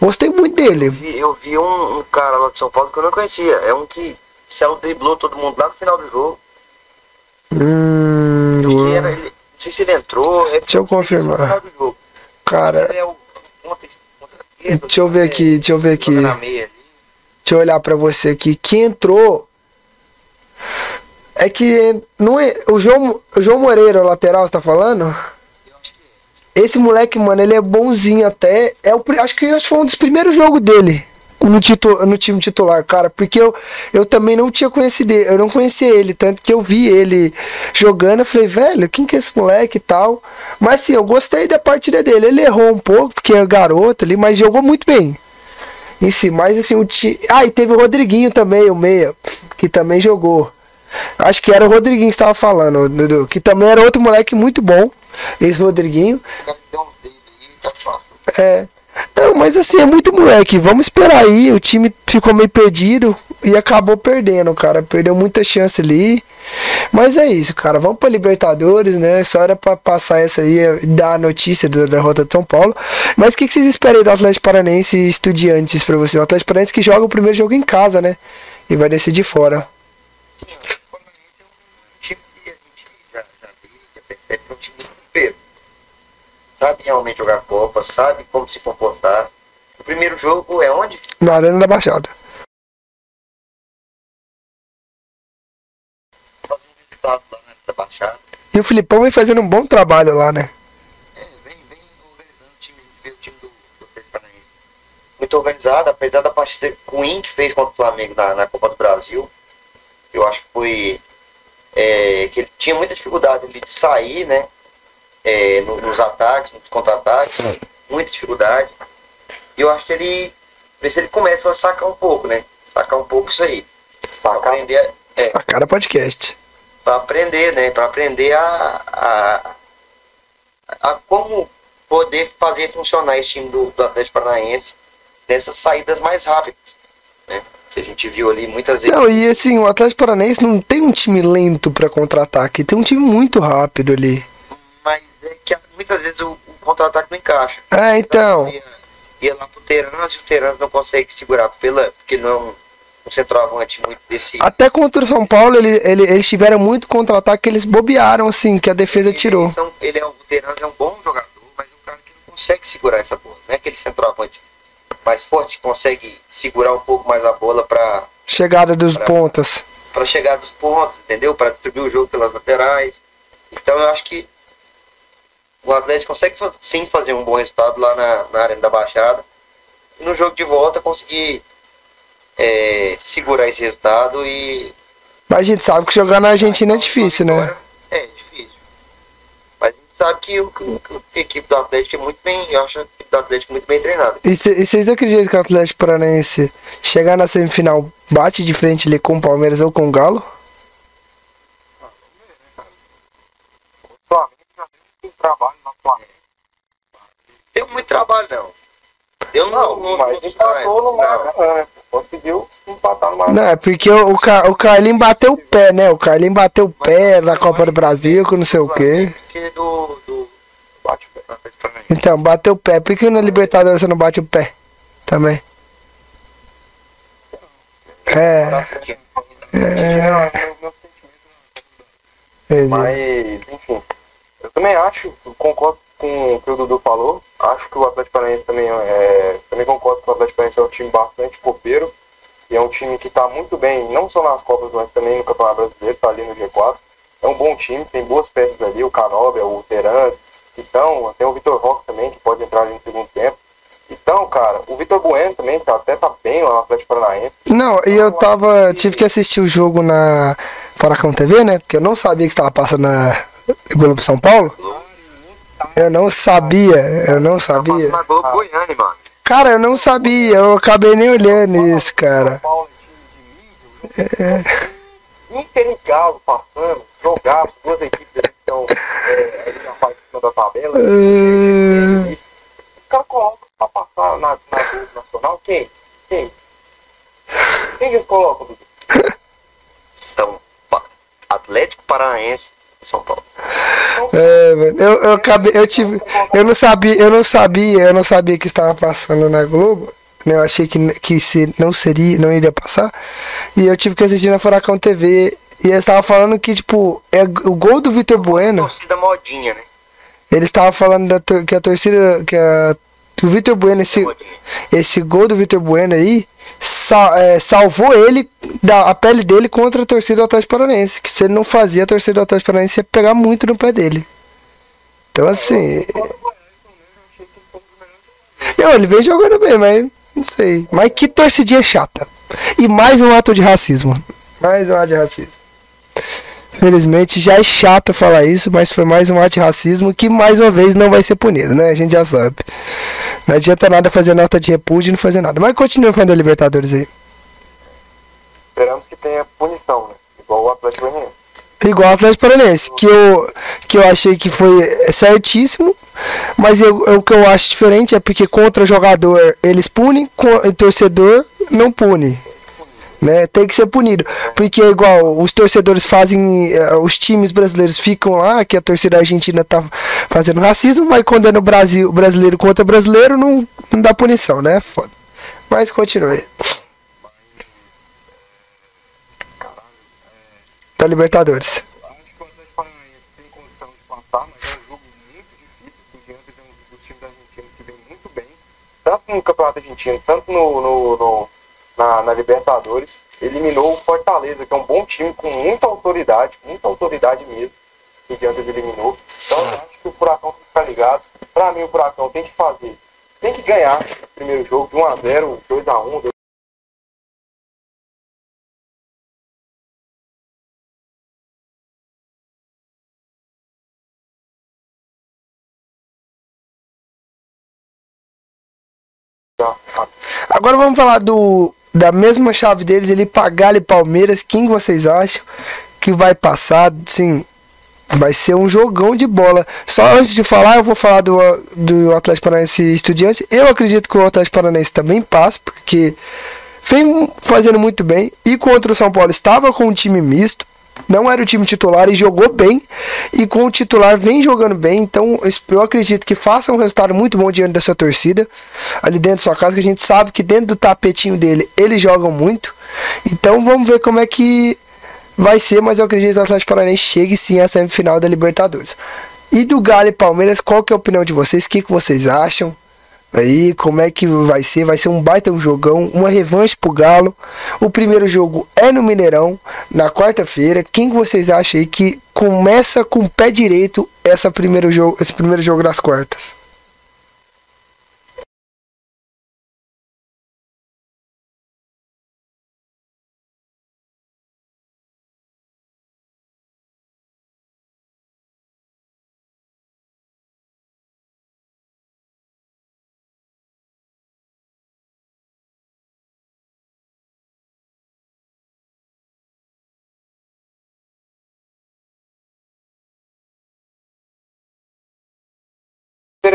Gostei muito dele. Eu vi, eu vi um, um cara lá de São Paulo que eu não conhecia. É um que saiu, driblou todo mundo lá no final do jogo. Hum, era, ele, não sei se ele entrou. É, Deixa eu confirmar. No final do jogo. cara, é o ponta esquerda, deixa eu ver é, aqui, deixa eu ver aqui. Deixa eu olhar pra você aqui. Quem entrou é que não é o João, o João Moreira, o lateral, você tá falando? Esse moleque, mano, ele é bonzinho até. É o, pri- acho que acho que foi um dos primeiros jogos dele no, titu, no time titular, cara. Porque eu, eu também não tinha conhecido ele, eu não conhecia ele, tanto que eu vi ele jogando. Eu falei, velho, quem que é esse moleque e tal. Mas sim, eu gostei da partida dele. Ele errou um pouco, porque é garoto ali, mas jogou muito bem em si, mas assim, o time. Ah, e teve o Rodriguinho também, o Meia, que também jogou. Acho que era o Rodriguinho que estava falando, Dudu, que também era outro moleque muito bom, esse Rodriguinho. É. Não, mas assim, é muito moleque. Vamos esperar aí. O time ficou meio perdido e acabou perdendo, cara. Perdeu muita chance ali. Mas é isso, cara. Vamos pra Libertadores, né? Só era pra passar essa aí dar a notícia da derrota de São Paulo. Mas o que, que vocês esperam aí do Atlético Paranense e Estudiantes pra você? O Atlético Paranense que joga o primeiro jogo em casa, né? E vai decidir fora. Sim, o Fluminense é um time que a gente já, já vê, é um time peso. Sabe realmente jogar Copa, sabe como se comportar. O primeiro jogo é onde? Na Arena da Baixada. E o Filipão vem fazendo um bom trabalho lá, né? É, vem, vem organizando o time, o time do, do Paranaense. Muito organizado, apesar da partida ruim que fez contra o Flamengo na, na Copa do Brasil. Eu acho que foi. É, que ele tinha muita dificuldade de sair, né? é, no- nos ataques, nos contra-ataques, muita dificuldade. E eu acho que ele. Ver se ele começa a sacar um pouco, né? Sacar um pouco isso aí. Pra aprender, a- é, A cara podcast. para aprender, né? Para aprender a, a, a como poder fazer funcionar esse time do, do Atlético Paranaense nessas saídas mais rápidas, né? Que a gente viu ali muitas vezes. Não, e assim, o Atlético Paranaense não tem um time lento pra contra-ataque, tem um time muito rápido ali. Mas é que muitas vezes o, o contra-ataque não encaixa. É, então. Ia, ia lá pro Terans e o Terans não consegue segurar pela, porque não é um, um centroavante muito desse. Até contra o São Paulo, ele, ele- eles tiveram muito contra-ataque que eles bobearam, assim, que a defesa Ele- tirou. Então, ele é, o Terans é um bom jogador, mas é um cara que não consegue segurar essa bola. Não é aquele centroavante mais forte consegue segurar um pouco mais a bola para Chegada dos Pra- pontas. para chegar dos pontos, entendeu? Para distribuir o jogo pelas laterais. Então eu acho que o Atlético consegue sim fazer um bom resultado lá na, na Arena da Baixada. E no jogo de volta conseguir é, segurar esse resultado e. Mas a gente sabe que jogar na Argentina é difícil, né? Agora, É, difícil. Mas a gente sabe que, o, que- a equipe do Atlético é muito bem. Eu acho a equipe do Atlético muito bem treinada. E cê- vocês acreditam que o Atlético Paranaense chegar na semifinal bate de frente ali com o Palmeiras ou com o Galo? Trabalho na Flamengo. Deu muito trabalho, não. Deu Não, no, mas no- empatou no não. Maracanã, né? Conseguiu empatar no Maracanã. Não, é porque o, Car- o Carlinho bateu o pé, né? O Carlinho bateu o pé na Copa do Brasil, com não sei o quê. Do, do Bate o pé. Então, bateu o pé. Por que na Libertadores você não bate o pé? Também. É. Meu- meu sentimento é, Mas, enfim, eu também acho, eu concordo com o que o Dudu falou. Acho que o Atlético Paranaense também é. Também concordo que o Atlético Paranaense é um time bastante copeiro. time que está muito bem, não só nas Copas, mas também no Campeonato Brasileiro, está ali no G4. É um bom time, tem boas peças ali, o Canóbia, o Teran, então, tem o Vitor Roque também, que pode entrar ali no segundo tempo. Então, cara, o Vitor Bueno também, que até tá bem lá no Atlético Paranaense. Não, e eu tava. Tive que assistir o jogo na Furacão TV, né? Porque eu não sabia que estava passando na Globo São Paulo. Eu não sabia, eu não sabia. Na Globo Goiânia, mano. Cara, eu não sabia, eu acabei nem olhando isso, cara. É Inter e Galo passando, jogaço, duas equipes ali que estão é, ali na parte de cima da tabela. É, Os caras colocam pra passar na, na Globo Nacional, quem? Quem? Quem que eles colocam, Dudu? Então, Atlético Paranaense São Paulo. É, mano, eu, eu acabei, eu tive, eu não sabia, eu não sabia, eu não sabia que estava passando na Globo. né, Eu achei que, que se, não seria, não iria passar. E eu tive que assistir na Furacão TV. E eles estavam falando que, tipo, é o gol do Vitor Bueno. Torcida modinha, né? Eles estavam falando da, que a torcida. Que, a, o Vitor Bueno, esse, esse gol do Vitor Bueno aí, sa- é, salvou ele, da, a pele dele contra a torcida do Atlético Paranaense. Que se ele não fazia, a torcida do Atlético Paranaense ia pegar muito no pé dele. Então, assim. Não, ele vem jogando bem, mas não sei. Mas que torcidinha chata. E mais um ato de racismo. Mais um ato de racismo. Felizmente já é chato falar isso, mas foi mais um ato de racismo que mais uma vez não vai ser punido, né? A gente já sabe. Não adianta nada fazer nota de repúdio e não fazer nada. Mas continua falando da Libertadores aí. Esperamos que tenha punição, né? Igual o Atlético Goianiense. Igual o Atlético Paranaense, que eu, que eu achei que foi certíssimo, mas eu, eu- o que eu acho diferente é porque contra jogador eles punem, com e torcedor não pune. Né? Tem que ser punido. Porque é igual os torcedores fazem, eh, os times brasileiros ficam lá, que a torcida argentina tá fazendo racismo, mas quando é no Brasil, brasileiro contra brasileiro, não, não dá punição, né? Foda. Mas continue. Da Libertadores. Muito bem, tanto no Campeonato Argentino, tanto no, no- no- na, na Libertadores. Eliminou o Fortaleza, que é um bom time com muita autoridade, muita autoridade mesmo. Que o Diante eliminou. Então eu acho que o Furacão tem que ficar ligado. Pra mim, o Furacão tem que fazer, tem que ganhar o primeiro jogo de 1x0, 2x1, Agora vamos falar do da mesma chave deles, ele Pagalho e Palmeiras. Quem vocês acham que vai passar? Sim, vai ser um jogão de bola. Só antes de falar, eu vou falar do, do Atlético Paranaense e Estudiantes. Eu acredito que o Atlético Paranaense também passa, porque vem fazendo muito bem. E contra o São Paulo estava com um time misto. Não era o time titular e jogou bem. E com o titular vem jogando bem. Então eu acredito que faça um resultado muito bom diante dessa torcida. Ali dentro da sua casa, que a gente sabe que dentro do tapetinho dele eles jogam muito. Então vamos ver como é que vai ser. Mas eu acredito que o Atlético Paranaense chegue sim à semifinal da Libertadores. E do Galo e Palmeiras, qual que é a opinião de vocês? O que, que vocês acham? Aí, como é que vai ser? Vai ser um baita um jogão, uma revanche pro Galo. O primeiro jogo é no Mineirão, na quarta-feira. Quem que vocês acham aí que começa com o pé direito essa primeiro jogo, esse primeiro jogo das quartas?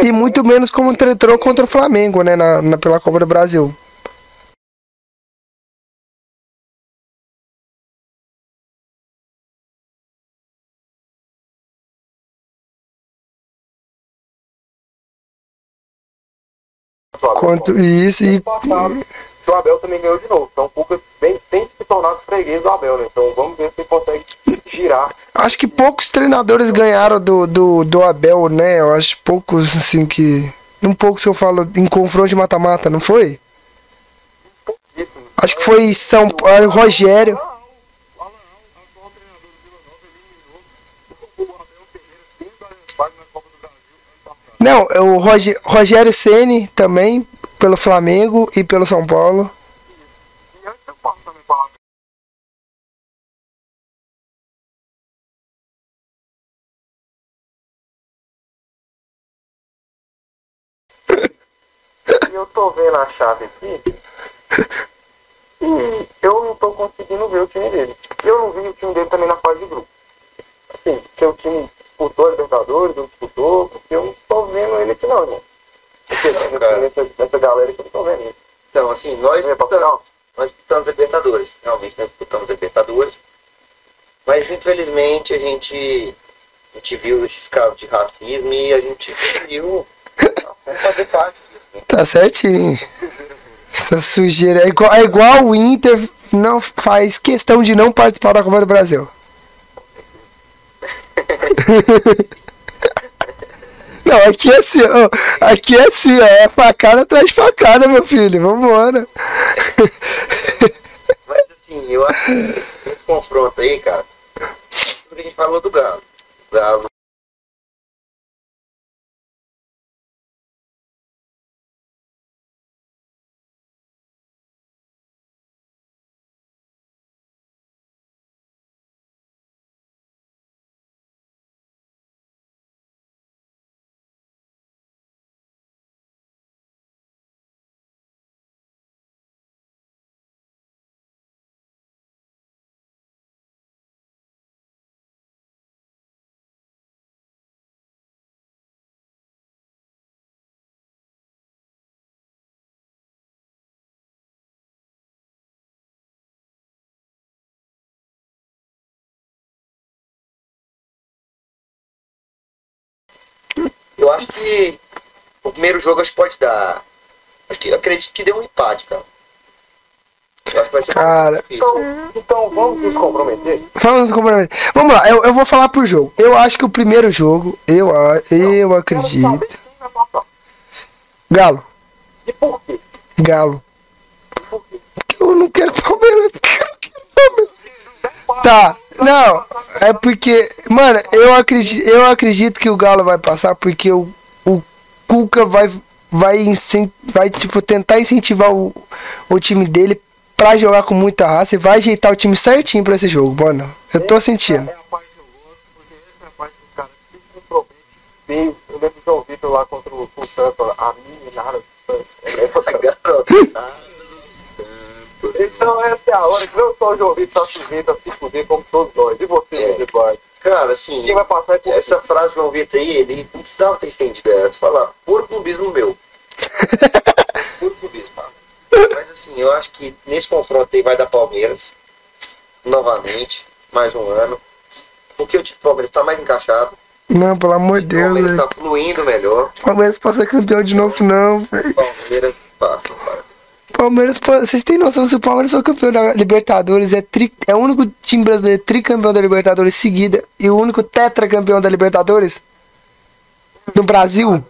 E muito menos como tretou contra o Flamengo, né? Na, na- pela Copa do Brasil. Quanto isso e. que o Abel também ganhou de novo. Então o Cuca bem, tem tornar freguês do Abel, né? Então vamos ver se ele consegue girar. Acho que poucos treinadores ganharam do, do, do Abel, né? Eu acho poucos, assim, que. Um pouco se eu falo em confronto de mata-mata, não foi? Pouquíssimo. Acho que foi São Paulo, Rogério. Ah, o Alan, o atual treinador do Vila Nova, eliminou o Abel Ferreira dentro da vaga na Copa do Brasil ano passado. Não, é o Rogério Ceni também, pelo Flamengo e pelo São Paulo. Tô vendo a chave aqui e eu não tô conseguindo ver o time dele. Eu não vi o time dele também na fase de grupo. Assim, o time disputou a Libertadores, não disputou, porque eu não tô vendo ele aqui não, irmão. Nessa galera que eu não tô vendo ele. Então, assim, nós disputamos, nós disputamos Libertadores. Realmente nós disputamos Libertadores. Mas infelizmente a gente, a gente viu esses casos de racismo e a gente viu fazer parte? Tá certinho. Essa sujeira é igual, é igual o Inter não faz questão de não participar da Copa do Brasil. Não, aqui é assim, ó. Aqui é assim, ó. É facada atrás de facada, meu filho. Vambora. Mas assim, eu acho que esse confronto aí, cara, a gente falou do Galo. O Galo Eu acho que o primeiro jogo acho que pode dar. Acho que, eu acredito que deu um empate, cara. Eu acho que vai ser Cara, Então, então vamos nos comprometer? vamos nos comprometer. Vamos lá, eu, eu vou falar por jogo. Eu acho que o primeiro jogo, eu, eu acredito. Galo, E por quê? Galo. E por quê? Porque eu não quero Palmeiras, porque eu não quero Palmeiras. Tá, não, é porque, mano, eu acredito, eu acredito que o Galo vai passar porque o, o Cuca vai, vai, vai tipo, tentar incentivar o, o time dele pra jogar com muita raça e vai ajeitar o time certinho pra esse jogo, mano. Eu tô sentindo. É eu é lembro lá contra o, Santos, a. É, garotado. Então essa é a hora que não só o João Vitor tá sujeito a se fuder como todos nós. E você, É. Eduardo? Cara, assim, Quem vai passar é por essa frase do João Vitor aí, ele não precisava ter estendido ela. Falar, puro clubismo meu. puro clubismo. tá? Mas assim, eu acho que nesse confronto aí vai dar Palmeiras. Novamente, mais um ano. Porque o time do Palmeiras tá mais encaixado. Não, pelo amor de O Deus, Palmeiras velho. tá fluindo melhor. Palmeiras passa campeão de novo, não, velho. Palmeiras passa, cara. Palmeiras, vocês têm noção se o Palmeiras for campeão da Libertadores, é, tri, é o único time brasileiro tricampeão da Libertadores seguida e o único tetracampeão da Libertadores no Brasil?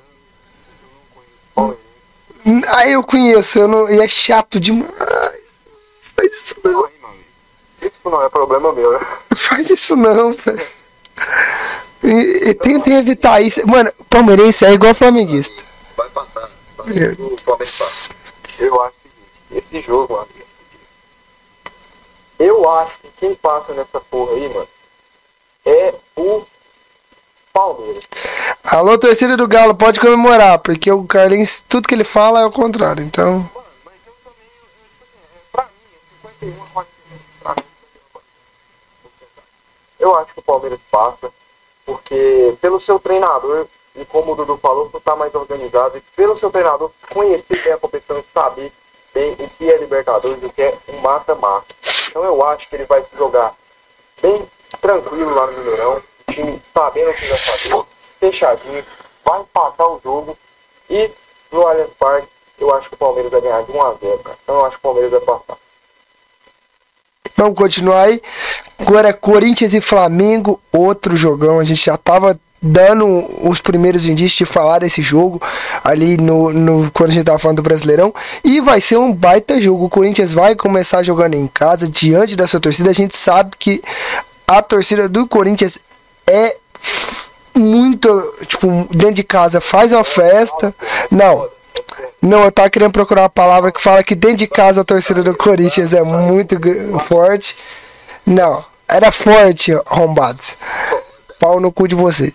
Hum, Ah, eu conheço, eu não, e é chato demais. Faz isso não, aí. Isso não é problema meu, né? faz isso não, velho. E, e tentem evitar isso. Mano, palmeirense é igual flamenguista. Vai passar. Eu acho esse jogo, mano. Eu acho que quem passa nessa porra aí, mano, é o Palmeiras. Alô, torcida do Galo, pode comemorar, porque o Carlinhos, tudo que ele fala é o contrário, então. Mano, mas eu também, eu, eu, pra mim, 51 a 49. Pra mim, 51 a 49. Eu acho que o Palmeiras passa, porque pelo seu treinador, e como o Dudu falou, tu tá mais organizado, e pelo seu treinador conhecer bem a competição e saber o que é Libertadores, o que é um mata-mata. Então eu acho que ele vai jogar bem tranquilo lá no Mineirão, o time sabendo o que vai fazer, fechadinho, vai empatar o jogo e no Allianz Parque eu acho que o Palmeiras vai ganhar de 1 a 0, cara. Então eu acho que o Palmeiras vai passar. Vamos continuar aí. Agora Corinthians e Flamengo, outro jogão. A gente já tava dando os primeiros indícios de falar desse jogo ali no, no quando a gente tava falando do Brasileirão e vai ser um baita jogo. O Corinthians vai começar jogando em casa diante da sua torcida. A gente sabe que a torcida do Corinthians é muito, tipo, dentro de casa faz uma festa. Não. Não, eu tava querendo procurar uma palavra que fala que dentro de casa a torcida do Corinthians é muito forte. Não, era forte, arrombados. Pau no cu de vocês.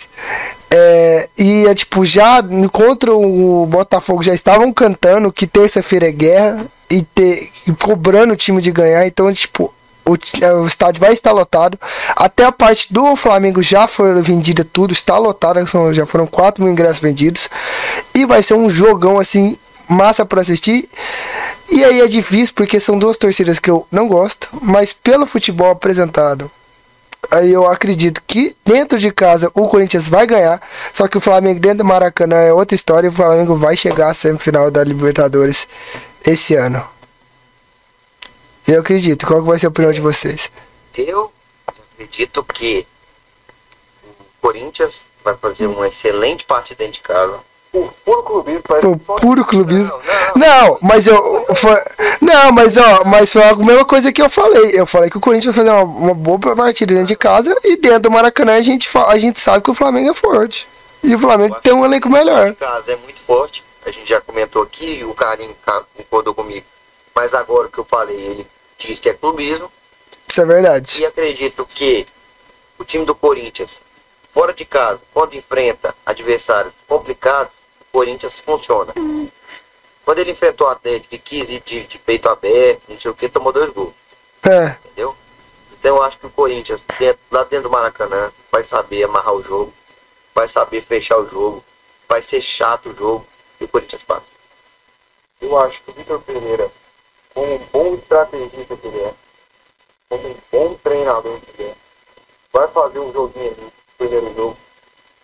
É, e é tipo, já contra o Botafogo já estavam cantando que terça-feira é guerra e, ter, cobrando o time de ganhar. Então, tipo, o, é, o, estádio vai estar lotado. Até a parte do Flamengo já foi vendida tudo, está lotada, já foram 4 mil ingressos vendidos. E vai ser um jogão assim, massa para assistir. E aí é difícil porque são duas torcidas que eu não gosto, mas pelo futebol apresentado, aí eu acredito que dentro de casa o Corinthians vai ganhar. Só que o Flamengo dentro do Maracanã é outra história. O Flamengo vai chegar à semifinal da Libertadores esse ano. Eu acredito. Qual vai ser a opinião de vocês? Eu acredito que o Corinthians vai fazer uma excelente partida dentro de casa. O puro clubismo. O puro clubismo. Não, não. não, mas eu. Foi, não, mas ó, mas foi a mesma coisa que eu falei. Eu falei que o Corinthians vai fazer uma, uma boa partida dentro de casa e dentro do Maracanã a gente, a gente sabe que o Flamengo é forte. E o Flamengo tem um elenco melhor. O casa é muito forte. A gente já comentou aqui, o Carlinhos concordou comigo. Mas agora que eu falei, ele diz que é clubismo. Isso é verdade. E acredito que o time do Corinthians, fora de casa, quando enfrenta adversários complicados, Corinthians funciona. Quando ele enfrentou o Atlético e quis ir de, de, peito aberto, não sei o que, tomou dois gols. É. Entendeu? Então eu acho que o Corinthians, dentro, lá dentro do Maracanã, vai saber amarrar o jogo, vai saber fechar o jogo, vai ser chato o jogo e o Corinthians passa. Eu acho que o Vitor Pereira como um bom estrategista que ele é, como um bom treinador que ele é, vai fazer um joguinho ali, primeiro jogo,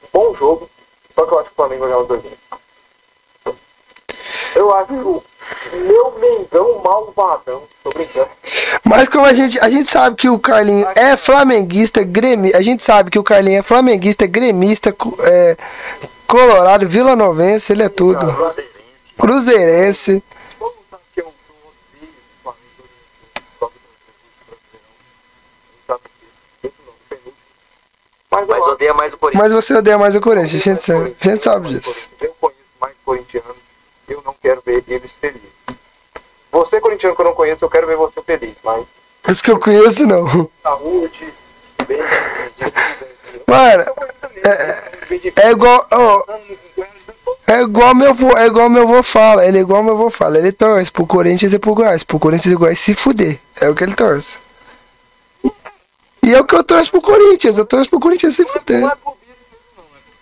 um bom jogo, só que eu acho que o Flamengo vai ganhar os dois Eu acho meu Mengão malvadão, tô brincando. Mas como a gente, a gente sabe que o Carlinho é flamenguista, gremi, a gente sabe que o Carlinho é flamenguista, gremista, é, colorado, vilanovense, ele é tudo. Cruzeirense. Mas, mas odeia mais o Corinthians. Mas você odeia mais o Corinthians, a gente, sabe, a gente sabe disso. Eu conheço mais corintianos, eu não quero ver eles felizes. Você, corintiano que eu não conheço, eu quero ver você feliz, mas. Os que eu conheço, não. Saúde, bem. Mano, é, é igual. Oh, é igual meu vô, é igual meu vô fala, ele é igual meu vô fala, ele torce pro Corinthians e pro Goiás, pro Corinthians e Goiás se fuder, é o que ele torce. E é o que eu torço pro Corinthians. Eu torço pro Corinthians se fuder. É não.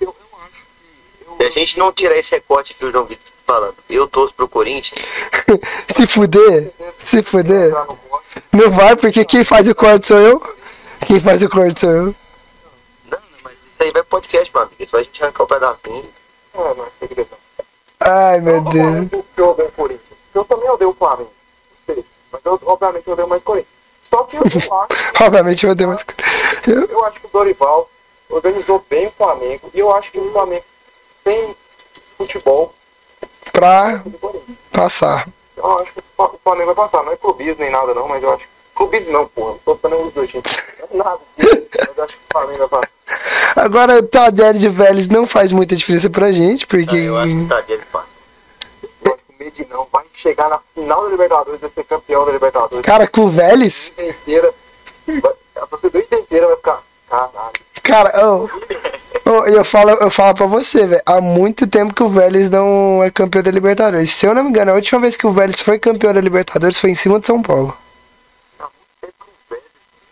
É. Se a gente não tirar esse recorte que o João Vitor falando, eu torço pro Corinthians. se fuder, se fuder. Não vai, porque quem faz o corte sou eu. Quem faz o corte sou eu. Não, não, mas isso aí vai podcast, meu amigo. Isso vai a gente arrancar o pedacinho. É, mas tem que deixar. Ai, meu Deus. Eu odeio o Corinthians. Eu também odeio o Flamengo. Mas eu, obviamente, eu odeio mais o Corinthians. Só que eu acho. Obviamente eu odeio mais. Eu... eu acho que o Dorival organizou bem o Flamengo. E eu acho que o Flamengo tem futebol pra passar. Eu acho que o Flamengo vai passar. Não é clubismo nem nada, não, mas eu acho. Clubismo não, porra. Não tô falando os dois times. Não é nada. mas eu acho que o Flamengo vai passar. Agora, o Tadele de Vélez não faz muita diferença pra gente, porque. Ah, eu acho que o Tadele passa. Eu acho que o Medinão vai chegar na final da Libertadores, vai ser campeão da Libertadores. Cara, com o Vélez? Inteira, a torcida inteira vai ficar. Caralho. Cara, oh, oh, eu, falo, eu falo pra você, velho. Há muito tempo que o Vélez não é campeão da Libertadores. Se eu não me engano, a última vez que o Vélez foi campeão da Libertadores foi em cima de São Paulo.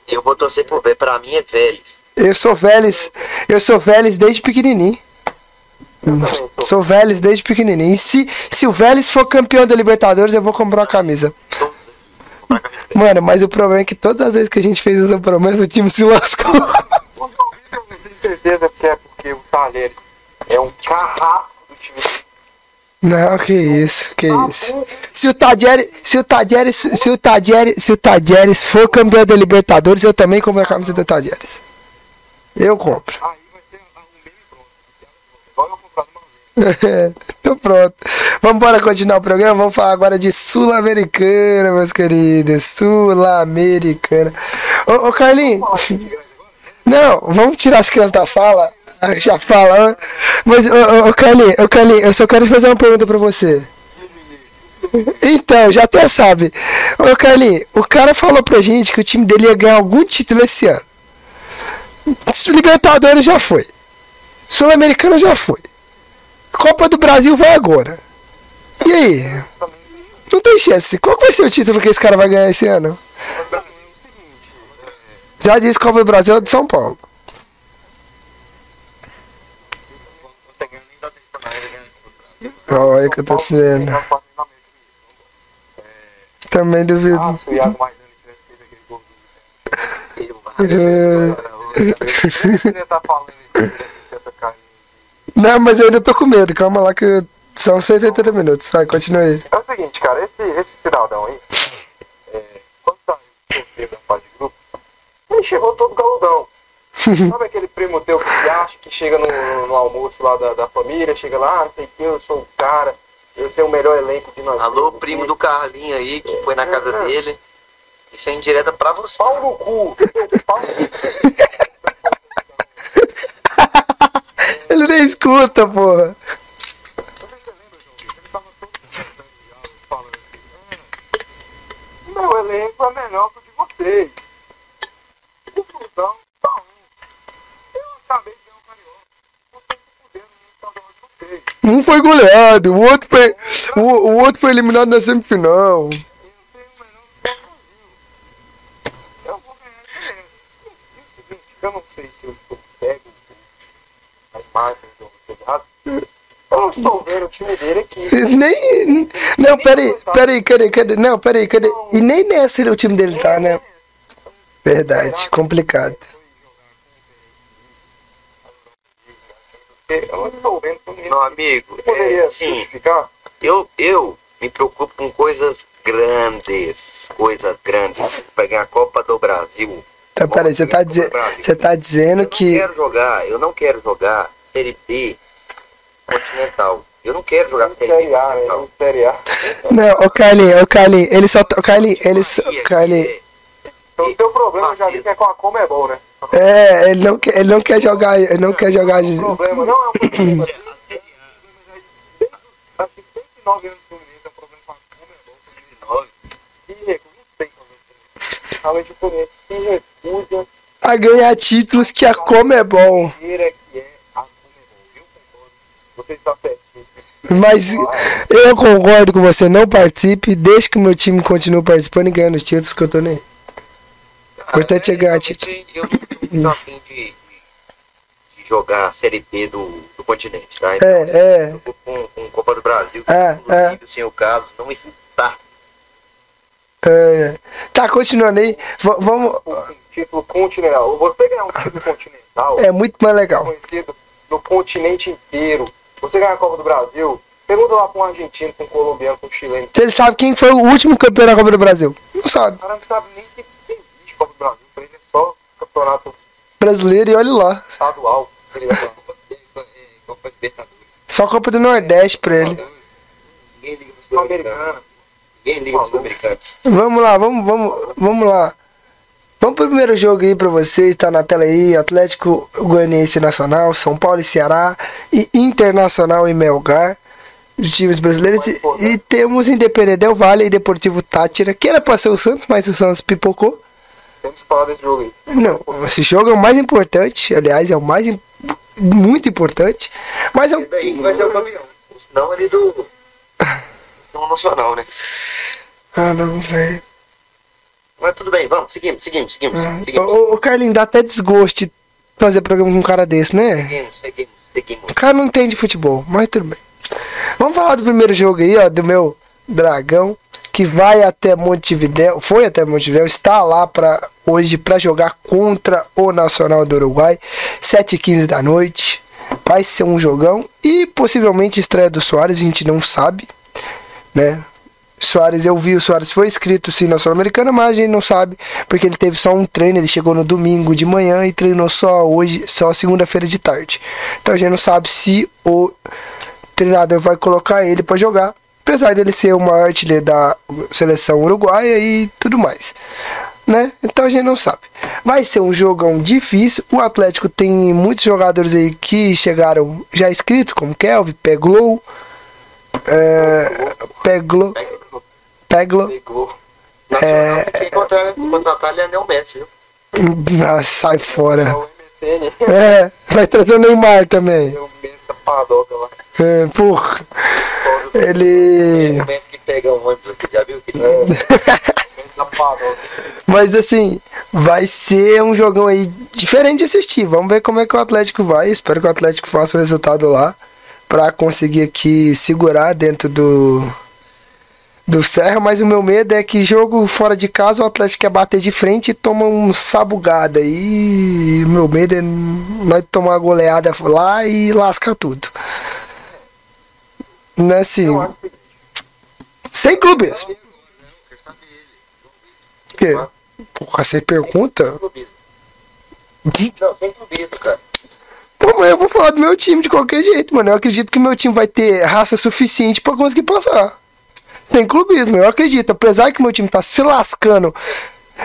Eu vou torcer por ver, pra mim é Vélez. Eu sou Vélez, eu sou Vélez desde pequenininho. Sou Vélez desde pequenininho. E se, se o Vélez for campeão da Libertadores, eu vou comprar uma camisa. Mano, mas o problema é que todas as vezes que a gente fez essa promessa, o time se lascou. Eu tenho certeza que é porque o Talheres é um carrasco do time. Não, que isso, que isso. Se o Tadieres, se o Tadieres, se o Tadieres, se o Tadieres for campeão da Libertadores, eu também compro a camisa do Tadieres. Eu compro. Um pronto. então pronto. Vamos embora continuar o programa. Vamos falar agora de Sul-Americana, meus queridos. Sul-Americana. Ô, ô Carlinhos. Não, vamos tirar as crianças da sala. Já fala. Mas, ô, ô, ô, Carlinhos, eu só quero fazer uma pergunta pra você. Então, já até sabe. Ô Carlinhos, o cara falou pra gente que o time dele ia ganhar algum título esse ano. Libertadores já foi. Sul-Americano já foi. Copa do Brasil vai agora. E aí? Não tem chance. Qual vai ser o título que esse cara vai ganhar esse ano? Já disse Copa do Brasil é de São Paulo. Olha que eu tô dizendo. Também duvido. Ah, o Iago carne. Não, mas eu ainda tô com medo. Calma lá que são 180 minutos. Vai, continua aí. É o seguinte, cara, esse, esse cidadão aí, é, quando saiu da fase de grupo, ele chegou todo galudão. Sabe aquele primo teu que acha que chega no, no almoço lá da, da família, chega lá, ah, não sei o que, eu sou o cara, eu tenho o melhor elenco de nós. Alô, três primo aqui. do Carlinho aí, que foi na casa dele. Isso é indireta pra você. Pau no cu! Pau no cu. Ele nem escuta, porra. O meu elenco é melhor que o de vocês. Conclusão, um. Foi goleado, o outro foi, o, o outro foi eliminado na semifinal. Nem. Não, peraí, peraí, cadê, cadê? Não, peraí, cadê? E nem nessa o time dele tá, né? Verdade, complicado. Eu não estou vendo o Meu amigo, Poderia é, sim, justificar? eu, eu me preocupo com coisas grandes. Coisas grandes. Pra ganhar a Copa do Brasil. Então, peraí, você tá, dize, você tá Eu dizendo não que. quero jogar, eu não quero jogar Série B continental. Eu não quero jogar Série B Série A, né? A. Não, o Carlinhos, o Carlinhos, ele só. tá- O Carlinhos, ele só. Aqui, Carlinhos. Então o seu problema eu já vi que é com a Comebol, né? É, ele não quer, ele não quer jogar, ele não quer jogar. O problema não é um problema. Acho que 109 anos do Fluminense é um problema com a. E não o Fluminense se recusa A ganhar títulos que a Comebol. carreira que é a Comebol. Eu concordo. Você está certinho. Mas eu concordo com você, não participe, deixe que o meu time continue participando e ganhando os títulos que eu tô nem. Importante é ganhar título. Eu não afim de, de, jogar a Série B do, do continente, tá? Então, É, é. com, com Copa do Brasil, É, inclusive o senhor Carlos não está. é. Tá, continuando aí. V- vamos. Um título continental. Você ganhar um título continental, É muito mais legal. conhecido no continente inteiro. Você ganhar a Copa do Brasil, pergunta lá pra um argentino, pra um colombiano, pra um chileno. Você sabe quem foi o último campeão da Copa do Brasil? Não sabe. O cara não sabe nem que Copa do Brasil. Pra ele é só campeonato Brasileiro e olha lá. estadual. Copa Libertadores. Só Copa do Nordeste pra ele. Ninguém liga pro Sul-Americano. Ninguém liga pro Sul-Americano. Vamos lá, vamos, vamos, vamos lá. Vamos pro primeiro jogo aí pra vocês, tá na tela aí, Atlético Goianiense Nacional, São Paulo e Ceará e Internacional e Melgar, os times brasileiros. E, e temos Independente Del Vale e Deportivo Tátira, que era pra ser o Santos, mas o Santos pipocou. Falar desse jogo aí. Não, esse jogo é o mais importante, aliás, é o mais im- muito importante, mas é daí que vai ser o campeão. Senão ele do. Do Nacional, né? Ah, não, velho. Mas tudo bem, vamos, seguimos, seguimos, seguimos. Ah, Seguimos, Ô, ô, Carlinhos, dá até desgosto de fazer programa com um cara desse, né? seguimos, seguimos, seguimos. O cara não entende futebol, mas tudo bem. Vamos falar do primeiro jogo aí, ó, do meu dragão, que vai até Montevidéu, foi até Montevidéu, está lá para hoje para jogar contra o Nacional do Uruguai, 7h15 da noite. Vai ser um jogão e possivelmente estreia do Soares, a gente não sabe, né? Soares, eu vi o Soares foi inscrito sim na Sul-Americana, mas a gente não sabe, porque ele teve só um treino, ele chegou no domingo de manhã e treinou só hoje, só segunda-feira de tarde. Então a gente não sabe se o treinador vai colocar ele pra jogar. Apesar dele ser o maior artilheiro da seleção uruguaia e tudo mais. Né? Então a gente não sabe. Vai ser um jogão difícil. O Atlético tem muitos jogadores aí que chegaram já inscritos, como Kelvin, Peglow, é, Peglo, Peglo. Pegou. É. Contratar, contratar é Messi, viu? Ah, sai fora. O MSN, É, vai trazer o Neymar também. padoca lá. É, porra. Ele. Padoca. Mas assim, vai ser um jogão aí diferente de assistir. Vamos ver como é que o Atlético vai. Espero que o Atlético faça o resultado lá. Pra conseguir aqui segurar dentro do. Do Serra, mas o meu medo é que jogo fora de casa o Atlético quer bater de frente e toma um sabugada. E o meu medo é nós tomar uma goleada lá e lascar tudo. É assim. Acho que Sem clubes. O quê? Porra, você pergunta? Clubismo. Não, sem clubismo, cara. Pô, mas eu vou falar do meu time de qualquer jeito, mano. Eu acredito que meu time vai ter raça suficiente pra conseguir passar. Sem clubismo, eu acredito. Apesar que meu time tá se lascando.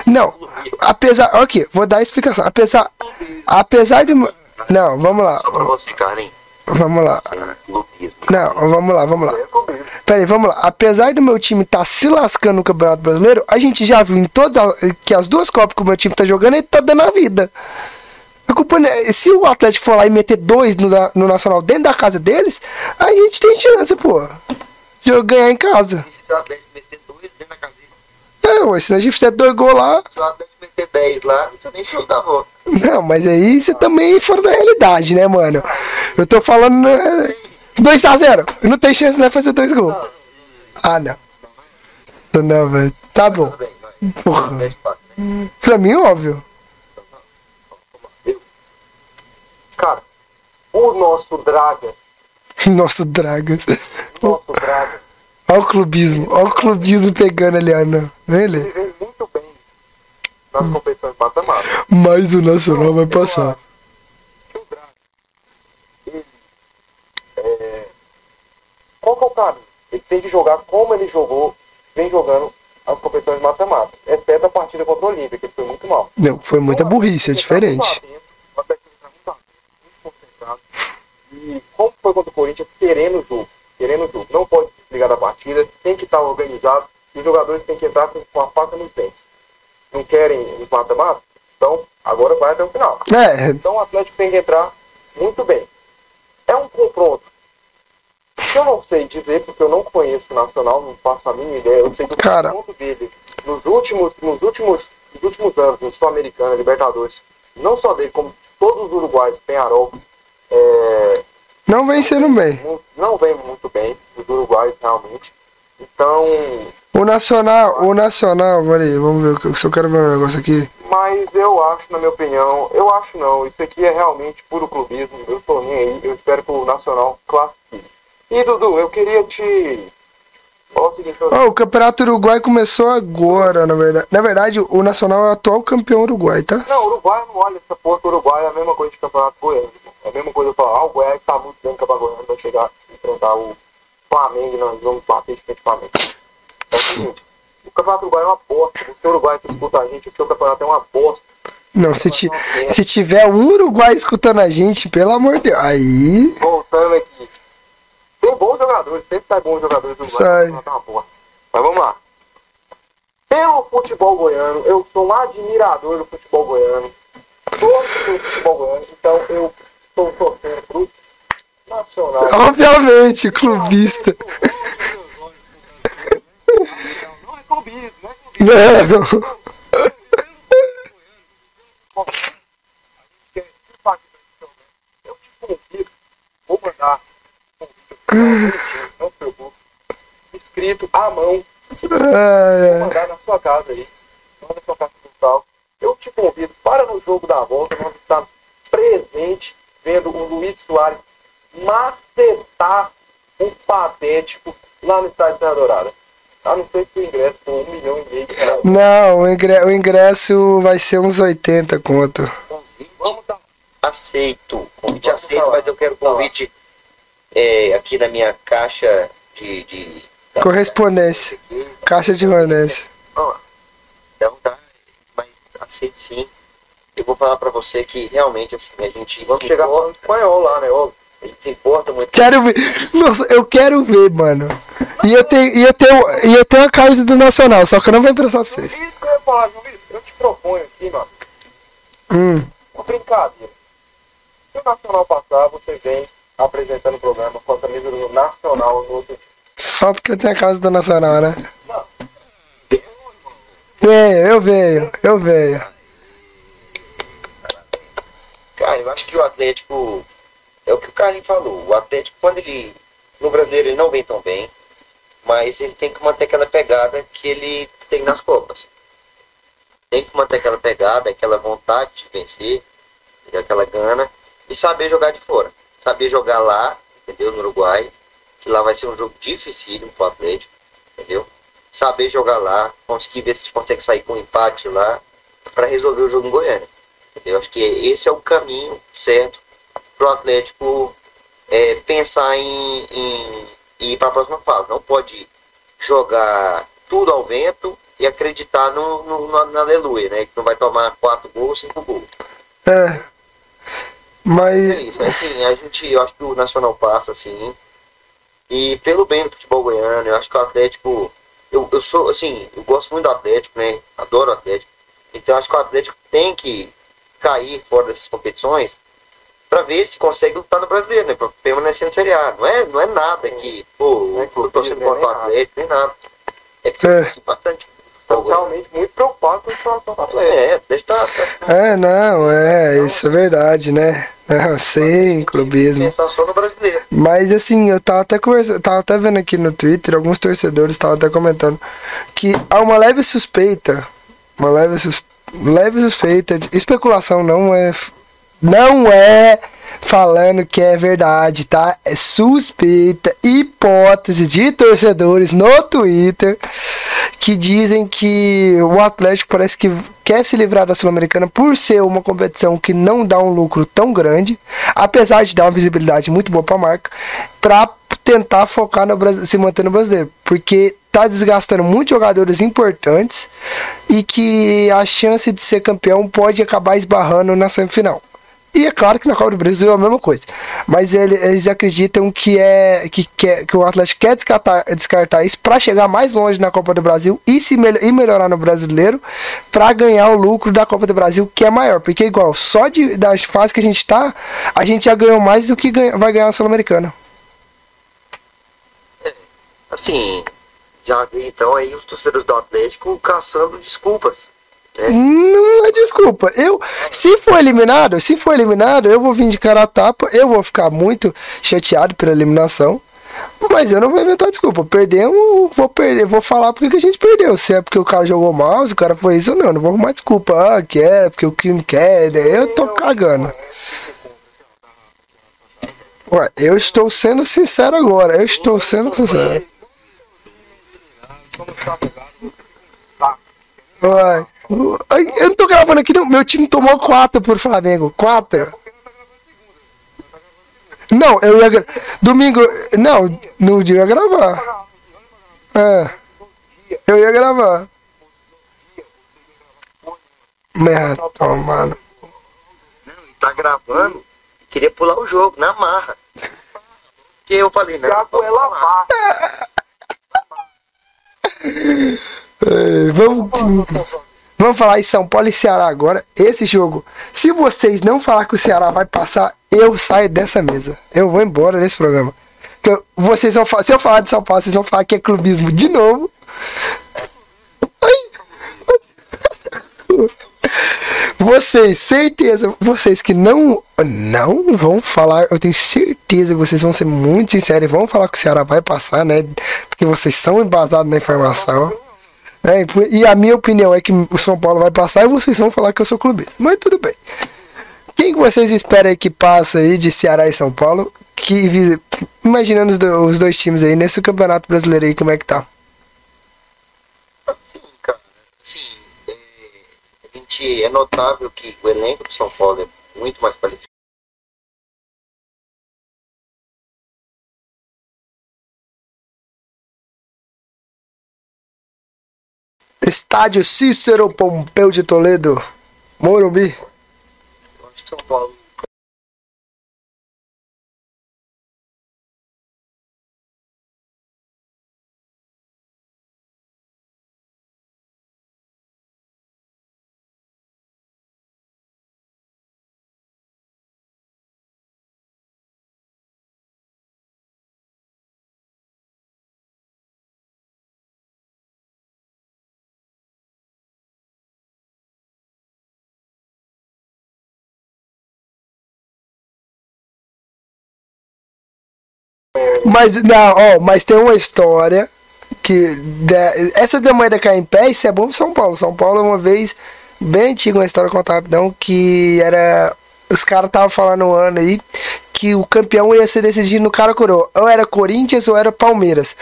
Não, apesar. Ok, vou dar a explicação. Apesar. Apesar de. meu- Não, vamos lá. Só pra você, Karen. Vamos lá. Não, vamos lá, vamos lá. é clubismo. Pera aí, vamos lá. Apesar do meu time tá se lascando no Campeonato Brasileiro, a gente já viu em todas a- que as duas Copas que o meu time tá jogando, ele tá dando a vida. A culpa não é- se o Atlético for lá e meter dois no, no Nacional dentro da casa deles, a gente tem chance, pô. De ganhar em casa. Se o Atlético meter Ué, se a gente fizer dois gols lá. se o Atlético meter dez lá, não precisa nem. Não, mas aí você também é fora da realidade, né, mano? Eu tô falando. né, 2x0. Não tem chance de fazer dois gols. Ah, não. Isso Não, velho. Tá bom. Porra. Né? Pra mim, óbvio. Cara, o nosso Dragas, Nossa, Dragas. nosso Dragas, Olha o clubismo. Olha o clubismo pegando ali, Ana. Ele? ele vem muito bem nas competições mata-mata. Mas o Nacional vai passar. o Dragas, ele, é, qual que é o caminho? Ele tem que jogar como ele jogou, vem jogando as competições mata-mata, exceto a partida contra o Olímpia, que foi muito mal. Não, foi muita burrice, é diferente. Tá muito concentrado. E como foi contra o Corinthians, querendo o jogo, querendo o jogo. Não pode se desligar da partida, tem que estar organizado e os jogadores têm que entrar com, com a faca nos dentes. Não querem os mata-mata? Então, agora vai até o final. É, Então o Atlético tem que entrar muito bem. É um confronto. que Eu não sei dizer, porque eu não conheço o Nacional, não faço a mínima ideia. Eu sei do Cara. confronto dele nos últimos, nos últimos, nos últimos anos, no Sul-Americano, Libertadores. Não só dele, como todos os uruguaios, Penharol, é, não vem sendo bem. mu- não vem muito bem, os uruguaios realmente. Então, O Nacional, o Nacional, peraí, vamos ver, eu só quero ver um negócio aqui. Mas eu acho, na minha opinião, eu acho não. Isso aqui é realmente puro clubismo. Eu tô nem aí. Eu espero que o Nacional classifique. E Dudu, eu queria te. O seguinte, eu- Ó, o Campeonato Uruguai começou agora, na verdade. Na verdade, o Nacional é o atual campeão uruguai, tá? Não, o Uruguai não olha essa porra. O Uruguai é a mesma coisa de campeonato goiano. É a mesma coisa eu falar, ah, o Goiás tá muito bem, o Goiano vai chegar e enfrentar o Flamengo nós vamos bater de frente Flamengo. É o Campeonato Uruguai é uma bosta. O seu Uruguai que disputa a gente, o seu campeonato é uma bosta. Não, se, ti- se tiver um Uruguai escutando a gente, pelo amor de Deus. Aí. voltando aqui. Tem bons jogadores, sempre sai bons jogadores do Sai. Uruguai, tá uma porra. Mas vamos lá. Pelo futebol goiano, eu sou um admirador do futebol goiano. Gosto do futebol goiano, então eu estou torcendo pro Nacional. Obviamente, clubista. Não é clubismo, não é clubismo. Não. Eu te convido, vou mandar um não se preocupe, escrito à mão, vou mandar na sua casa aí, manda na sua casa postal. Eu te convido para no jogo da volta, nós estamos presente vendo o Luiz Soares macetar um patético lá no estádio Serra Dourada. A não ser que o ingresso for um milhão e meio de reais. Não, o ingre- o ingresso vai ser uns 80 conto. Vamos dar aceito. Convite Vamos aceito, falar. mas eu quero convite é, aqui na minha caixa de. de Correspondência. aqui, Caixa de correspondência. então tá, mas assim sim. Eu vou falar pra você que realmente assim, a gente Vamos chegar importa, falando espanhol lá, né? Ó, a gente se importa muito. Quero ver. Nossa, eu quero ver, mano. E eu tenho, e eu tenho, e eu tenho a camisa do Nacional, só que eu não vou emprestar pra vocês. Isso que eu ia falar, Vitor. Eu te proponho aqui, mano, Hum. uma brincadeira. Se o Nacional passar, você vem apresentando o programa com a camisa do Nacional no outro. Só porque eu tenho a camisa do Nacional, né? Não. É, eu venho, eu venho. Cara, eu acho que o Atlético. É o que o Carlinhos falou. O Atlético, quando ele. No brasileiro ele não vem tão bem. Mas ele tem que manter aquela pegada que ele tem nas Copas. Tem que manter aquela pegada, aquela vontade de vencer, aquela gana. E saber jogar de fora. Saber jogar lá, entendeu? No Uruguai. Que lá vai ser um jogo dificílimo pro Atlético. Entendeu? Saber jogar lá, conseguir ver se consegue sair com um empate lá. para resolver o jogo em Goiânia. Eu acho que esse é o caminho certo para o Atlético é, pensar em, em- em ir para a próxima fase. Não pode jogar tudo ao vento e acreditar no, no, na, na aleluia, né? Que não vai tomar quatro gols, cinco gols. É. É Mas. isso, assim, a gente, eu acho que o Nacional passa, assim. E pelo bem do futebol goiano, eu acho que o Atlético. Eu, eu sou, assim, eu gosto muito do Atlético, né? Adoro o Atlético. Então eu acho que o Atlético tem que cair fora dessas competições para ver se consegue lutar no brasileiro, né? Pra permanecer no Série A. Não é, não é nada que, pô, é eu tô torcendo clubismo, contra o nem nada. Atlético, nem nada. É porque É. bastante. realmente muito preocupado com a situação do Atlético. É, deixa tá, tá É, não, é, isso é verdade, né? Não, sem clubismo. só no brasileiro. Mas assim, eu tava até conversando, tava até vendo aqui no Twitter, alguns torcedores estavam até comentando que há uma leve suspeita, uma leve, sus, leve suspeita, de, especulação não é, não é falando que é verdade, tá? É suspeita, hipótese de torcedores no Twitter que dizem que o Atlético parece que quer se livrar da Sul-Americana por ser uma competição que não dá um lucro tão grande, apesar de dar uma visibilidade muito boa para a marca, para tentar focar no Brasil, se manter no brasileiro, porque tá desgastando muitos jogadores importantes e que a chance de ser campeão pode acabar esbarrando na semifinal. E é claro que na Copa do Brasil é a mesma coisa. Mas ele- eles acreditam que é que, quer- que o Atlético quer descartar, descartar isso para chegar mais longe na Copa do Brasil e, se mel- e melhorar no brasileiro para ganhar o lucro da Copa do Brasil, que é maior. Porque, igual, só de, das fases que a gente tá, a gente já ganhou mais do que ganha- vai ganhar a Sul-Americana. Assim, já vi então aí os torcedores do Atlético caçando desculpas. Né? Não é desculpa. Eu, se for eliminado, se for eliminado, eu vou vir de cara a tapa, eu vou ficar muito chateado pela eliminação. Mas eu não vou inventar desculpa. Perdemos, vou perder, vou falar porque que a gente perdeu. Se é porque o cara jogou mal, se o cara foi isso não. Não vou arrumar desculpa. Ah, que é, porque o time quer. daí Eu tô cagando. Ué, eu estou sendo sincero agora. Eu estou sendo sincero. Ué. Eu não tô gravando aqui, não. Meu time tomou 4 por Flamengo. 4. Não, eu ia. gra- Domingo. Não, no dia eu ia gravar. É. Eu ia gravar. Merda, mano. Tá gravando, queria pular o jogo, na marra. Que eu falei, não. Thiago é lavar. Vamos, vamos falar em São Paulo e Ceará agora. Esse jogo, se vocês não falar que o Ceará vai passar, eu saio dessa mesa. Eu vou embora desse programa. Eu- vocês vão se eu falar de São Paulo, vocês vão falar que é clubismo de novo. Vocês, certeza, vocês que não não vão falar, eu tenho certeza que vocês vão ser muito sinceros e vão falar que o Ceará vai passar, né? Porque vocês são embasados na informação. Né? E a minha opinião é que o São Paulo vai passar e vocês vão falar que eu sou clubista. Mas tudo bem. Quem que vocês esperam aí que passa aí de Ceará e São Paulo? Que imaginando os, do- os dois times aí nesse campeonato brasileiro aí, como é que tá? Assim, cara, assim, é, a gente é notável que o elenco do São Paulo é muito mais qualificado Estádio Cícero Pompeu de Toledo, Morumbi. São Paulo. Mas, não, ó, mas tem uma história que. de- essa da moeda cair em pé, isso é bom pro São Paulo. São Paulo, uma vez, bem antiga, uma história contar rapidão, que era. Os caras estavam falando um ano aí que o campeão ia ser decidido no cara coroa. Ou era Corinthians ou era Palmeiras.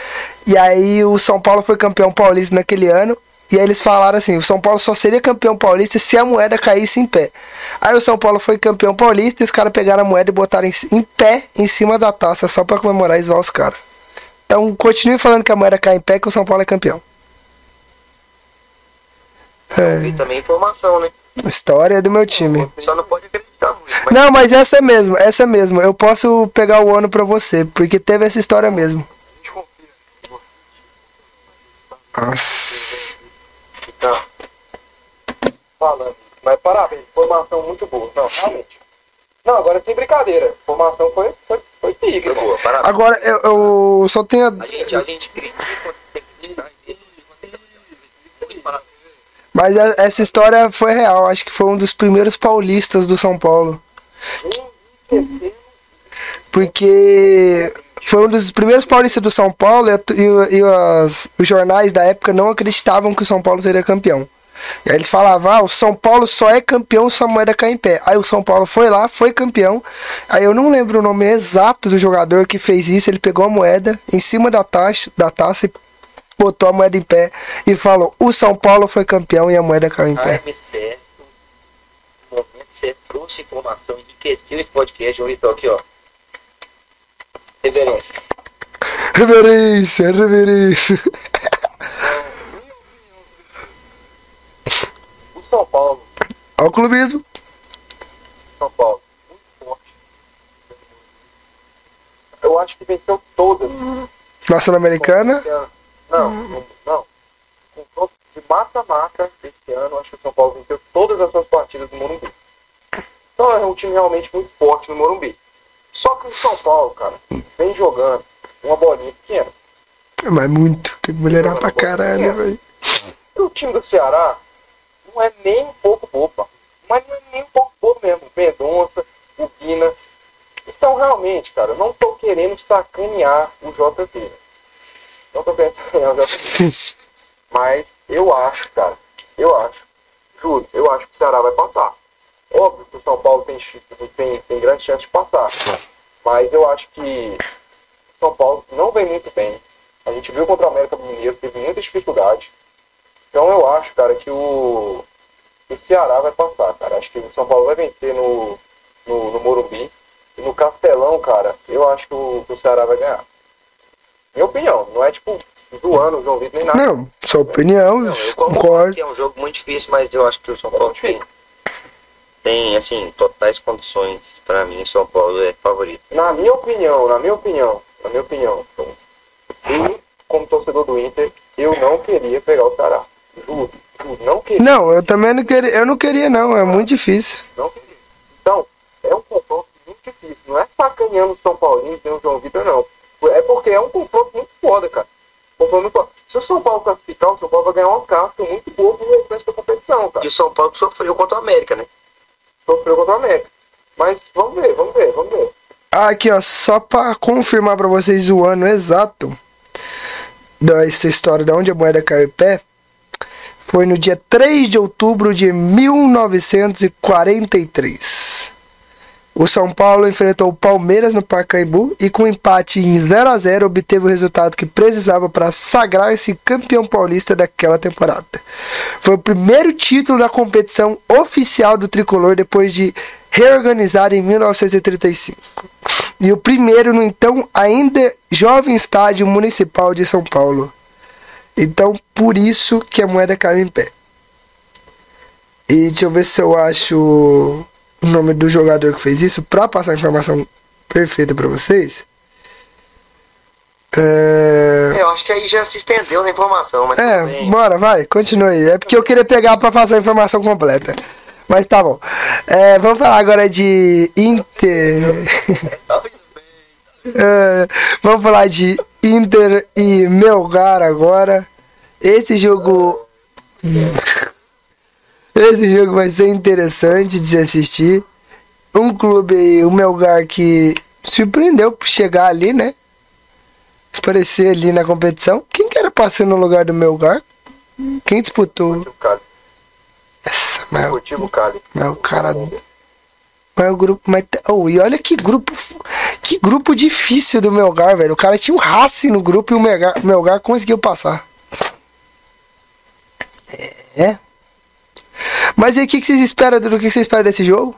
E aí o São Paulo foi campeão paulista naquele ano. E aí eles falaram assim, o São Paulo só seria campeão paulista se a moeda caísse em pé. Aí o São Paulo foi campeão paulista e os caras pegaram a moeda e botaram em, em pé em cima da taça só pra comemorar e zoar os caras. Então continue falando que a moeda cai em pé que o São Paulo é campeão. E também informação, né? História do meu time. Só não pode acreditar muito. Mas Não, mas essa é mesmo, essa é mesmo. Eu posso pegar o ano pra você, porque teve essa história mesmo. Nossa. Não. Falando. Mas parabéns, formação muito boa. Não, realmente. Não, agora sem brincadeira. Formação foi, foi, foi pica, foi boa, parabéns. Agora eu, eu só tenho. a- A gente, a gente critica. Mas a- essa história foi real. Acho que foi um dos primeiros paulistas do São Paulo. Porque foi um dos primeiros paulistas do São Paulo e, e os jornais da época não acreditavam que o São Paulo seria campeão. E aí eles falavam, ah, o São Paulo só é campeão se a moeda cair em pé. Aí o São Paulo foi lá, foi campeão. Aí eu não lembro o nome exato do jogador que fez isso. Ele pegou a moeda em cima da taça, da taça e botou a moeda em pé e falou: o São Paulo foi campeão e a moeda caiu em pé. Certo, trouxe informação, enriqueceu esse podcast. Ô, Vitor, aqui, ó. Reverência. Reverência, reverência. O São Paulo, Olha o clubismo. São Paulo, muito forte. Eu acho que venceu todas. Na Sul-Americana. Não, não, não. Confronto de mata-mata esse ano, acho que o São Paulo venceu todas as suas partidas no Morumbi. Então é um time realmente muito forte no Morumbi. Só que o São Paulo, cara, vem jogando uma bolinha pequena. Mas muito. Tem que melhorar pra caralho, velho. E o time do Ceará não é nem um pouco bobo, mas não é nem um pouco bobo mesmo. Mendonça, o Guina. Então, realmente, cara, eu não tô querendo sacanear o né? Não tô querendo sacanear o JP. mas eu acho, cara, eu acho, juro, eu acho que o Ceará vai passar. Óbvio que o São Paulo tem, tem, tem grande chance de passar. Mas eu acho que o São Paulo não vem muito bem. A gente viu contra o América Mineiro, teve muita dificuldade. Então eu acho, cara, que o, que o Ceará vai passar, cara. Acho que o São Paulo vai vencer no, no, no Morumbi. E no Castelão, cara, eu acho que o, que o Ceará vai ganhar. Minha opinião, não é tipo zoando o João Vitor nem nada. Não, sua opinião, Não, eu concordo concordo. que é um jogo muito difícil, mas eu acho que o São Paulo tem, tem assim, totais condições. Pra mim, São Paulo é favorito. Na minha opinião, na minha opinião, na minha opinião, eu, como torcedor do Inter, eu não queria pegar o Ceará. Juro, juro, não queria. Não, eu também não queria. Eu não queria, não. É muito difícil. Não queria. Então, é um confronto muito difícil. Não é sacaneando o São Paulino e o João Vitor, não. É porque é um confronto muito foda, cara. Confronto muito foda. Se o São Paulo classificar, o São Paulo vai ganhar uma casca muito boa pro restante da competição, cara. E o São Paulo sofreu contra o América, né? Sofreu contra o América. Mas vamos ver, vamos ver, vamos ver. Ah, Aqui, ó, só pra confirmar pra vocês o ano exato dessa história de onde a moeda caiu em pé, foi no dia 3 de outubro de 1943. O São Paulo enfrentou o Palmeiras no Pacaembu e com empate em 0 a 0 obteve o resultado que precisava para sagrar-se campeão paulista daquela temporada. Foi o primeiro título da competição oficial do tricolor depois de reorganizada em 1935. E o primeiro no então ainda jovem estádio municipal de São Paulo. Então, por isso que a moeda caiu em pé. E deixa eu ver se eu acho o nome do jogador que fez isso pra passar a informação perfeita pra vocês. É... Eu acho que aí já se estendeu na informação, mas É, bem. bora, vai, continue aí. É porque eu queria pegar pra fazer a informação completa. Mas tá bom. É, vamos falar agora de Inter. É, vamos falar de Inter e Melgar agora. Esse jogo. Esse jogo vai ser interessante de se assistir. Um clube aí, o Melgar, que surpreendeu por chegar ali, né? Aparecer ali na competição. Quem que era pra ser no lugar do Melgar? Quem disputou? Essa, mas, Motivo Cali. mas o cara. Mas o grupo. Mas, oh, e olha que grupo. Que grupo difícil do Melgar, velho. O cara tinha um Racing no grupo e o Melgar, o Melgar conseguiu passar. É. Mas e o que, que vocês esperam do que vocês esperam desse jogo?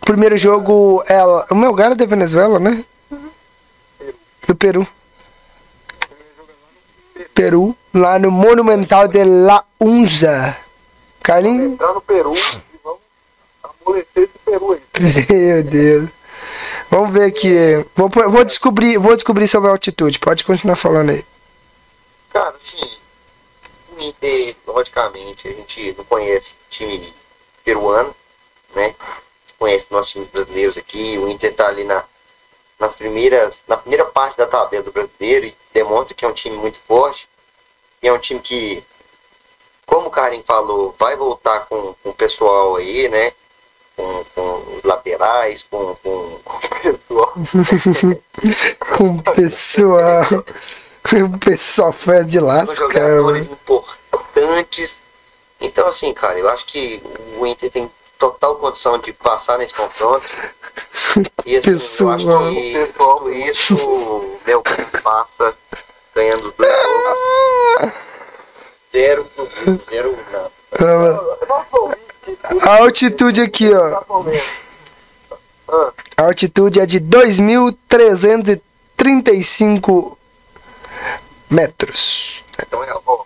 Primeiro jogo é. O Melgar é da Venezuela, né? Do Peru. Peru, lá no Monumental de La Unza. Carlinhos? Entrar no Peru e vamos amolecer esse Peru aí. Meu Deus. Vamos ver aqui. Vou, vou descobrir, vou descobrir sobre a altitude. Pode continuar falando aí. Cara, assim, o Inter, logicamente, a gente não conhece time peruano, né? Conhece nossos times brasileiros aqui. O Inter tá ali na, nas primeiras, na primeira parte da tabela do brasileiro e demonstra que é um time muito forte. E é um time que, como o Karen falou, vai voltar com, com o pessoal aí, né? Com, com os laterais, com, com, com o pessoal. Com o pessoal. O pessoal foi de com lasca, jogadores mano. importantes. Então, assim, cara, eu acho que o Inter tem total condição de passar nesse confronto. E assim, Pessoal. eu acho que isso, o meu passa ganhando dois jogos. Zero clube, zero nada. A altitude aqui, ó. A altitude é de 2.335 metros. Então é, ó,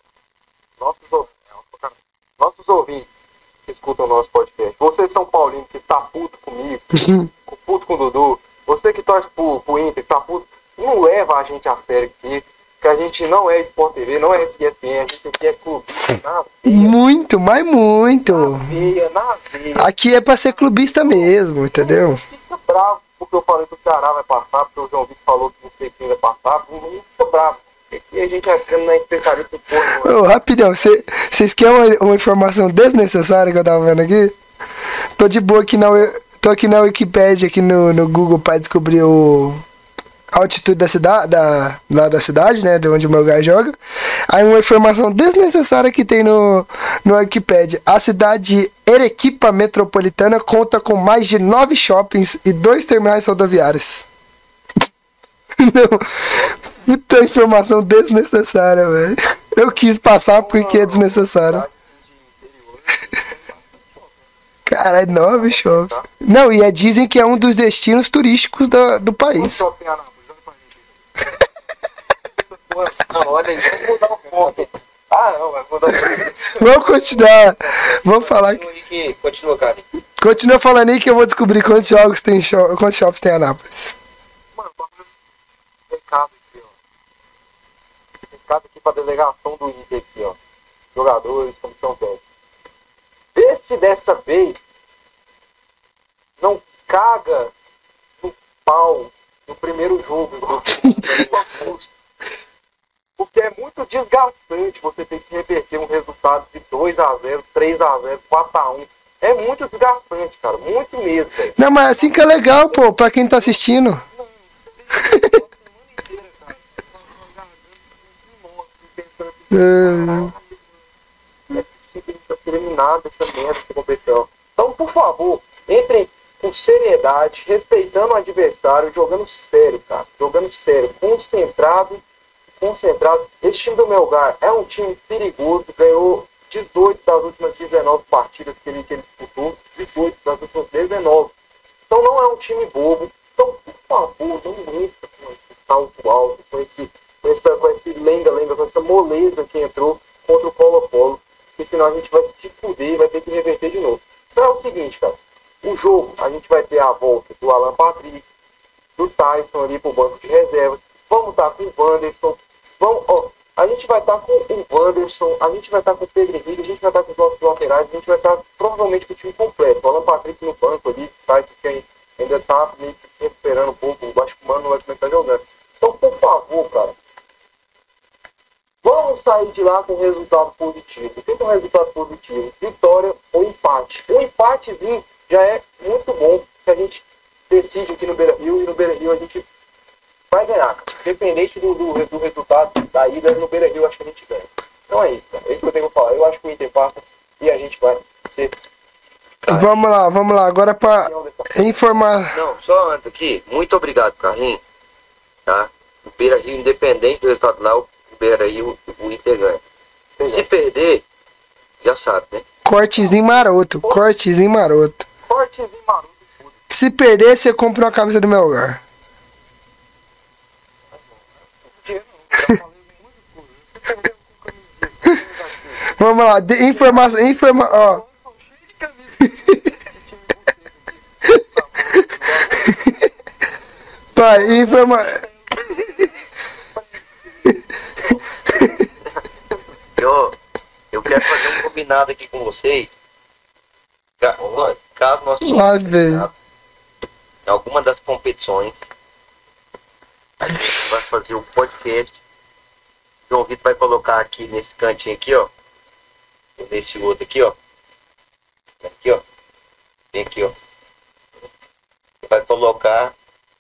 nossos, ou- nossos ouvintes que escutam o nosso podcast, vocês São Paulinos que tá puto comigo, com- puto com o Dudu, você que torce pro, pro Inter, que tá puto, não leva a gente a sério aqui, que a gente não é Sport TV, não é ESPN, a gente aqui é clube, na veia, Muito, mas muito. na veia, na veia. Aqui é pra ser clubista mesmo, entendeu? Fica bravo porque eu falei que o Ceará vai passar, porque o João Vitor falou que não sei quem vai passar, não fica bravo. Aqui a gente não é especialista em porra, Ô, rapidão, vocês querem uma, uma informação desnecessária que eu tava vendo aqui? Tô de boa aqui na, tô aqui na Wikipedia, aqui no, no Google, pra descobrir o, a altitude da cidade, da, lá da cidade, né, de onde o meu lugar joga. Aí uma informação desnecessária que tem no, no Wikipedia. A cidade de Erequipa Metropolitana conta com mais de nove shoppings e dois terminais rodoviários. Não. Puta informação desnecessária, velho. Eu quis passar porque é desnecessário. Caralho, nove shopping. Não, e é, dizem que é um dos destinos turísticos do, do país. Não, vamos não, continuar. Vamos falar. Que continua, cara. Continua falando aí que eu vou descobrir quantos jogos tem quantos shoppings tem em Anápolis. Mano, recado. Aqui pra delegação do Inter aqui, ó. Jogadores, comissão técnica. Vê se dessa vez não caga no pau no primeiro jogo. Porque é muito desgastante você ter que reverter um resultado de 2x0, 3x0, 4x1. É muito desgastante, cara. Muito mesmo, velho. Não, mas assim que é legal, pô, pra quem tá assistindo. Terminado essa merda de competição. Então, por favor, entrem com seriedade, respeitando o adversário, jogando sério, cara. Jogando sério, concentrado, concentrado. Esse time do Melgar é um time perigoso, ganhou 18 das últimas 19 partidas que ele, que ele disputou, 18 das últimas 19. Então não é um time bobo. Então, por favor, não entra com esse salto alto, com esse, essa, com esse lenga-lenga, com essa moleza que entrou contra o Colo-Colo, porque senão a gente vai se fuder e vai ter que reverter de novo. Então é o seguinte, cara, o jogo, a gente vai ter a volta do Alan Patrick, do Tyson ali pro banco de reserva, vamos estar com o Wanderson, vamos, ó, a gente vai estar com o Wanderson, a gente vai estar com o Pedro Henrique, a gente vai estar com os nossos laterais, a gente vai estar provavelmente com o time completo. O Alan Patrick no banco ali, Tyson que ainda tá meio que recuperando um pouco, acho que o Mano vai começar jogando. Então, por favor, cara, vamos sair de lá com resultado positivo. O que é um resultado positivo? Vitória ou empate. Um empatezinho já é muito bom que a gente decide aqui no Beira Rio e no Beira Rio a gente vai ganhar. Independente do, do, do resultado da ida no Beira Rio, acho que a gente ganha. Então é isso, cara. É isso que eu tenho que falar. Eu acho que o Inter passa e a gente vai ser. Vamos lá, vamos lá. Agora para informar. Não, só antes aqui, muito obrigado, Carlinhos. Tá? O Beira Rio, independente do resultado lá, o Beira Rio, o Inter ganha. Se perder, já sabe, né? Cortezinho maroto, cortezinho maroto. Cortezinho maroto. Se perder, você compra uma camisa do meu lugar. Vamos lá, de, informação, informa, ó. Pai, informa. Eu, eu quero fazer um combinado aqui com vocês. Ca- Caso nós em alguma das competições, a gente vai fazer o podcast. O João Vitor vai colocar aqui nesse cantinho aqui, ó. Nesse outro aqui, ó. Aqui, ó. Tem aqui, ó. Vai colocar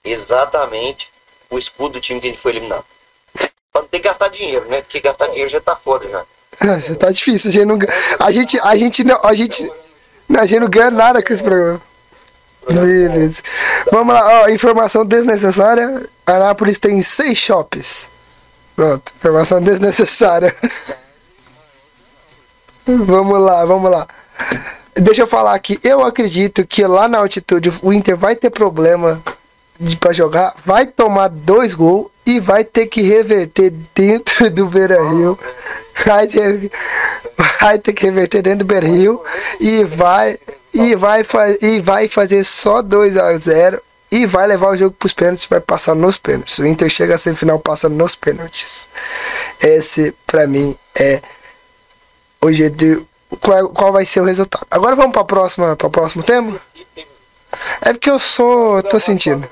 exatamente o escudo do time que gente foi eliminado. Pra não ter que gastar dinheiro, né? Porque gastar dinheiro já tá fora já. Tá difícil, a gente não, a gente, a gente não, a gente, não, a gente não ganha nada com esse programa. Beleza. Vamos lá, ó, informação desnecessária. Anápolis tem seis shops. Pronto, informação desnecessária. Vamos lá, vamos lá. Deixa eu falar aqui, eu acredito que lá na altitude o Inter vai ter problema de para jogar, vai tomar dois gols e vai ter que reverter dentro do Beira Rio. Vai ter, vai ter que reverter dentro do Beira Rio e vai e vai e vai fazer só 2 a 0 e vai levar o jogo para os pênaltis, vai passar nos pênaltis. O Inter chega à semifinal passa nos pênaltis. Esse para mim é o jeito de- qual, qual vai ser o resultado. Agora vamos para para o próximo tema? É porque eu sou, tô sentindo.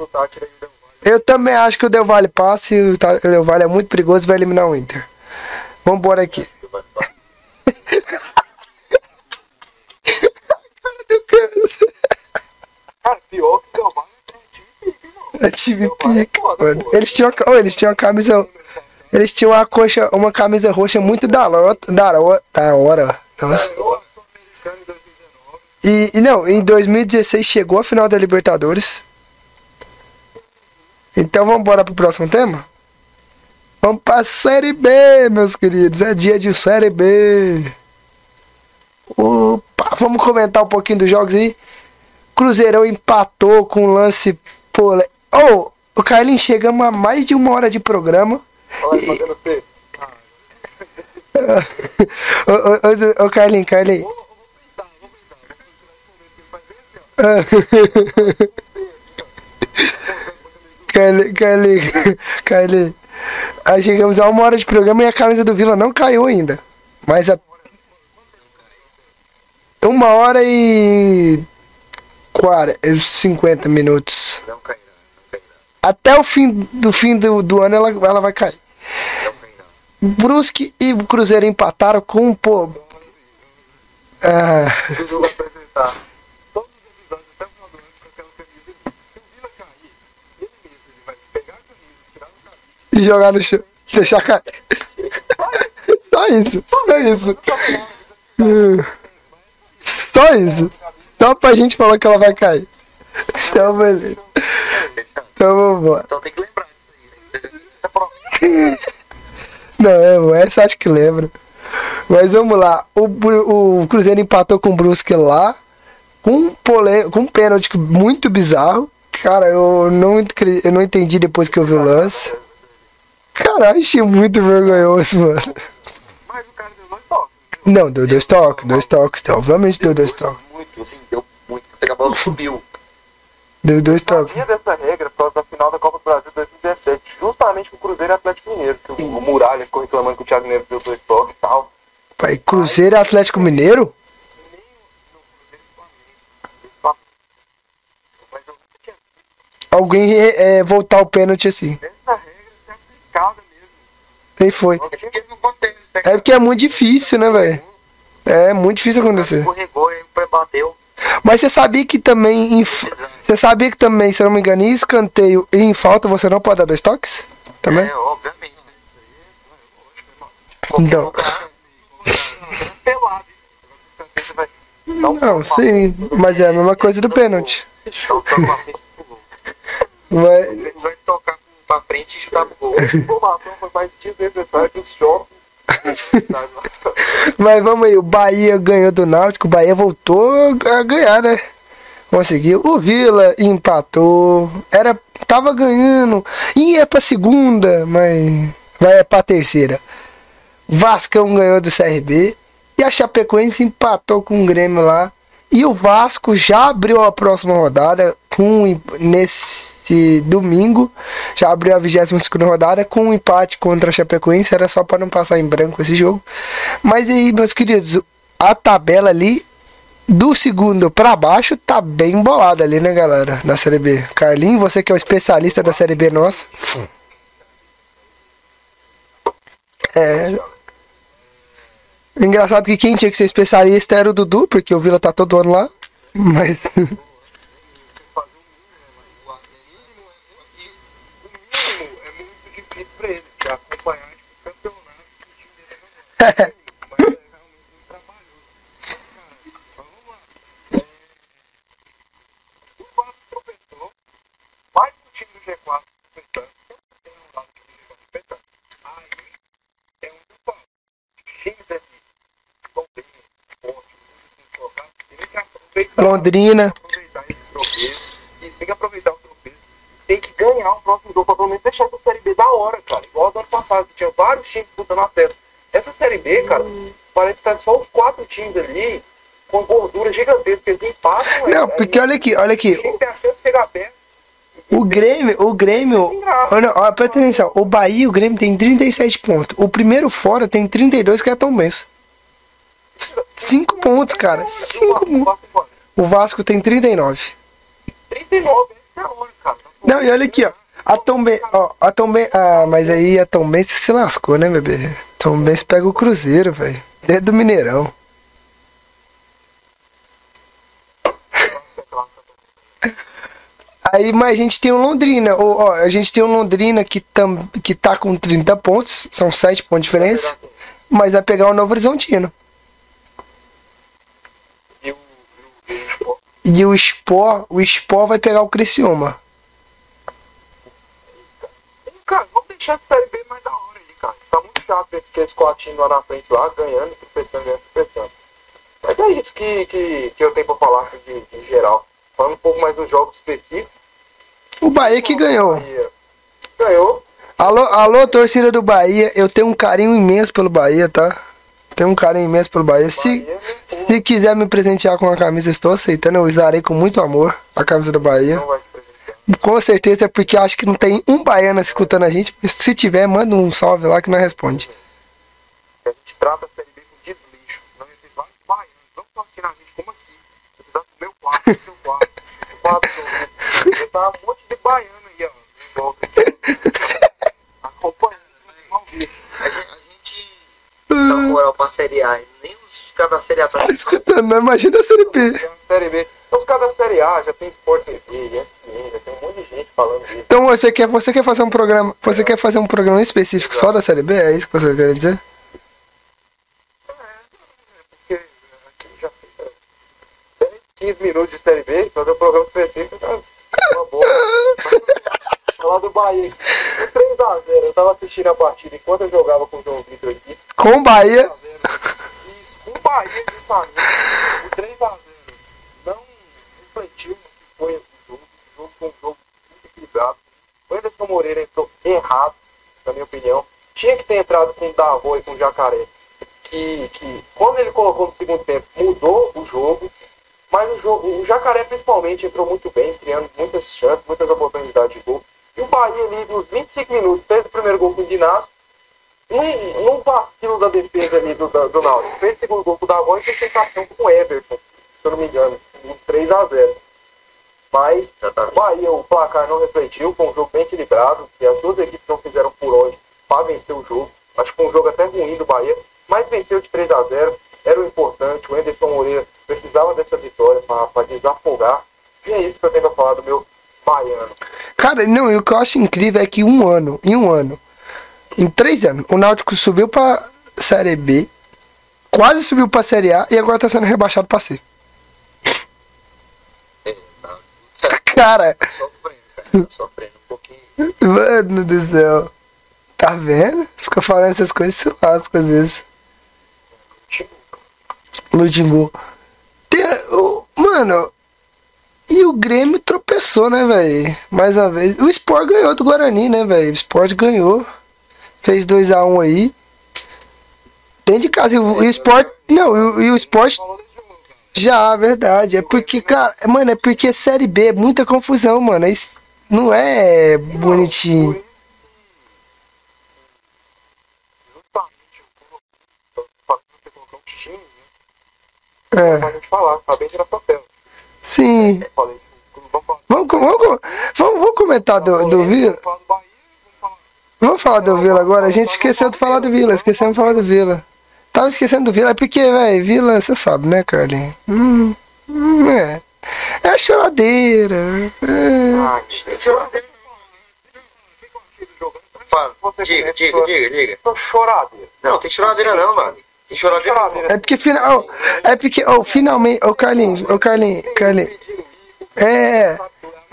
Eu também acho que o Del Valle passa e o Del Valle é muito perigoso e vai eliminar o Inter. Vambora aqui. Cara, pior que o Del Valle É time pica, mano. Eles tinham, oh, eles tinham uma camisa. Eles tinham uma coxa, uma camisa roxa muito da hora. Da hora. Da hora. Nossa. E, e não, em 2016 chegou a final da Libertadores. Então vamos embora pro próximo tema? Vamos pra Série B, meus queridos. É dia de Série B. Opa, vamos comentar um pouquinho dos jogos aí. Cruzeirão empatou com um lance pole. Oh, o Carlinhos chegamos a mais de uma hora de programa. Olha, quê? Ô, ô, ô, ô, Carlinhos, Carlinhos. Carlinhos, Carlinhos, Carlinhos. Aí chegamos a uma hora de programa e a camisa do Vila não caiu ainda. Mas a. Uma hora e. 40, 50 minutos. Não cairá, não cairá, Até o fim do fim do, do ano ela, ela vai cair. Brusque e Cruzeiro empataram com um pô. Ah, O jogo vai apresentar todos os episódios até o final do ano com aquela camisa. Se o Vila cair, ele mesmo ele vai pegar a camisa, tirar o cabelo. E jogar no chão. Deixar cair. Só isso. Só isso. Só isso. Só pra gente falar que ela vai cair. Então, beleza. Então vamos embora. Então tem que lembrar disso aí. né? Não, é, essa acho que lembra. Mas vamos lá. O, o Cruzeiro empatou com o Brusque lá. Com um, pole, com um pênalti muito bizarro. Cara, eu não, eu não entendi depois que eu vi o lance. Caralho, achei muito vergonhoso, mano. Mas o cara deu dois toques. Não, deu dois toques, dois toques, obviamente deu dois toques. Muito, assim, deu muito. Até que a bola subiu. Deu dois toques. Sabia dessa regra por causa da final da Copa do Brasil 2017, justamente com o Cruzeiro e Atlético Mineiro, que o, o Muralha ficou reclamando que o Thiago Neves deu dois toques e tal. Pai, Cruzeiro e Atlético Mineiro? Alguém é, é, voltar o pênalti assim. visto essa regra ser aplicada mesmo. Quem foi? É porque? É muito difícil, né, velho? É muito difícil acontecer. E. Mas você sabia que também. Em... Você sabia que também, se eu não me engano, em escanteio e em falta você não pode dar dois toques? Também? É, obviamente. Qualquer Não. sim. Mas é a mesma coisa do pênalti. Mas, pra frente e chutar pro gol. Foi mais que os shopping. mas vamos aí, o Bahia ganhou do Náutico, o Bahia voltou a ganhar, né? Conseguiu. O Vila empatou. Era, tava ganhando. Ia pra segunda, mas vai pra terceira. Vascão ganhou do CRB. E a Chapecoense empatou com o Grêmio lá. E o Vasco já abriu a próxima rodada com nesse domingo. Já abriu a 22 rodada com um empate contra a Chapecoense. Era só para não passar em branco esse jogo. Mas aí, meus queridos, a tabela ali do segundo para baixo tá bem bolada ali, né, galera? Na Série B. Carlinhos, você que é o especialista da Série B nossa. É. Engraçado que quem tinha que ser especialista era o Dudu, porque o Vila tá todo ano lá. Mas. é muito difícil pra ele, de acompanhar tipo, o campeonato que o time dele não ganha. Mas é realmente muito trabalhoso. Cara, mas vamos lá. É... O Vasco tropeçou, vai pro time do G4 tropeçando. Tem um lado que o G4 tropeçando. Aí é um do Paulo. Times aqui estão bem fortes, muito colocados. Tem que aproveitar. Londrina. tem que aproveitar o. Tem que ganhar o próximo jogo pra pelo menos deixar essa Série B da hora, cara. Igual do ano passado, tinha vários times disputando acesso. Essa Série B, cara, parece que tá só os quatro times ali com gordura gigantesca. Eles empatam. Não, é, porque olha aqui, olha aqui. O Grêmio, o Grêmio. Olha, olha, presta atenção. O Bahia e o Grêmio tem 37 pontos. O primeiro fora tem 32, que é Tom Benz. 5 pontos, cara. 5 pontos. O Vasco tem 39. 39, esse é hora, cara. Não, e olha aqui, ó. A Tom Ben, ó, a Tom Ben, ah, mas aí a Tom Ben se lascou, né, bebê? Tom Ben pega o Cruzeiro, velho. Dentro do Mineirão. Aí, mas a gente tem o Londrina. Ó, a gente tem o Londrina que, tam, que tá com 30 pontos. São 7 pontos de diferença. Mas vai pegar o Novo Horizontino. E o, Sport, o Sport vai pegar o Criciúma. Cara, vamos deixar essa série B mais da hora aí, cara. Que esse quartinho lá na frente lá, ganhando, tropeçando, ganhando, tropeçando. Mas é isso que, que, que eu tenho pra falar de, de geral. Falando um pouco mais dos jogos específicos. O Bahia que ganhou. Bahia Ganhou. Alô, alô, torcida do Bahia. Eu tenho um carinho imenso pelo Bahia, tá? Tenho um carinho imenso pelo Bahia. Se, Bahia, né? se quiser me presentear com a camisa, estou aceitando. Eu usarei com muito amor a camisa do Bahia. Não vai. Com certeza é porque acho que não tem um baiano escutando a gente. Se tiver, manda um salve lá que nós responde. A gente trata a série B com deslixo. Não existe vários baianos. Não só aqui na gente, como aqui. Você tá no meu quarto, no seu quarto. Do Você tá um monte de baiano aí, ó. Em volta. Acompanhando. Vamos ver. A gente, dá moral pra Série A. Nem os caras da Série A Tá escutando, não imagina a Série B. Série B. Então, os caras da Série A já tem Sport TV, ESPN, já tem um monte de gente falando disso. Então você quer, você quer fazer um programa. Você quer fazer um programa específico só da Série B? É isso que você quer dizer? Porque aqui já tem 15 minutos de Série B, fazer um programa específico tá uma boa. Falar do Bahia. O 3x0, eu tava assistindo a partida enquanto eu jogava com o João Vitor aqui. Com o Bahia. 3x0. E o Bahia, justamente, o 3x0 não no que foi esse jogo. O jogo foi um jogo muito equilibrado. O Anderson Moreira entrou errado. na minha opinião. Tinha que ter entrado com o Davô e com o Jacaré. Que, que quando ele colocou no segundo tempo, mudou o jogo. Mas o, jogo, o Jacaré principalmente entrou muito bem, criando muitas chances, muitas oportunidades de gol. E o Bahia ali, nos 25 minutos, fez o primeiro gol com o Ginásio. Num, num vacilo da defesa ali do, do, do Náutico. Fez o segundo gol com o Davô e fez sensação com o Everton, se eu não me engano. Um 3 a 0 Mas o Bahia, o placar não refletiu, foi um jogo bem equilibrado, e as duas equipes não fizeram por onde para vencer o jogo. Acho que foi um jogo até ruim do Bahia, mas venceu de 3 a 0 era o importante. O Anderson Moreira precisava dessa vitória para desafogar. E é isso que eu tenho a falar do meu baiano. Cara, não, e o que eu acho incrível é que um ano, em um ano, em três anos, o Náutico subiu pra Série B, quase subiu pra Série A e agora tá sendo rebaixado pra C. Cara, Sofrendo, cara. Sofrendo um pouquinho. mano do céu. Tá vendo? Fica falando essas coisas, se lasca às vezes. Lutimbu. Tem, o- mano, e o Grêmio tropeçou, né, velho? Mais uma vez. O Sport ganhou do Guarani, né, velho? O Sport ganhou. Fez 2x1 aí. Dentro de casa. E o, o Sport. Não, e o, e o Sport. Já, verdade. É porque, cara. Mano, é porque Série B é muita confusão, mano. Isso não é bonitinho. É, sim. Vamos. Vamos, vamos, vamos, comentar do, do Vila? Vamos falar do Vila agora. A gente esqueceu de falar do Vila. Esquecemos de falar do Vila. Tava esquecendo do Vila. É porque, velho, Vila, você sabe, né, Carlinhos? Hum, hum, é. É a choradeira. É. Ah, ver. Fala, diga, diga, diga, diga. Tô choradeira. Não, tem choradeira não, mano. Tem choradeira. Choradeira. É porque final. É porque, oh, finalmente. Ô, Carlinhos, ô, Carlinhos, Carlinhos. É.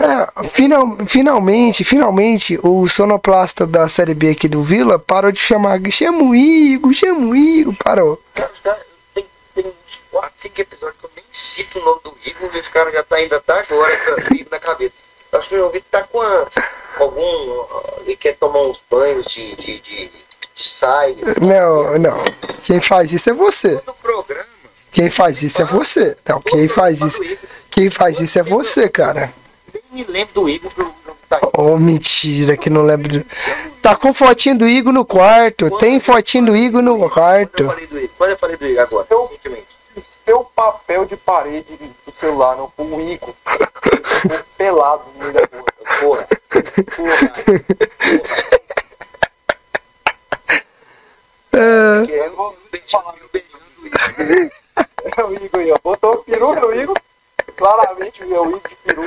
É, final, finalmente, finalmente, o sonoplasta da Série B aqui do Vila parou de chamar. Chama o Igor, chama o Igor, parou. Cara, os caras tem, tem uns 4, 5 episódios que eu nem cito o nome do Igor e os caras já tá, ainda tá agora com Igor na cabeça. Acho que o meu ouvido tá com a- algum. Ele quer tomar uns banhos de, de, de, de saia. Não, não. Quem faz isso é você. Quem faz isso é você. Não, quem faz isso. Quem faz isso é você, cara. Me lembro do Igor aí. Oh, mentira, que não lembro. Tá com fotinho do Igor no quarto. Tem fotinho do Igor no Quando eu quarto. falei do Igor? Quando eu falei do Igor agora? Eu- recentemente? Seu papel de parede do celular não foi um Igor. Pelado no meio da rua. Porra. Porra. É, Que eu vou Beijando, beijando o Igor. É o Igor aí, ó. Botou o peru no Igor. Claramente o Igor de peru.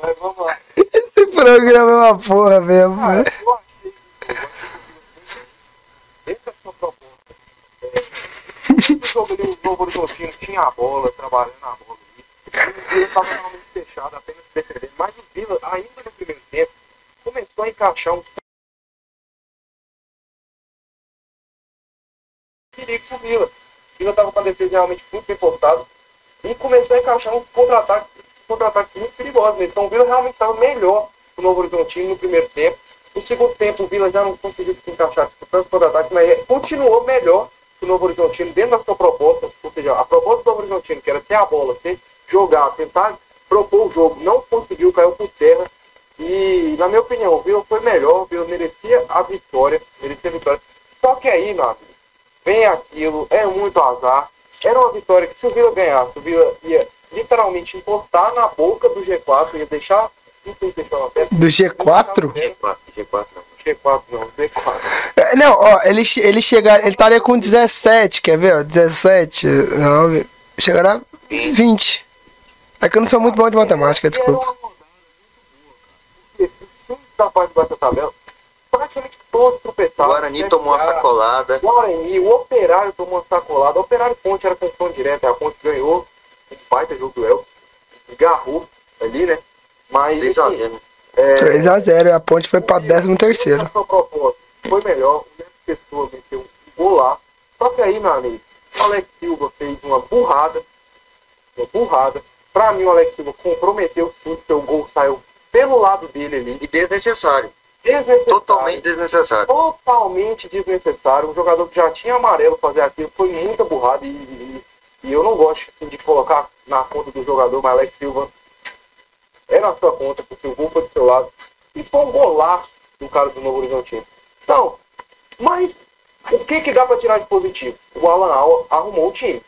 Mas vamos lá. esse programa é uma porra mesmo. Ah, né? eu achei. Essa é a sua proposta. O jogo ali, o Novo Horizontino tinha a bola, trabalhando a bola ali. O Vila estava realmente fechado, apenas defendendo. Mas o Vila, ainda no primeiro tempo, começou a encaixar um perigo pro Vila. Vila estava com a defesa realmente muito bem postada e começou a encaixar um contra-ataque contra-ataque muito perigoso. Então o Vila realmente estava melhor o Novo Horizontino no primeiro tempo. No segundo tempo, o Vila já não conseguiu se encaixar com tanto contra-ataque, mas continuou melhor que o Novo Horizontino dentro da sua proposta. Ou seja, a proposta do Novo Horizontino, que era ter a bola, ter, jogar, tentar propor o jogo, não conseguiu, caiu por terra. E, na minha opinião, o Vila foi melhor, o Vila merecia a vitória, merecia a vitória. Só que aí, amigo, vem aquilo, é muito azar. Era uma vitória que se o Vila ganhasse, o Vila ia literalmente encostar na boca do G4, ia deixar. Testa. Do G4? G4, G4 não. G4 não, G4. É, Não, ó, ele, ele chegar, ele estaria com 17, quer ver? ó, 17, 9, chegará a 20. É que eu não sou muito bom de matemática, desculpa. da parte de da tabela, praticamente todos O tropeçaram. Guarani né? tomou uma sacolada. Guarani, o Operário tomou uma sacolada. O Operário Ponte era confronto direto. A Ponte ganhou. Um baita jogo do Elvis. Garrou ali, né? Mas. 3 a enfim, 0 é, 3x0, a ponte foi pra 13 terceiro. a sua proposta foi melhor. O Neto Pessoa meteu um gol lá. Só que aí, meu amigo, o Alex Silva fez uma burrada. Uma burrada. Pra mim, o Alex Silva comprometeu sim, porque o gol saiu pelo lado dele ali. E desnecessário. Desnecessário. Totalmente desnecessário. Totalmente desnecessário. Um jogador que já tinha amarelo fazer aquilo foi muita burrada e, e, e eu não gosto assim, de colocar na conta do jogador, mas Alex Silva é na sua conta, porque o gol foi do seu lado. E foi um golaço do cara do Novo Horizontino. Então, mas o que, que dá para tirar de positivo? O Alan Al arrumou o time.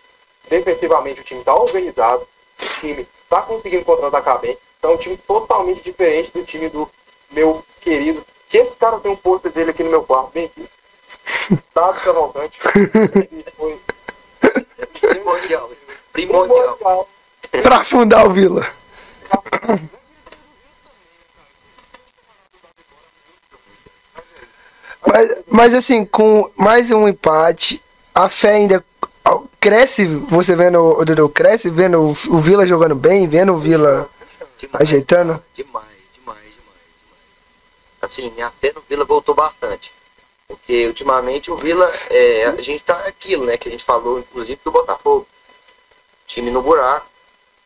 Defensivamente o time está organizado, o time está conseguindo contra-atacar bem. Então é um time totalmente diferente do time do meu querido. Que esse cara tem um pôster dele aqui no meu quarto, bem aqui. Dado Cavalcante. Foi Primordial. Primordial. primordial. Pra afundar o Vila. Mas, mas assim, com mais um empate, a fé ainda cresce, você vendo o Dudu cresce, vendo o, o Vila jogando bem, vendo o Vila Demais, Ajeitando? demais. Assim, minha fé no Vila voltou bastante. Porque ultimamente o Vila, é, a gente tá aquilo, né? Que a gente falou, inclusive, do Botafogo. Time no buraco.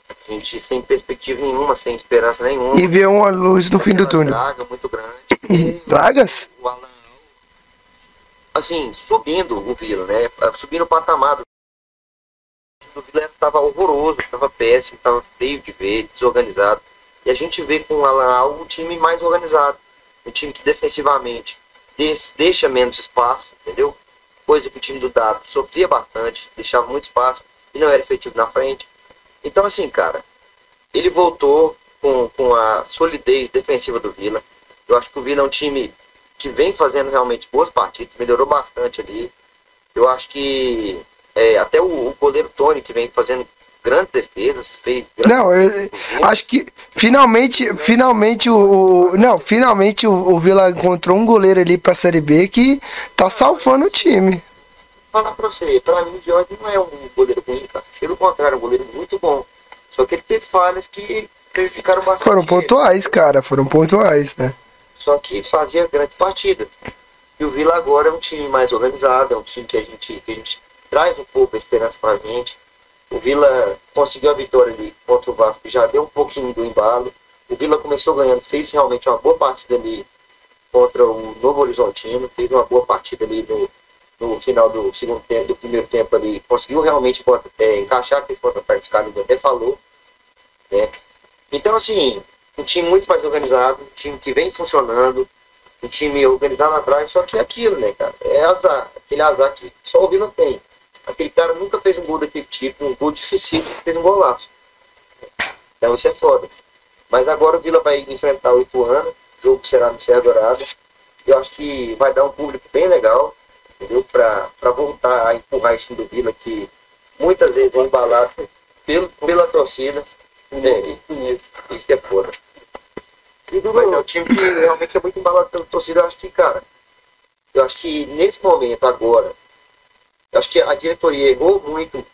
A gente sem perspectiva nenhuma, sem esperança nenhuma. e vê uma luz no fim do túnel. Draga muito grande. Dragas? o Alan, assim, subindo o Vila, né? Subindo o patamar do o Vila estava horroroso, estava péssimo, estava feio de ver, desorganizado. E a gente vê com o Alan Al um time mais organizado, um time que defensivamente deixa menos espaço, entendeu? Coisa que o time do Dado sofria bastante, deixava muito espaço e não era efetivo na frente. Então, assim, cara, ele voltou com, com a solidez defensiva do Vila. Eu acho que o Vila é um time que vem fazendo realmente boas partidas, melhorou bastante ali. Eu acho que é, até o, o goleiro Tony, que vem fazendo grandes defesas, fez grandes Não, eu, acho que finalmente, finalmente o, o- não, finalmente o, o Vila encontrou um goleiro ali pra Série B que tá salvando o time. falar pra você, pra mim o Jorge não é um goleiro ruim, cara. Pelo contrário, é um goleiro muito bom. Só que ele teve falhas que prejudicaram bastante. Foram pontuais, cara, foram pontuais, né? Só que fazia grandes partidas. E o Vila agora é um time mais organizado, é um time que a gente, que a gente traz um pouco a esperança pra gente. O Vila conseguiu a vitória ali contra o Vasco, já deu um pouquinho do embalo. O Vila começou ganhando, fez realmente uma boa partida ali contra o Novo Horizontino, fez uma boa partida ali no, no final do segundo tempo, do primeiro tempo ali, conseguiu realmente é, encaixar aqueles contra-ataques que o até falou. Né? Então, assim, um time muito mais organizado, um time que vem funcionando, um time organizado atrás, só que é aquilo, né, cara? É azar, aquele azar que só o Vila tem. Aquele cara nunca fez um gol daquele tipo, um gol difícil, fez um golaço. Então isso é foda. Mas agora o Vila vai enfrentar o Ituano, o jogo será no Serra Dourada. Eu acho que vai dar um público bem legal, entendeu? Pra, pra voltar a empurrar esse time do Vila, que muitas vezes é embalado pelo, pela torcida. É, isso é foda. E do Mas é um time que realmente é muito embalado pela torcida. Eu acho que, cara, eu acho que nesse momento agora, acho que a diretoria errou muito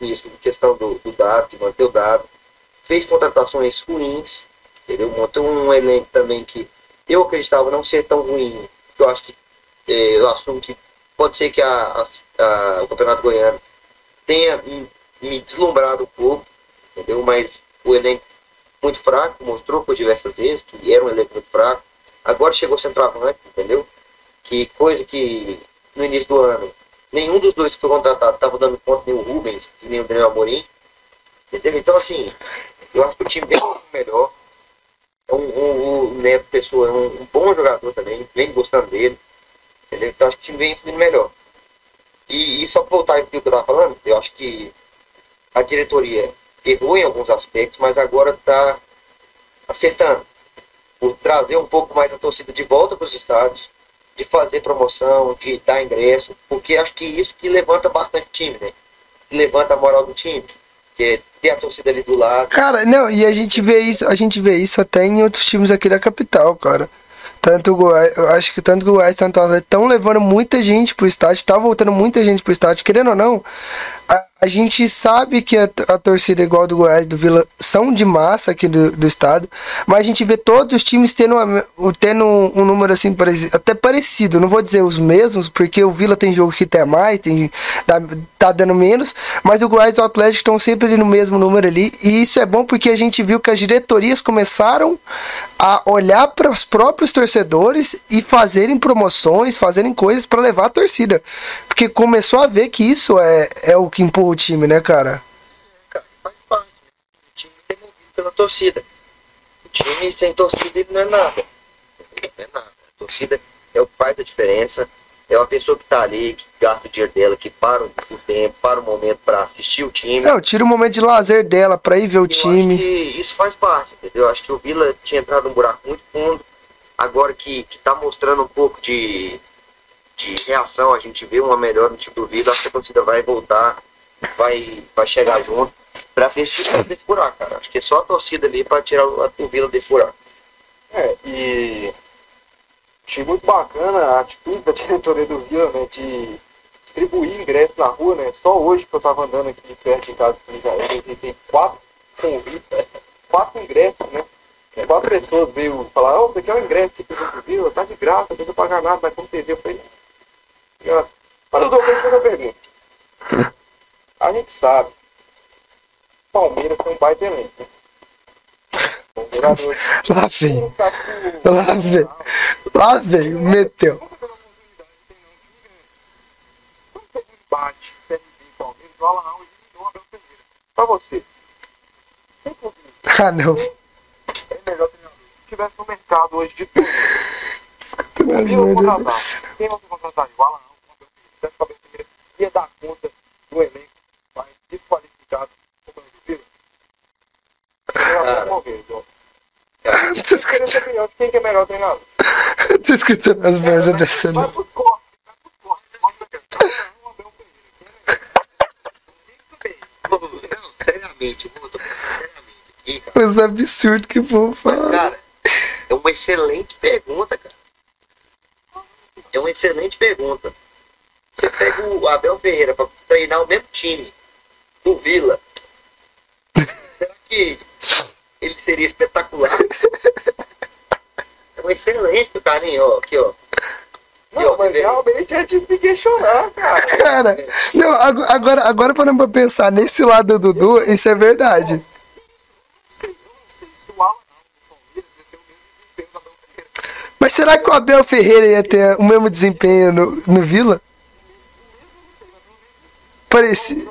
nisso, questão do, do dado, de manter o dado. Fez contratações ruins, entendeu? Montou um elenco também que eu acreditava não ser tão ruim. Eu acho que eh, eu assumo que pode ser que a, a- a- o Campeonato Goiano tenha me, me deslumbrado um pouco, entendeu? Mas o elenco muito fraco, mostrou por diversas vezes que era um elenco muito fraco. Agora chegou o centroavante, entendeu? Que coisa que no início do ano nenhum dos dois que foi contratado estava dando conta, nem o Rubens nem o Daniel Amorim. Entendeu? Então, assim, eu acho que o time vem muito melhor. É um, um, o Neto Pessoa é um, um bom jogador também, vem gostando dele. Entendeu? Então, acho que o time vem fluindo melhor. E, e só para voltar aqui o que eu estava falando, eu acho que a diretoria errou em alguns aspectos, mas agora está acertando. Por trazer um pouco mais a torcida de volta para os estádios, de fazer promoção, de dar ingresso, porque acho que isso que levanta bastante time, né? Que levanta a moral do time. Que é ter a torcida ali do lado. Cara, não, e a gente vê isso, a gente vê isso até em outros times aqui da capital, cara. Tanto o Goiás, eu acho que tanto o Goiás quanto o Atlético estão levando muita gente pro estádio, tá voltando muita gente pro estádio, querendo ou não, a, a gente sabe que a, a torcida igual do Goiás do Vila são de massa aqui do, do estado, mas a gente vê todos os times tendo, uma, tendo um, um número assim até parecido. Não vou dizer os mesmos, porque o Vila tem jogo que tem mais, tem, dá, tá dando menos, mas o Goiás e o Atlético estão sempre no mesmo número ali. E isso é bom porque a gente viu que as diretorias começaram a olhar para os próprios torcedores e fazerem promoções, fazerem coisas para levar a torcida. Porque começou a ver que isso é, é o que empurra o time, né, cara? Cara, faz parte. O time é movido pela torcida. O time sem torcida ele não é nada. Não é nada. A torcida é o que faz a diferença. É uma pessoa que tá ali, que gasta o dinheiro dela, que para o tempo, para o momento para assistir o time. Não, tira o momento de lazer dela pra ir ver o Eu time. isso faz parte, entendeu? Eu acho que o Vila tinha entrado num buraco muito fundo. Agora que, que tá mostrando um pouco de, de reação, a gente vê uma melhora no time do Vila, acho que a torcida vai voltar, vai, vai chegar junto pra ver se desse buraco, cara. Acho que é só a torcida ali pra tirar o Vila desse buraco. É, e achei muito bacana a atitude da diretoria do Vila, né, de distribuir ingressos na rua, né, só hoje que eu tava andando aqui de perto de casa, já tem quatro convites, quatro ingressos, né, quatro pessoas veio falar, ô, você quer um ingresso do Vila, tá de graça, não precisa pagar nada, vai TV, eu falei. Mas eu dou uma pergunta. A gente sabe, Palmeiras tem um baita elenco, né? Lá vem, lá vem, lá vem, meteu. empate, CRB e Palmeiras, o Alan Alves eliminou o Abel Ferreira. Pra você, Ah, não. é melhor treinador? Se tivesse no mercado hoje de tudo. Quem você contrataria? O Alan Alves, o Abel Ferreira, o Abel Ferreira ia dar conta do elenco mais desqualificado Vila? Opinião de quem que é melhor treinador. escutando- Tô escutando as merdas dessa. Vai pros cortes, vai é seriamente, eu tô seriamente aqui, cara. Que o povo Mas, fala. cara, é uma excelente pergunta, cara. É uma excelente pergunta. Você pega o Abel Ferreira pra treinar o mesmo time do Vila. Será que ele seria espetacular? É uma excelente, carinho, ó. Aqui, ó. Não, mas realmente é de se questionar, cara. Cara, não, ago- agora, agora parando pra pensar, nesse lado do Dudu, isso é verdade. O Alan Alves, do Palmeiras, ia ter o mesmo desempenho do Abel Ferreira. Mas será que o Abel Ferreira ia ter o mesmo desempenho no, no Vila? Parecia.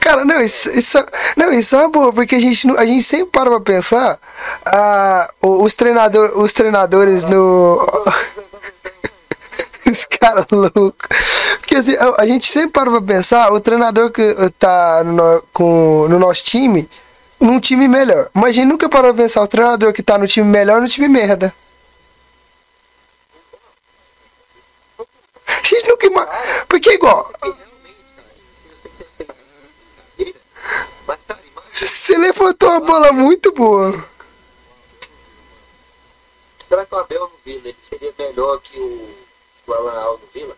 Cara, não, isso, isso, não, isso é uma boa, porque a gente, a gente sempre para pra pensar ah, os, treinador, os treinadores no. Os caras loucos. Porque assim, a, a gente sempre para pra pensar, o treinador que tá no, com, no nosso time, num time melhor. Mas a gente nunca parou pra pensar o treinador que tá no time melhor no time merda. A gente nunca Porque igual, Mas, cara, imagina, você levantou uma bola muito boa. será que o Abel no Vila ele seria melhor que o, o Alan no Vila?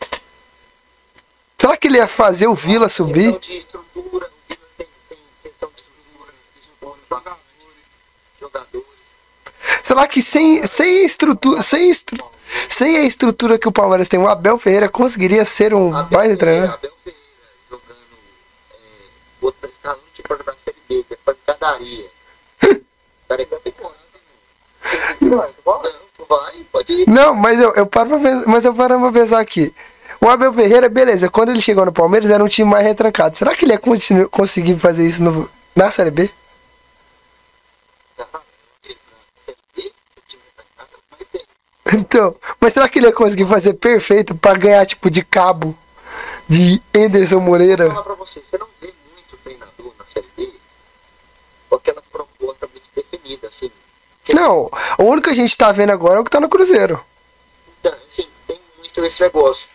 Será que ele ia fazer o Vila subir? De estrutura, o Vila tem, tem questão de estrutura, jogadores, jogadores. Será que sem, sem a estrutura, sem, estru- sem a estrutura que o Palmeiras tem, o Abel Ferreira conseguiria ser um Abel baita treinador? Abel Ferreira jogando é, outro Série B, que pancadaria. Vai, bora. Não, mas eu, eu paro pra pensar, mas eu paro pra pensar aqui. O Abel Ferreira, beleza, quando ele chegou no Palmeiras era um time mais retrancado. Será que ele ia continu- conseguir fazer isso no- na Série B? Então, mas será que ele ia conseguir fazer perfeito pra ganhar tipo de cabo de Anderson Vou Moreira? falar pra você, você não vê muito treinador na Série B com aquela proposta muito definida, assim. Que- Não, o único que a gente tá vendo agora é o que tá no Cruzeiro. Então, assim, tem muito esse negócio.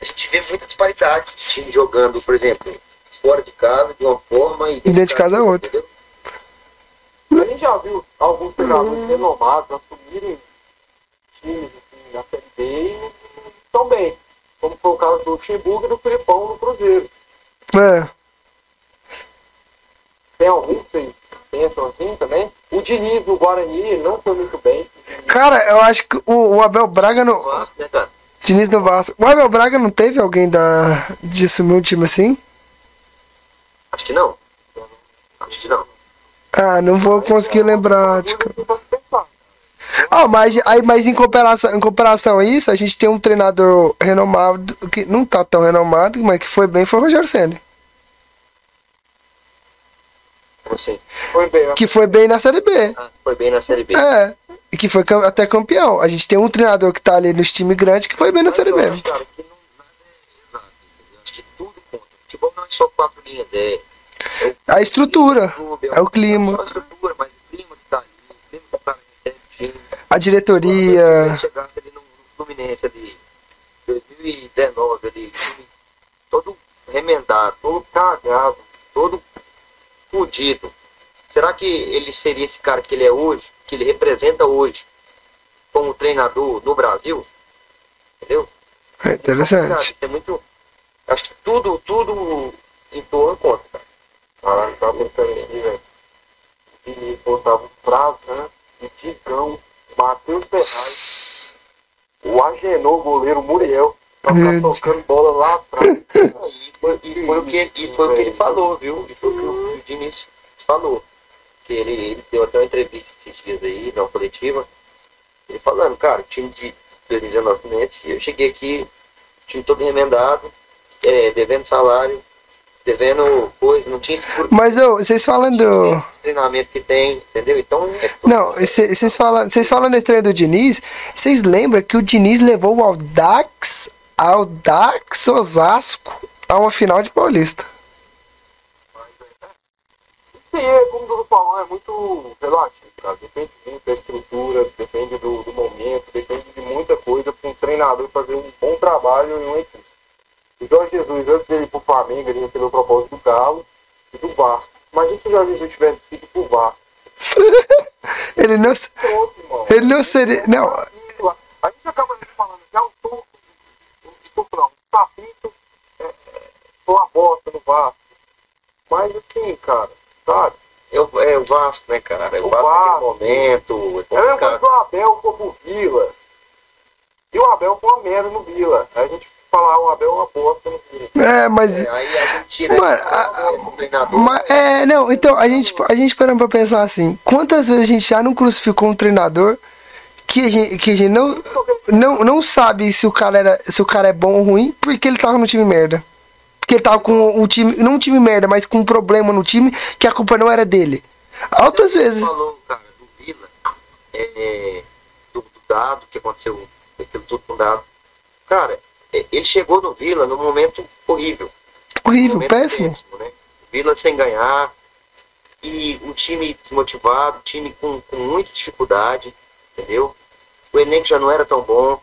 A gente vê muita disparidade de time jogando, por exemplo, fora de casa de uma forma e dentro de casa é outra. entendeu? A gente já viu alguns treinadores renomados assumirem times assim, na Série B e estão bem. Como foi o caso do Luxemburgo e do Filipão no Cruzeiro. É. Tem algum que vocês pensam assim também? O Diniz do Guarani não foi muito bem. Cara, eu acho que o, o Abel Braga no. Vasco, né, cara? Diniz no Vasco. O Abel Braga não teve alguém da, de assumir um time assim? Acho que não. Acho que não. Ah, não vou conseguir lembrar. Tipo... Ah, mas, aí, mas em, comparação, em comparação a isso, a gente tem um treinador renomado, que não tá tão renomado, mas que foi bem, foi o Rogério Senna. Como assim? Foi bem, Que foi bem na Série B. Ah, foi bem na Série B. É. E que foi até campeão. A gente tem um treinador que tá ali nos times grandes que foi bem na Mas Série B. acho, cara, que não, nada é? Acho que tudo conta. Futebol não é só quatro linhas, é, é o A estrutura, clube, é o clima. A estrutura, mas o clima que tá ali, o clima que o cara recebe o time. a diretoria. Se chegasse ali no, Fluminense ali, 2019 ali, todo remendado, todo cagado, todo fudido. Será que ele seria esse cara que ele é hoje, que ele representa hoje, como treinador no Brasil? Entendeu? É interessante. É muito. Acho que tudo, tudo em torno conta, cara. Caralho, tava pensando aqui, velho. E botava o Prazo, né? O Digão, Matheus Ferraz, o Agenor, goleiro Muriel. Tava Meu Deus. tocando bola lá atrás. E foi, e foi o que, e foi o que ele falou, viu? E foi o que o Diniz falou. Que ele, ele deu até uma entrevista esses dias aí, na coletiva. Ele falando, cara, time de 2019 Fluminense, eu cheguei aqui, time todo remendado, é, devendo salário, devendo coisa, não tinha Mas ô, vocês falando do. treinamento que tem, entendeu? Então é Não, cê- vocês falam, vocês falam nesse treino do Diniz, vocês lembram que o Diniz levou o Aldax, Aldax Osasco a uma final de Paulista. Sim, é, como o Dudu falou, é muito relativo, cara. Depende muito da estrutura, depende do, do momento, depende de muita coisa para um treinador fazer um bom trabalho em uma equipe. O Jorge Jesus, antes dele ir pro Flamengo, ele recebeu proposta do Galo e do Vasco. Imagina se o Jorge Jesus tivesse ido pro Vasco. Ele não, Pronto, ele não seria. Não, A gente acaba falando que é o Turco, o Turco não, o Tapito é, uma bosta no Vasco. Mas assim, cara, sabe? É o, é o Vasco, né, cara? É o, O Vasco Vasco. naquele momento. É a o Abel foi pro Vila. E o Abel foi uma merda no Vila. Aí a gente falar o Abel é uma bosta no Vila. é, mas. É, aí a gente tira a- treinador. Mas, é, não, então a gente, a gente parando pra pensar assim, quantas vezes a gente já não crucificou um treinador que a gente, que a gente não, não, não sabe se o, cara era, se o cara é bom ou ruim porque ele tava no time merda. Porque ele tava com um time, não um time merda, mas com um problema no time que a culpa não era dele. Altas Você vezes. falou, cara, do Vila, é, do, do dado, que aconteceu, aquilo tudo com o dado. Cara, é, ele chegou no Vila num momento horrível. Horrível, momento péssimo. né? Vila sem ganhar e o time desmotivado, time com, com muita dificuldade, entendeu? O elenco já não era tão bom.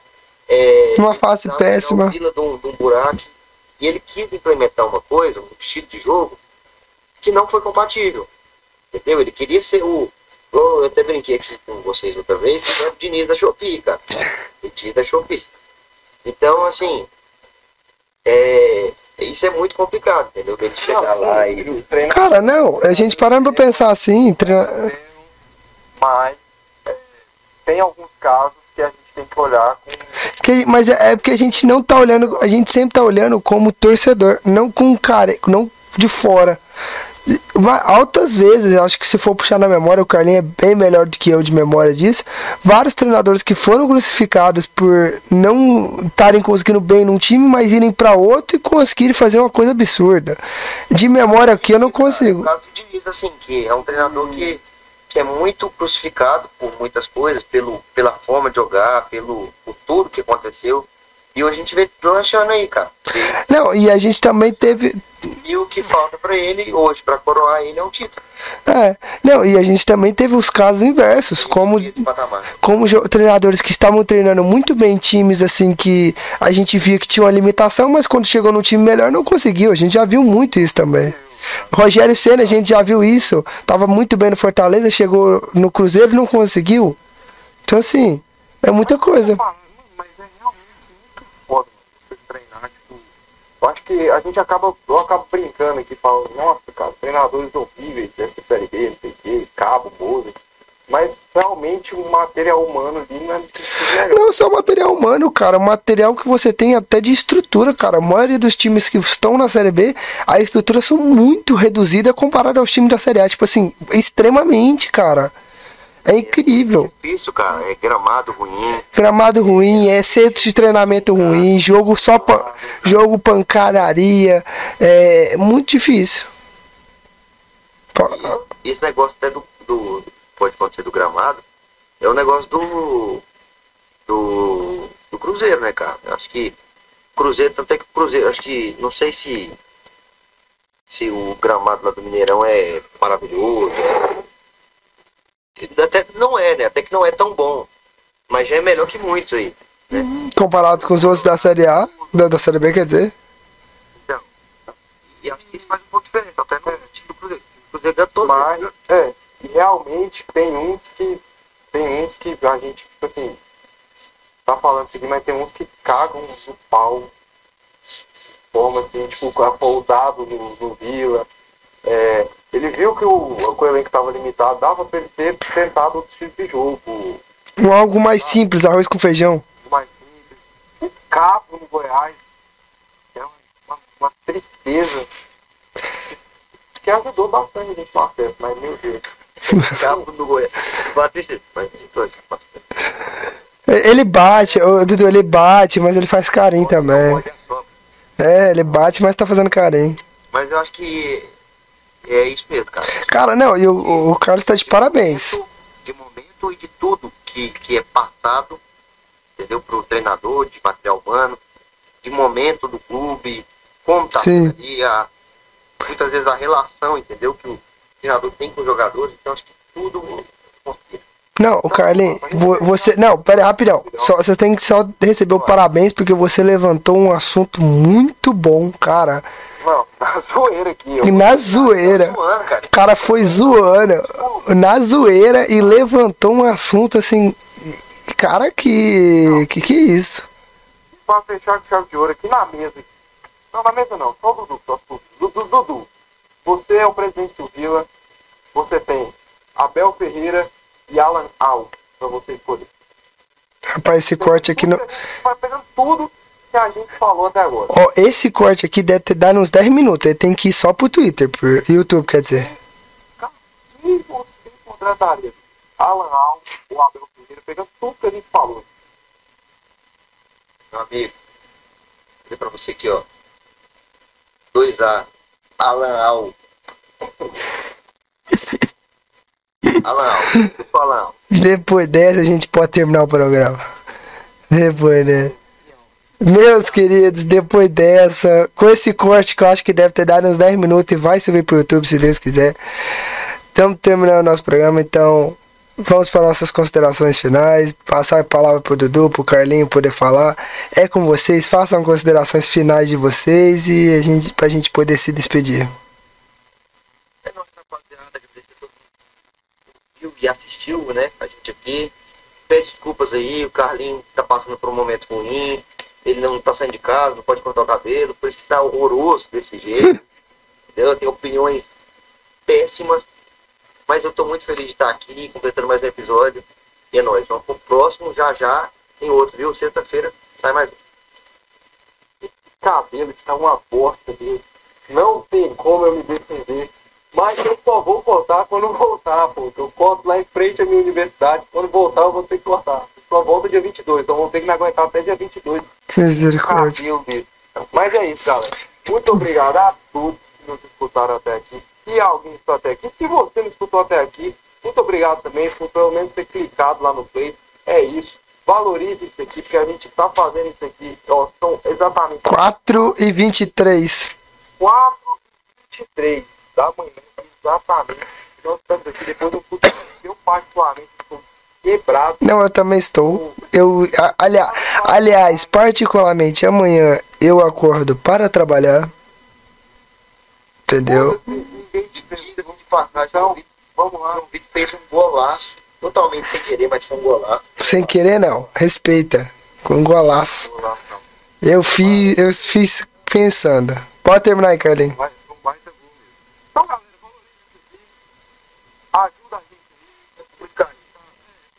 É, Uma fase péssima. Vila de um, de um buraco. E ele quis implementar uma coisa, um estilo de jogo, que não foi compatível. Entendeu? Ele queria ser o. Eu até brinquei aqui com vocês outra vez, que é o Diniz da Shopee, cara. O Diniz da Shopee. Então, assim, é, isso é muito complicado, entendeu? Ele chegar lá e. o treino Cara, não, a gente parando pra pensar assim, treina- mas é, tem alguns casos tem que olhar com. Que- mas é, é porque a gente não tá olhando, a gente sempre tá olhando como torcedor, não com cara, não de fora. Altas vezes, eu acho que se for puxar na memória, o Carlinho é bem melhor do que eu de memória disso. Vários treinadores que foram crucificados por não estarem conseguindo bem num time, mas irem pra outro e conseguirem fazer uma coisa absurda. De memória aqui eu não consigo. caso Diniz, assim, que é um treinador que, que é muito crucificado por muitas coisas, pelo, pela forma de jogar, pelo por tudo que aconteceu. E hoje a gente vê lanchando aí, cara. Não, e a gente também teve, E o que falta pra ele hoje, pra coroar ele, é um título. é, não, e a gente também teve os casos inversos, como como treinadores que estavam treinando muito bem times assim que a gente via que tinha uma limitação, mas quando chegou no time melhor não conseguiu. A gente já viu muito isso também. Rogério Senna, a gente já viu isso. Tava muito bem no Fortaleza, chegou no Cruzeiro e não conseguiu. Então assim, é muita coisa. Mas é realmente muito foda você treinar, tipo. Eu acho que a gente acaba, eu acabo brincando aqui, falando, nossa, cara, treinadores horríveis dessa série B, não sei o quê, Cabo, Moza. Mas realmente o material humano ali não é. Não só material humano, cara. Material que você tem até de estrutura, cara. A maioria dos times que estão na Série B, a estrutura são muito reduzida comparada aos times da Série A. Tipo assim, extremamente, cara. É incrível. Difícil, cara. É gramado ruim. Gramado ruim, é centro de treinamento ruim, jogo só pan- jogo pancadaria. É muito difícil. E esse negócio até do, do. Pode acontecer do gramado. É o negócio do. Do. Do Cruzeiro, né, cara? Eu acho que. Cruzeiro, tanto é que o Cruzeiro, acho que. Não sei se. Se o gramado lá do Mineirão é maravilhoso. Até não é, né? Até que não é tão bom. Mas já é melhor que muitos aí. Comparado com os outros da Série A, da, da Série B, quer dizer. Então, e acho que isso faz um pouco de diferença. Até no time do Cruzeiro. O Cruzeiro ganha todos. Mas, é, e realmente tem uns que. Tem uns que a gente, tipo assim, tá falando isso aqui, mas tem uns que cagam no pau. Forma assim, tipo, apoldado no, no Vila. É, ele viu que o, que o elenco tava limitado, dava pra ele ter tentado outro tipo de jogo. Um algo mais simples, arroz com feijão. mais simples. O cabo no Goiás é uma, uma, uma tristeza. Que ajudou bastante a gente no acesso, mas meu Deus. Do Goiás. Mas. Ele bate, ô, Dudu, ele bate, mas ele faz carinho também. Olha só. É, ele bate, mas tá fazendo carinho. Mas eu acho que é isso mesmo, cara. Cara, não, e o, o- o Carlos tá de parabéns. De momento e de tudo que, que é passado, entendeu? Pro treinador, de material humano, de momento do clube, como tá ali, a, muitas vezes a relação, entendeu? Que o treinador tem com os jogadores, então acho que tudo. Não, o Carlinhos, vo- você. Não, pera aí, rapidão. Só, você tem que só receber o parabéns porque você levantou um assunto muito bom, cara. Não, na zoeira aqui. E Eu, na zoeira. Zoando, cara. O cara foi zoando na zoeira e levantou um assunto assim. Cara, que. Que que é isso? pra fechar com chave de ouro aqui na mesa. Não, na mesa não, só o Dudu, só o Dudu. Dudu, Dudu. Você é o presidente do Vila, você tem Abel Ferreira e Alan Al pra você escolher. Rapaz, esse corte aqui não. Vai pegando tudo que a gente falou até agora. Ó, esse corte aqui deve ter dado uns 10 minutos. Ele tem que ir só pro Twitter, pro YouTube, quer dizer. Cara, quem você contrataria? Alan Al ou Abel Ferreira, pegando tudo que a gente falou. Meu amigo, vou dizer pra você aqui, ó. 2A. Alan Al. Alan Al. Eu sou Alan Al. Depois dessa a gente pode terminar o programa. Depois, né? Meus queridos, depois dessa, com esse corte que eu acho que deve ter dado uns 10 minutos e vai subir pro YouTube se Deus quiser. Estamos terminando o nosso programa, então vamos para nossas considerações finais. Passar a palavra pro Dudu, pro Carlinho poder falar. É com vocês, façam considerações finais de vocês e a gente, pra gente poder se despedir. É nossa rapaziada, agradecer a todo mundo que viu e assistiu, né? A gente aqui. Pede desculpas aí, o Carlinho tá passando por um momento ruim. Ele não tá saindo de casa, não pode cortar o cabelo, por isso que tá horroroso desse jeito. Entendeu? Tem opiniões péssimas. Mas eu tô muito feliz de estar aqui, completando mais um episódio. E é nóis. Vamos pro próximo, já já tem outro, viu? Sexta-feira sai mais um. cabelo está uma bosta dele. Não tem como eu me defender. Mas eu só vou cortar quando voltar, pô. Eu corto lá em frente à minha universidade. Quando voltar, eu vou ter que cortar. Só volta dia 22, então vou ter que me aguentar até dia 22. Misericórdia. Mas é isso, galera. Muito obrigado a todos que nos escutaram até aqui. Se alguém escutou até aqui, se você não escutou até aqui, muito obrigado também por pelo menos ter clicado lá no play. É isso. Valorize isso aqui, porque a gente tá fazendo isso aqui. Ó, são exatamente 4 e 23. 4 e 23 da manhã, exatamente. Nós estamos aqui depois do futebol. Eu, particularmente, estou quebrado. Não, eu também estou. Eu, a- alia- aliás, particularmente amanhã eu acordo para trabalhar. Entendeu? Então, Vitor- vamos lá. o Vitor fez um golaço. Totalmente sem querer, mas foi um golaço. Sem querer não, respeita. Com um golaço. Eu fiz, eu fiz pensando. Pode terminar aí, Carlinhos. Vai, não vai ter gol mesmo. Então, galera, valoriza isso aqui. Ajuda a gente aí. É muito carinho. tá? É,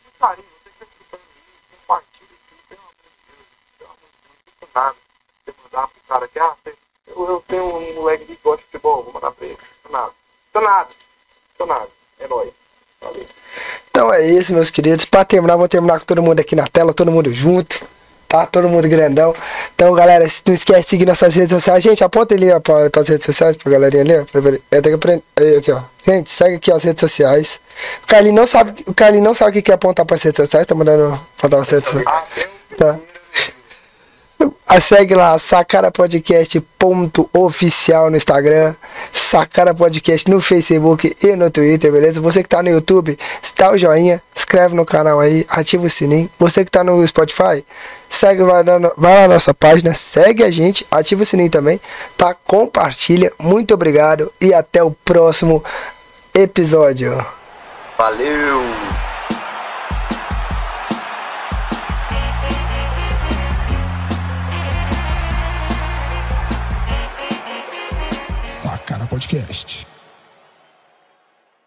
muito carinho. Você que tá escutando aí, compartilha aqui. Pelo amor de Deus. Pelo amor de Deus. Não custa nada. Você mandar pro cara aqui, ah, eu, eu tenho um moleque que gosta de futebol, vou mandar pra ele. Nada. Custa nada. Custa nada. É nóis. Valeu. Então é isso, meus queridos. Pra terminar, vou terminar com todo mundo aqui na tela, todo mundo junto. Tá? Todo mundo grandão. Então, galera, não esquece de seguir nossas redes sociais. Gente, aponta ali ó, pra, pras redes sociais, pra galerinha ali, ó. Pra. Eu tenho que aprender. Aí, aqui, ó. Gente, segue aqui ó, as redes sociais. O Carlinhos não sabe, o Carlinhos não sabe o que que é apontar pras redes sociais, tá mandando apontar pras redes sociais. Ah, um Tá. A segue lá, Sacara Podcast ponto oficial no Instagram, Sacara Podcast no Facebook e no Twitter, beleza? Você que tá no YouTube, dá o joinha, inscreve no canal aí, ativa o sininho. Você que tá no Spotify, segue, vai, no- vai lá na nossa página, segue a gente, ativa o sininho também, tá? Compartilha, muito obrigado e até o próximo episódio. Valeu! Podcast.